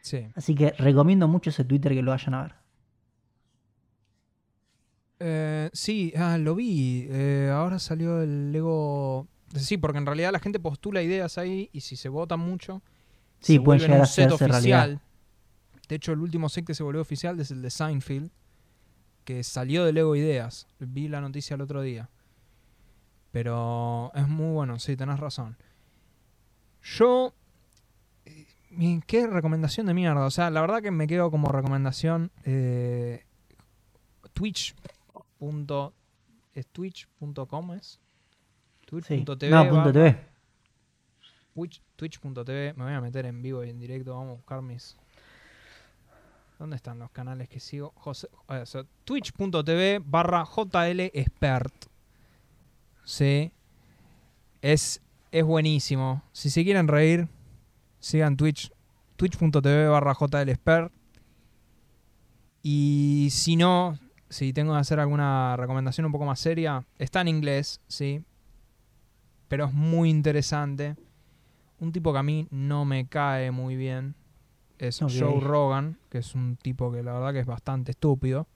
S2: Sí.
S1: Así que recomiendo mucho ese Twitter que lo vayan a ver.
S2: Eh, sí, ah, lo vi. eh, ahora salió el Lego. Sí, porque en realidad la gente postula ideas ahí y si se votan mucho,
S1: Sí,
S2: se
S1: pueden llegar
S2: un
S1: a
S2: set oficial.
S1: realidad.
S2: De hecho, el último set que se volvió oficial es el de Seinfeld, que salió de Lego Ideas. Vi la noticia el otro día. Pero es muy bueno, sí, tenés razón. Yo. eh, ¿Qué recomendación de mierda? O sea, la verdad que me quedo como recomendación. eh, Twitch. punto- ¿Es twitch.com? ¿Es?
S1: Sí.
S2: Twitch.tv.
S1: No, punto TV.
S2: Twitch- Twitch.tv, me voy a meter en vivo y en directo, vamos a buscar mis... ¿Dónde están los canales que sigo? Eh, Twitch.tv barra JLExpert. Sí. Es, es buenísimo. Si se quieren reír, sigan Twitch. Twitch.tv barra JLExpert. Y si no, si tengo que hacer alguna recomendación un poco más seria, está en inglés, sí. Pero es muy interesante. Un tipo que a mí no me cae muy bien es. Joe Rogan, que es un tipo que la verdad que es bastante estúpido.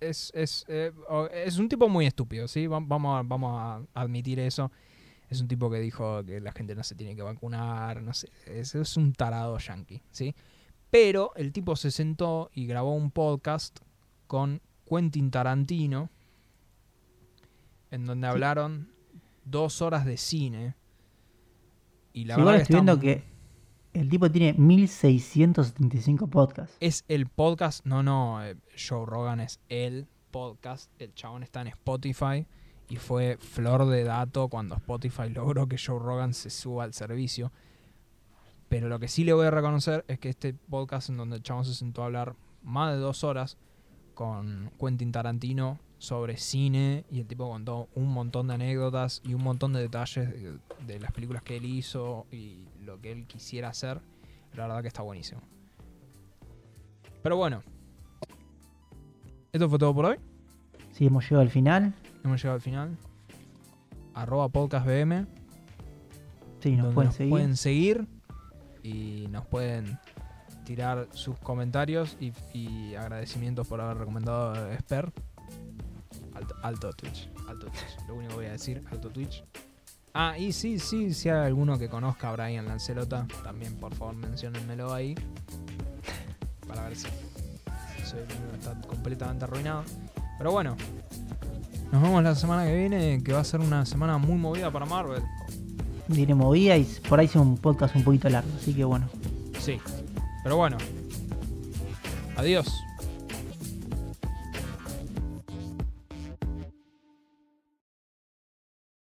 S2: Es, es, eh, es un tipo muy estúpido, ¿sí? Va- Vamos a, vamos a admitir eso. Es un tipo que dijo que la gente no se tiene que vacunar, no sé. Es, es un tarado yankee, ¿sí? Pero el tipo se sentó y grabó un podcast con Quentin Tarantino, en donde
S1: Sí.
S2: hablaron dos horas de cine. Y la
S1: Sí, igual
S2: verdad
S1: estoy
S2: está
S1: viendo que el tipo tiene 1675 podcasts.
S2: Es el podcast, no, no, eh, Joe Rogan es el podcast, el chabón está en Spotify y fue flor de dato cuando Spotify logró que Joe Rogan se suba al servicio. Pero lo que sí le voy a reconocer es que este podcast en donde el chabón se sentó a hablar más de dos horas con Quentin Tarantino sobre cine y el tipo contó un montón de anécdotas y un montón de detalles de, de las películas que él hizo y lo que él quisiera hacer. La verdad que está buenísimo. Pero bueno. Esto fue todo por hoy.
S1: Sí, hemos llegado al final.
S2: Hemos llegado al final. Arroba podcastbm.
S1: Sí, nos pueden
S2: nos
S1: seguir.
S2: pueden seguir y nos pueden tirar sus comentarios y, y agradecimientos por haber recomendado Esper. Alto, alto Twitch, alto Twitch. Lo único que voy a decir, alto Twitch. Ah, y sí, sí, si hay alguno que conozca a Brian Lancelota, también por favor menciónenmelo ahí. Para ver si sí, está completamente arruinado. Pero bueno, nos vemos la semana que viene, que va a ser una semana muy movida para Marvel.
S1: Diré movida y por ahí es un podcast un poquito largo, así que bueno.
S2: Sí, pero bueno. Adiós.